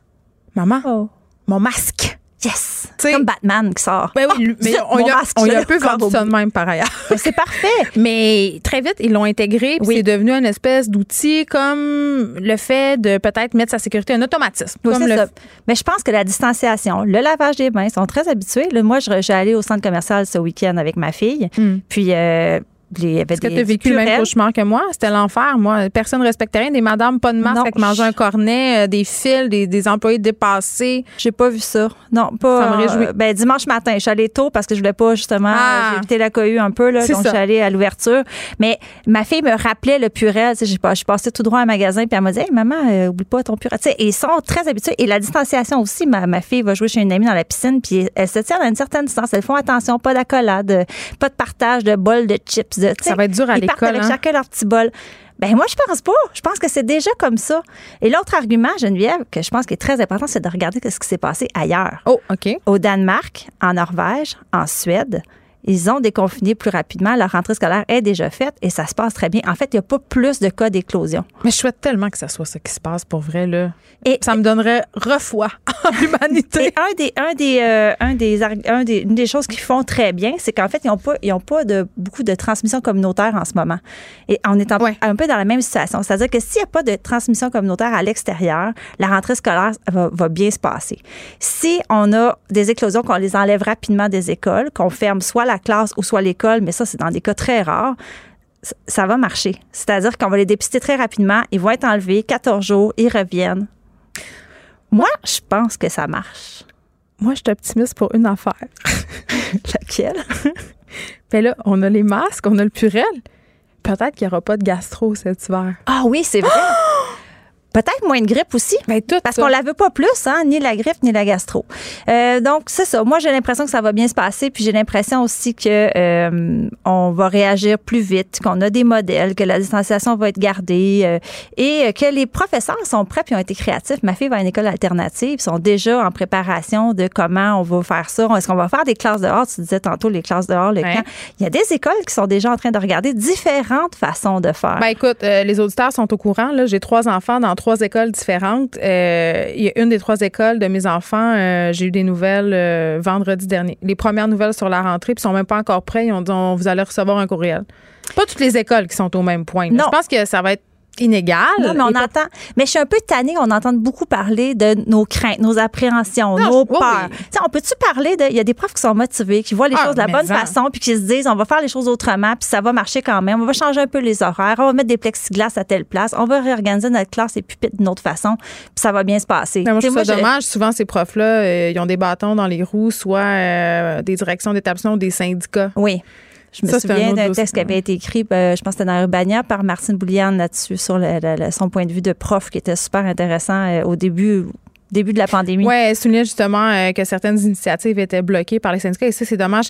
Speaker 3: Maman,
Speaker 12: Oh.
Speaker 3: mon masque.
Speaker 12: Yes!
Speaker 3: Sais-
Speaker 12: Comme Batman qui sort.
Speaker 3: Ben oui,
Speaker 12: Oh,
Speaker 3: lui- mais on, y a,
Speaker 12: masque,
Speaker 3: on y a un peu vendu ça de même par ailleurs.
Speaker 12: Ben, c'est parfait.
Speaker 3: Mais très vite, ils l'ont intégré, puis
Speaker 12: Oui.
Speaker 3: c'est devenu une espèce d'outil comme le fait de peut-être mettre sa sécurité, un automatisme.
Speaker 12: Oui,
Speaker 3: comme
Speaker 12: c'est
Speaker 3: le
Speaker 12: ça. Mais je pense que la distanciation, le lavage des mains, ils sont très habitués. Là, moi, je- j'ai allé au centre commercial ce week-end avec ma fille.
Speaker 3: Hmm.
Speaker 12: Puis, euh, les- il y avait
Speaker 3: Est-ce que tu as vécu le même cauchemar que moi? C'était l'enfer. Moi, personne ne respectait rien. Des madames pas de masque avec manger un cornet, euh, des fils, des, des employés dépassés.
Speaker 12: J'ai pas vu ça. Non, pas.
Speaker 3: Ça me réjouit.
Speaker 12: euh, ben, dimanche matin, je suis allée tôt parce que je voulais pas, justement,
Speaker 3: Ah.
Speaker 12: évité la cohue un peu, là. Donc,
Speaker 3: ça.
Speaker 12: je suis allée à l'ouverture. Mais ma fille me rappelait le purel. Je suis passée tout droit à un magasin, puis elle m'a dit, hey, maman, euh, oublie pas ton purel. Ils sont très habitués. Et la distanciation aussi. Ma, ma fille va jouer chez une amie dans la piscine, puis elle se tient à une certaine distance. Elles font attention, pas d'accolade, pas de partage de bol de chips. De-
Speaker 3: Ça va être dur à
Speaker 12: Ils partent
Speaker 3: l'école,
Speaker 12: avec
Speaker 3: hein?
Speaker 12: chacun leur petit bol. Ben moi, je pense pas. Je pense que c'est déjà comme ça. Et l'autre argument, Geneviève, que je pense qui est très important, c'est de regarder ce qui s'est passé ailleurs.
Speaker 3: Oh, OK.
Speaker 12: Au Danemark, en Norvège, en Suède, ils ont déconfiné plus rapidement. Leur rentrée scolaire est déjà faite et ça se passe très bien. En fait, il n'y a pas plus de cas d'éclosion.
Speaker 3: Mais je souhaite tellement que ça soit ça qui se passe pour vrai, là.
Speaker 12: Et-
Speaker 3: ça me donnerait refoi en l'humanité.
Speaker 12: Et un des, un des, euh, un des, un des, une des choses qu'ils font très bien, c'est qu'en fait, ils n'ont pas, ils ont pas de, beaucoup de transmission communautaire en ce moment. Et on est en-
Speaker 3: Ouais.
Speaker 12: un peu dans la même situation. C'est-à-dire que s'il n'y a pas de transmission communautaire à l'extérieur, la rentrée scolaire va, va bien se passer. Si on a des éclosions, qu'on les enlève rapidement des écoles, qu'on ferme soit la classe ou soit l'école, mais ça, c'est dans des cas très rares, ça va marcher. C'est-à-dire qu'on va les dépister très rapidement, ils vont être enlevés, 14 jours, ils reviennent. Moi, je pense que ça marche.
Speaker 3: Moi, je suis optimiste pour une affaire.
Speaker 12: Laquelle?
Speaker 3: Ben là, on a les masques, on a le purel. Peut-être qu'il n'y aura pas de gastro cet hiver.
Speaker 12: Ah oui, c'est vrai. Peut-être moins de grippe aussi.
Speaker 3: Ben, tout
Speaker 12: Parce qu'on la veut pas plus, hein, ni la grippe ni la gastro. Euh, donc c'est ça. Moi j'ai l'impression que ça va bien se passer, puis j'ai l'impression aussi que euh, on va réagir plus vite, qu'on a des modèles, que la distanciation va être gardée euh, et que les professeurs sont prêts puis ont été créatifs. Ma fille va à une école alternative, ils sont déjà en préparation de comment on va faire ça. Est-ce qu'on va faire des classes dehors? Tu disais tantôt les classes dehors, le
Speaker 3: Ouais.
Speaker 12: camp. Il y a des écoles qui sont déjà en train de regarder différentes façons de faire.
Speaker 3: Ben écoute, euh, les auditeurs sont au courant. Là, j'ai trois enfants dans trois écoles différentes. Euh, Il y a une des trois écoles de mes enfants. euh, j'ai eu des nouvelles euh, vendredi dernier. Les premières nouvelles sur la rentrée, puis ils sont même pas encore prêts. Ils ont dit on, vous allez recevoir un courriel. Pas toutes les écoles qui sont au même point.
Speaker 12: Non.
Speaker 3: Je pense que ça va être inégal.
Speaker 12: Non, mais on
Speaker 3: pas-
Speaker 12: entend. Mais je suis un peu tannée. On entend beaucoup parler de nos craintes, nos appréhensions,
Speaker 3: Non,
Speaker 12: nos peurs.
Speaker 3: oui.
Speaker 12: On peut-tu parler de. Il y a des profs qui sont motivés, qui voient les
Speaker 3: Ah,
Speaker 12: choses de la bonne
Speaker 3: en.
Speaker 12: façon, puis qui se disent on va faire les choses autrement, puis ça va marcher quand même. On va changer un peu les horaires, on va mettre des plexiglas à telle place, on va réorganiser notre classe et pupitres d'une autre façon, puis ça va bien se passer.
Speaker 3: Mais moi, je trouve ça
Speaker 12: je-
Speaker 3: dommage. Souvent, ces profs-là, euh, ils ont des bâtons dans les roues, soit euh, des directions d'établissement ou des syndicats.
Speaker 12: Oui. Je me
Speaker 3: Ça,
Speaker 12: souviens d'un texte qui avait été écrit, ben, je pense que c'était dans Urbania, par Martine Bouliane là-dessus, sur le- le- le- son point de vue de prof, qui était super intéressant euh, au début, début de la pandémie.
Speaker 3: Oui, elle soulignait justement euh, que certaines initiatives étaient bloquées par les syndicats et ça, c'est dommage.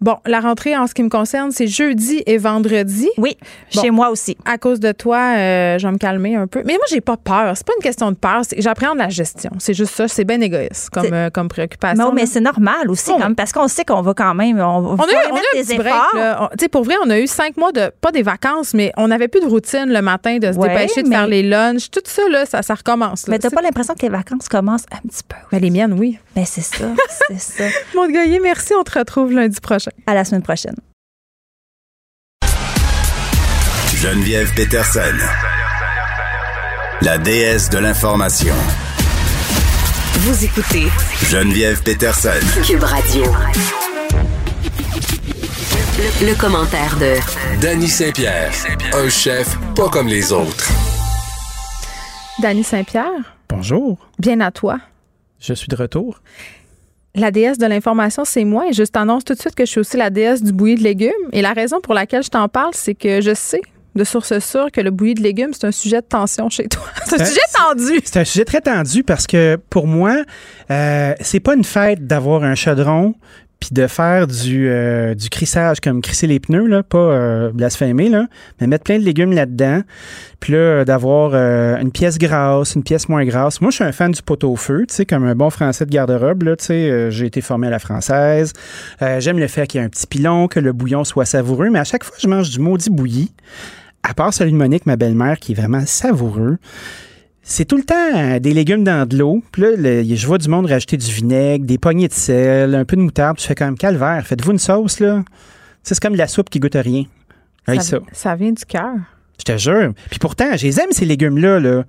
Speaker 3: Bon, la rentrée, en ce qui me concerne, c'est jeudi et vendredi.
Speaker 12: Oui,
Speaker 3: Bon.
Speaker 12: chez moi aussi.
Speaker 3: À cause de toi, euh, je vais me calmer un peu. Mais moi, j'ai pas peur. C'est pas une question de peur. J'appréhende la gestion. C'est juste ça. C'est bien égoïste comme, euh, comme préoccupation.
Speaker 12: Non, mais c'est normal aussi,
Speaker 3: Oh.
Speaker 12: comme, parce qu'on sait qu'on va quand même. On,
Speaker 3: On a, eu, on a break. sais, pour vrai, on a eu cinq mois de, pas des vacances, mais on n'avait plus de routine le matin de se
Speaker 12: Ouais,
Speaker 3: dépêcher de
Speaker 12: mais-
Speaker 3: faire les lunchs. Tout ça, là, ça, ça recommence. là.
Speaker 12: Mais t'as pas l'impression que les vacances commencent un petit peu.
Speaker 3: Ben, les miennes, oui.
Speaker 12: Ben, c'est ça. c'est ça.
Speaker 3: Mon Goyer, merci. On te retrouve lundi prochain.
Speaker 12: À la semaine prochaine.
Speaker 2: Geneviève Peterson. La déesse de l'information.
Speaker 1: Vous écoutez
Speaker 2: Geneviève Peterson.
Speaker 1: Cube Radio. Le, le commentaire de
Speaker 9: Danny Saint-Pierre, un chef pas comme les autres.
Speaker 3: Dany Saint-Pierre,
Speaker 13: Bonjour,
Speaker 3: bien à toi.
Speaker 13: je suis de retour.
Speaker 3: La déesse de l'information, c'est moi. Et je t'annonce tout de suite que je suis aussi la déesse du bouilli de légumes. Et la raison pour laquelle je t'en parle, c'est que je sais de source sûre que le bouilli de légumes, c'est un sujet de tension chez toi. C'est un sujet tendu.
Speaker 13: C'est un sujet très tendu parce que pour moi, euh, c'est pas une fête d'avoir un chaudron puis de faire du, euh, du crissage comme crisser les pneus, là, pas euh, blasphémer, mais mettre plein de légumes là-dedans. Puis là, d'avoir euh, une pièce grasse, une pièce moins grasse. Moi, je suis un fan du pot-au-feu, comme un bon français de garde-robe, j'ai été formé à la française. J'aime le fait qu'il y ait un petit pilon, que le bouillon soit savoureux, mais à chaque fois je mange du maudit bouilli, à part celui de Monique, ma belle-mère, qui est vraiment savoureux, c'est tout le temps euh, des légumes dans de l'eau. Puis là, le- je vois du monde rajouter du vinaigre, des poignées de sel, un peu de moutarde. Puis je fais quand même calvaire. Faites-vous une sauce, là. Tu C'est comme de la soupe qui goûte à rien. Hey, ça.
Speaker 3: ça vient du cœur.
Speaker 13: Je te jure. Puis pourtant, je les aime, ces légumes-là. Là.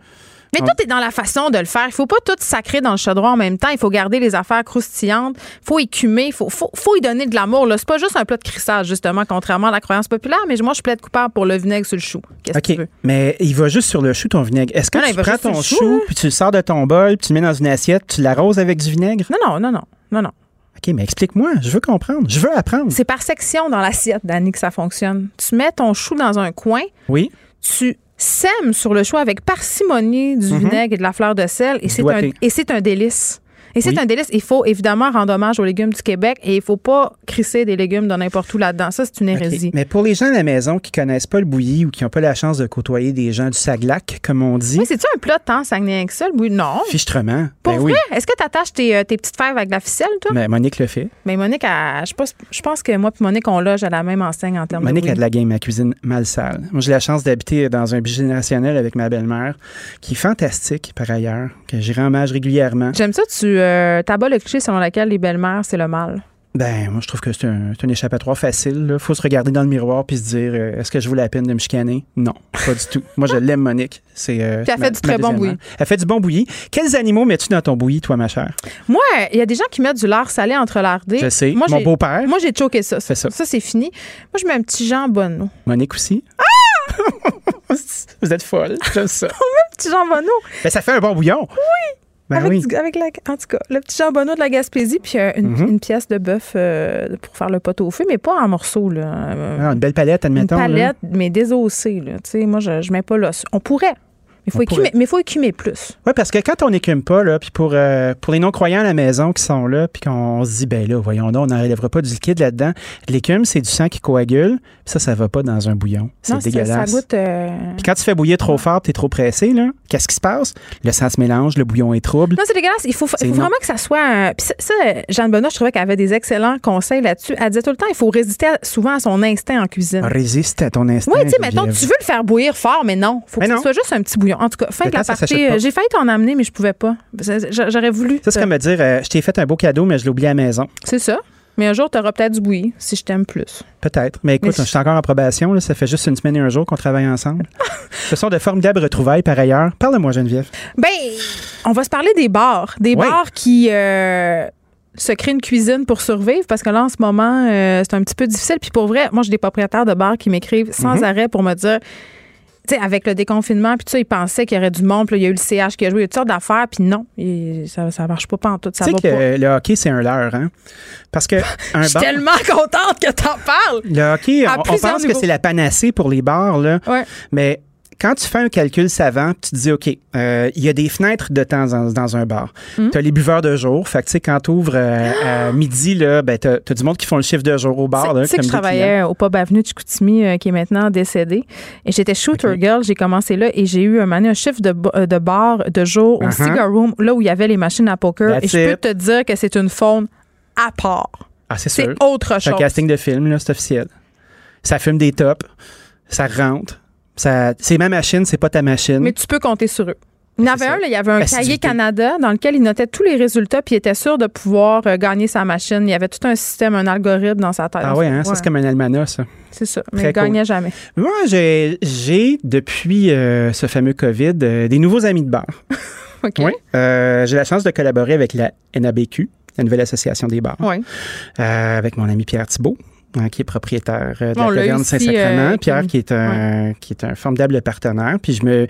Speaker 3: Mais tout est dans la façon de le faire. Il faut pas tout sacrer dans le chaudron en même temps. Il faut garder les affaires croustillantes. Il faut écumer. Il faut, faut, faut y donner de l'amour. là. C'est pas juste un plat de crissage, justement, contrairement à la croyance populaire. Mais moi, je plaide coupable pour le vinaigre sur le chou. Qu'est-ce que
Speaker 13: OK.
Speaker 3: tu veux?
Speaker 13: Mais il va juste sur le chou, ton vinaigre. Est-ce que
Speaker 3: Non,
Speaker 13: tu prends ton chou,
Speaker 3: chou, hein?
Speaker 13: puis tu le sors de ton bol, puis tu le mets dans une assiette, tu l'arroses avec du vinaigre?
Speaker 3: Non, non, non, non. Non, non.
Speaker 13: OK, mais explique-moi. Je veux comprendre. Je veux apprendre.
Speaker 3: C'est par section dans l'assiette, Dani, que ça fonctionne. Tu mets ton chou dans un coin,
Speaker 13: Oui.
Speaker 3: tu sèmes sur le chou avec parcimonie du
Speaker 13: Mhm.
Speaker 3: vinaigre et de la fleur de sel, et c'est un,
Speaker 13: Doigté.
Speaker 3: et c'est un délice. Et c'est
Speaker 13: Oui.
Speaker 3: un délice. Il faut évidemment rendre hommage aux légumes du Québec et il faut pas crisser des légumes de n'importe où là-dedans. Ça, c'est une hérésie.
Speaker 13: Mais pour les gens à la maison qui connaissent pas le bouilli ou qui n'ont pas la chance de côtoyer des gens du Saglac, comme on dit,
Speaker 3: Oui, c'est-tu un plat de temps Saguenay avec ça, le bouilli? Non.
Speaker 13: fichtrement.
Speaker 3: Pour
Speaker 13: ben
Speaker 3: vrai?
Speaker 13: oui.
Speaker 3: Est-ce que tu attaches tes, euh, tes petites fèves avec de la ficelle, toi?
Speaker 13: Mais Monique le fait.
Speaker 3: Mais Monique, elle- je, pense, je pense que moi et Monique, on loge à la même enseigne en termes
Speaker 13: Monique
Speaker 3: de
Speaker 13: a
Speaker 3: bouilli.
Speaker 13: de la game à cuisine mal sale. Moi, j'ai la chance d'habiter dans un bigénérationnel avec ma belle-mère, qui est fantastique par ailleurs, que j'y rends hommage régulièrement.
Speaker 3: J'aime ça, tu euh, t'abats le cliché selon lequel les belles-mères, c'est le mal.
Speaker 13: Ben, moi, je trouve que c'est un, un échappatoire facile. Il faut se regarder dans le miroir puis se dire euh, est-ce que je vaut la peine de me chicaner? Non, pas du tout. Moi, je l'aime, Monique. C'est, euh,
Speaker 3: elle fait du très bon bouilli.
Speaker 13: Elle fait du bon bouilli. Quels animaux mets-tu dans ton bouilli, toi, ma chère?
Speaker 3: Moi, il y a des gens qui mettent du lard salé entre lardé.
Speaker 13: Je sais.
Speaker 3: Moi,
Speaker 13: Mon beau-père
Speaker 3: Moi, j'ai choqué ça.
Speaker 13: ça.
Speaker 3: Ça, c'est fini. Moi, je mets un petit jambonneau.
Speaker 13: Monique aussi?
Speaker 3: Ah!
Speaker 13: Vous êtes folle. J'aime ça.
Speaker 3: Petit jambonneau.
Speaker 13: Ben, ça fait un bon bouillon. Oui. Ben
Speaker 3: avec
Speaker 13: oui.
Speaker 3: du- avec la, en tout cas, le petit jambonneau de la Gaspésie, puis euh, une,
Speaker 13: Mhm.
Speaker 3: une pièce de bœuf euh, pour faire le pot au feu, mais pas en morceaux. Là. Euh,
Speaker 13: Ah, une belle palette,
Speaker 3: une
Speaker 13: admettons. là.
Speaker 3: palette, mais désossée. Là. Tu sais, Moi, je, je mets pas l'os. On pourrait. Il faut écumer, mais faut écumer plus.
Speaker 13: Oui, parce que quand on n'écume pas, là, puis pour, euh, pour les non-croyants à la maison qui sont là, puis qu'on se dit, ben là, voyons donc, on n'enlèvera pas du liquide là-dedans. L'écume, c'est du sang qui coagule, puis ça, ça va pas dans un bouillon. C'est dégueulasse.
Speaker 3: Ça goûte. euh,
Speaker 13: Puis quand tu fais bouillir trop fort, tu es trop pressé, là, qu'est-ce qui se passe? Le sang se mélange, le bouillon est trouble.
Speaker 3: Non, c'est dégueulasse. Il faut, il vraiment que ça soit. un- Puis ça, ça, Jeanne Benoît, je trouvais qu'elle avait des excellents conseils là-dessus. Elle disait tout le temps, il faut résister à- souvent à son instinct en cuisine.
Speaker 13: Résiste à ton instinct.
Speaker 3: Oui, tu sais, mettons, tu veux le faire bouillir fort, mais non. faut que
Speaker 13: Mais
Speaker 3: ce soit juste un petit bouillon. En tout cas, fin de la partie. euh, J'ai failli t'en amener, mais je pouvais pas. J'a- J'aurais voulu.
Speaker 13: Ça, c'est comme me dire, euh, je t'ai fait un beau cadeau, mais je l'ai oublié à la maison.
Speaker 3: C'est ça. Mais un jour, tu auras peut-être du bouilli, si je t'aime plus.
Speaker 13: Peut-être. Mais écoute,
Speaker 3: Mais
Speaker 13: je suis encore en probation. là. Ça fait juste une semaine et un jour qu'on travaille ensemble. Ce sont de formidables retrouvailles par ailleurs. Parle-moi, Geneviève.
Speaker 3: Ben, on va se parler des bars. Des
Speaker 13: Oui.
Speaker 3: bars qui euh, se créent une cuisine pour survivre parce que là, en ce moment, euh, c'est un petit peu difficile. Puis pour vrai, moi, j'ai des propriétaires de bars qui m'écrivent sans
Speaker 13: Mhm.
Speaker 3: arrêt pour me dire. Sais, avec le déconfinement, puis tout ça, ils pensaient qu'il y aurait du monde. Puis il y a eu le CH qui a joué, il y a toutes sortes d'affaires, puis non, il- ça, ça marche pas, tout. Ça
Speaker 13: tu sais
Speaker 3: va
Speaker 13: que
Speaker 3: pas.
Speaker 13: le hockey, c'est un leurre, hein? Parce que un
Speaker 3: Je suis
Speaker 13: bar-
Speaker 3: tellement contente que t'en parles.
Speaker 13: Le hockey, on- pense que c'est la panacée pour les bars, là.
Speaker 3: Ouais.
Speaker 13: Mais quand tu fais un calcul savant, tu te dis, OK, euh, il y a des fenêtres de temps dans, dans un bar.
Speaker 3: Mm.
Speaker 13: Tu as les buveurs de jour. Fait que, tu sais, quand tu ouvres à midi, là, ben, tu as, du monde qui font le chiffre de jour au bar.
Speaker 3: Tu sais que je travaillais au pub Avenue de Chicoutimi, euh, qui est maintenant décédé. Et j'étais shooter girl. J'ai commencé là et j'ai eu un, un chiffre de, euh, de bar de jour au
Speaker 13: Uh-huh.
Speaker 3: Cigar Room, là où il y avait les machines à poker.
Speaker 13: That's
Speaker 3: et je peux te dire que c'est une faune à part.
Speaker 13: Ah, c'est
Speaker 3: C'est autre
Speaker 13: C'est un
Speaker 3: chose.
Speaker 13: casting de film, là, c'est officiel. Ça fume des tops, ça rentre. C'est ma machine, c'est pas ta machine.
Speaker 3: Mais tu peux compter sur eux. Il y en avait un, là, il y avait un
Speaker 13: Assiduité.
Speaker 3: cahier Canada dans lequel il notait tous les résultats puis il était sûr de pouvoir euh, gagner sa machine. Il y avait tout un système, un algorithme dans sa tête.
Speaker 13: ah ouais, hein, ça c'est comme un almanach, ça.
Speaker 3: C'est ça. Mais
Speaker 13: Très
Speaker 3: il gagnait
Speaker 13: cool.
Speaker 3: jamais.
Speaker 13: Moi, j'ai, j'ai depuis euh, ce fameux COVID, euh, des nouveaux amis de bar.
Speaker 3: OK.
Speaker 13: Oui. J'ai la chance de collaborer avec la NABQ, la nouvelle association des bars,
Speaker 3: Oui.
Speaker 13: avec mon ami Pierre Thibault. Hein, qui est propriétaire euh, de la taverne Saint-Sacrement.
Speaker 3: euh,
Speaker 13: Pierre,
Speaker 3: qui-
Speaker 13: qui est un qui est un formidable partenaire. Puis je me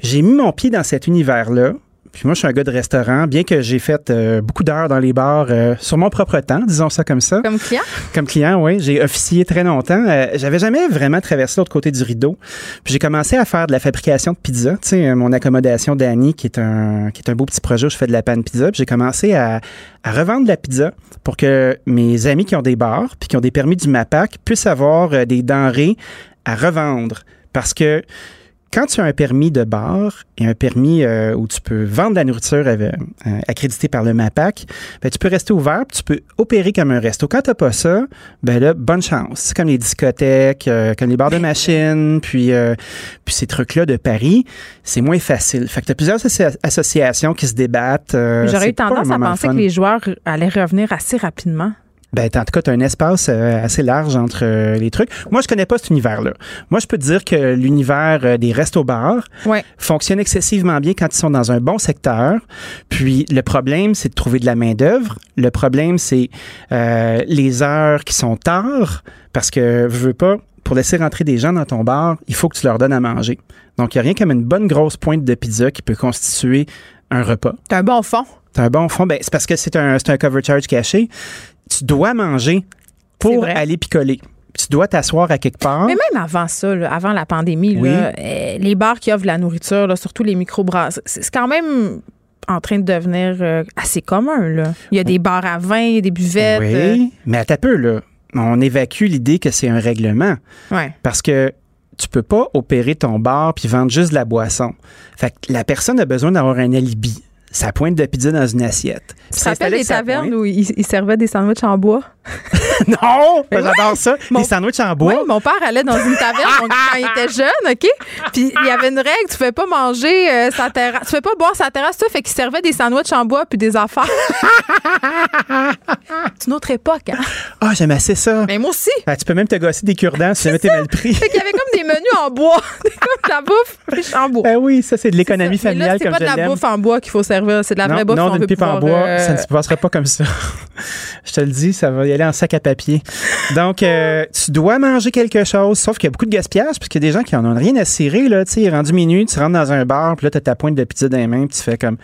Speaker 13: j'ai mis mon pied dans cet univers-là. Puis moi, je suis un gars de restaurant, bien que j'ai fait euh, beaucoup d'heures dans les bars euh, sur mon propre temps, disons ça comme ça.
Speaker 3: Comme client?
Speaker 13: Comme client, oui. J'ai officié très longtemps. Euh, J'avais jamais vraiment traversé l'autre côté du rideau. Puis j'ai commencé à faire de la fabrication de pizza. Tu sais, euh, mon accommodation d'Annie, qui est un qui est un beau petit projet où je fais de la panne pizza. Puis j'ai commencé à, à revendre de la pizza pour que mes amis qui ont des bars puis qui ont des permis du MAPAC puissent avoir euh, des denrées à revendre. Parce que quand tu as un permis de bar et un permis euh, où tu peux vendre de la nourriture avec- euh, accrédité par le MAPAC, ben, tu peux rester ouvert, tu peux opérer comme un resto. Quand tu n'as pas ça, ben là, bonne chance. C'est comme les discothèques, euh, comme les bars de machines, puis, euh, puis ces trucs-là de Paris, c'est moins facile. Fait que tu as plusieurs associa- associations qui se débattent. euh,
Speaker 3: J'aurais eu tendance à penser que les joueurs allaient revenir assez rapidement.
Speaker 13: Ben, en tout cas, tu as un espace euh, assez large entre euh, les trucs. Moi, je connais pas cet univers-là. Moi, je peux te dire que l'univers euh, des restos-bars
Speaker 3: Ouais.
Speaker 13: fonctionne excessivement bien quand ils sont dans un bon secteur. Puis, le problème, c'est de trouver de la main-d'œuvre. Le problème, c'est euh, les heures qui sont tard parce que, je veux pas, pour laisser rentrer des gens dans ton bar, il faut que tu leur donnes à manger. Donc, il n'y a rien comme une bonne grosse pointe de pizza qui peut constituer un repas.
Speaker 3: T'as un bon fond.
Speaker 13: T'as un bon fond. Ben, c'est parce que c'est un, c'est un cover charge caché. Tu dois manger pour aller picoler. Tu dois t'asseoir à quelque part.
Speaker 3: Mais même avant ça, là, avant la pandémie,
Speaker 13: Oui.
Speaker 3: là, euh, les bars qui offrent la nourriture, là, surtout les microbrasses, c'est c'est quand même en train de devenir euh, assez commun. Là. Il y a des bars à vin, des buvettes.
Speaker 13: oui,
Speaker 3: euh,
Speaker 13: mais à ta peu, là. On évacue l'idée que c'est un règlement.
Speaker 3: ouais.
Speaker 13: Parce que tu peux pas opérer ton bar puis vendre juste de la boisson. Fait que la personne a besoin d'avoir un alibi. Sa pointe de pizza dans une assiette.
Speaker 3: Tu te rappelles des tavernes où ils, ils servaient des sandwichs en bois?
Speaker 13: non!
Speaker 3: Mais
Speaker 13: J'adore ça.
Speaker 3: Mon-
Speaker 13: Des sandwichs en bois.
Speaker 3: Oui, mon père allait dans une taverne donc, quand il était jeune, OK? Puis il y avait une règle, tu ne fais pas manger euh, sa terrasse, tu fais pas boire sa terrasse, ça fait qu'il servait des sandwichs en bois puis des affaires. C'est une autre époque, hein?
Speaker 13: Ah, j'aime assez ça.
Speaker 3: Mais moi aussi.
Speaker 13: Ah, tu peux même te gosser des cure-dents si jamais t'es mal pris.
Speaker 3: Fait qu'il y avait comme des menus en bois, comme de la bouffe riche en bois.
Speaker 13: Ben oui, ça, c'est de l'économie
Speaker 3: Mais là,
Speaker 13: familiale
Speaker 3: c'est
Speaker 13: comme
Speaker 3: pas de
Speaker 13: je
Speaker 3: la bouffe en bois qu'il faut servir, c'est de la
Speaker 13: non,
Speaker 3: vraie bouffe.
Speaker 13: non, d'une pipe en bois,
Speaker 3: euh,
Speaker 13: ça ne se passera pas comme ça. Je te le dis, ça va y aller en sac à papier. Donc, euh, tu dois manger quelque chose, sauf qu'il y a beaucoup de gaspillage, parce qu'il y a des gens qui en ont rien à cirer. Là, tu sais, il rendu minuit, tu rentres dans un bar, puis là, tu as ta pointe de pizza dans les mains, puis tu fais comme,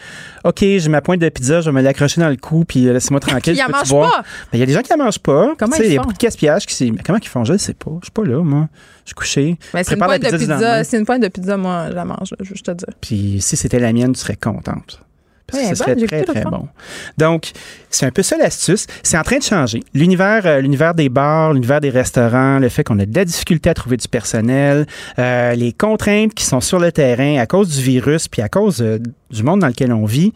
Speaker 13: OK, j'ai ma pointe de pizza, je vais me l'accrocher dans le cou, puis euh, laisse-moi tranquille.
Speaker 3: Mangent
Speaker 13: boire?
Speaker 3: pas.
Speaker 13: Ben, Il y a des gens qui en mangent pas.
Speaker 3: Comment ils
Speaker 13: Il y a
Speaker 3: font?
Speaker 13: beaucoup de gaspillage qui. Mais comment ils font? Je ne sais pas. Je suis pas là, moi. Je suis couché.
Speaker 3: Mais c'est une
Speaker 13: la
Speaker 3: pointe de pizza, c'est une pointe de pizza, moi, je la mange, je veux te dire.
Speaker 13: Puis si c'était la mienne, tu serais contente. Parce
Speaker 3: Oui,
Speaker 13: que
Speaker 3: elle
Speaker 13: ça
Speaker 3: est
Speaker 13: serait
Speaker 3: bonne, j'ai
Speaker 13: très, très bon. Donc, c'est un peu ça l'astuce. C'est en train de changer. L'univers, euh, l'univers des bars, l'univers des restaurants, le fait qu'on a de la difficulté à trouver du personnel, euh, les contraintes qui sont sur le terrain à cause du virus, puis à cause euh, du monde dans lequel on vit,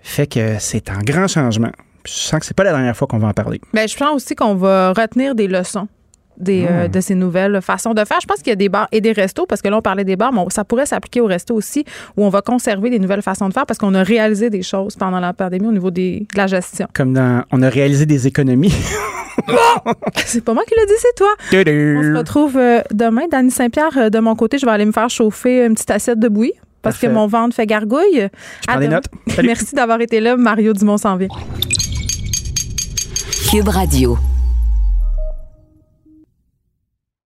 Speaker 13: fait que c'est un grand changement. Puis Je sens que c'est pas la dernière fois qu'on va en parler.
Speaker 3: Ben, je pense aussi qu'on va retenir des leçons. Des, euh,
Speaker 13: Hmm.
Speaker 3: de ces nouvelles façons de faire. Je pense qu'il y a des bars et des restos, parce que là, on parlait des bars, mais on- ça pourrait s'appliquer aux restos aussi, où on va conserver des nouvelles façons de faire parce qu'on a réalisé des choses pendant la pandémie au niveau des, de la gestion.
Speaker 13: Comme dans, on a réalisé des économies.
Speaker 3: C'est pas moi qui l'ai dit, c'est toi. On se retrouve euh, demain. Dany Saint-Pierre, euh, de mon côté, je vais aller me faire chauffer une petite assiette de bouillie parce
Speaker 13: Parfait.
Speaker 3: que mon ventre fait gargouille.
Speaker 13: Je prends
Speaker 3: À
Speaker 13: des
Speaker 3: demain.
Speaker 13: notes. Salut.
Speaker 3: Merci d'avoir été là. Mario Dumont s'en vient.
Speaker 1: Cube Radio.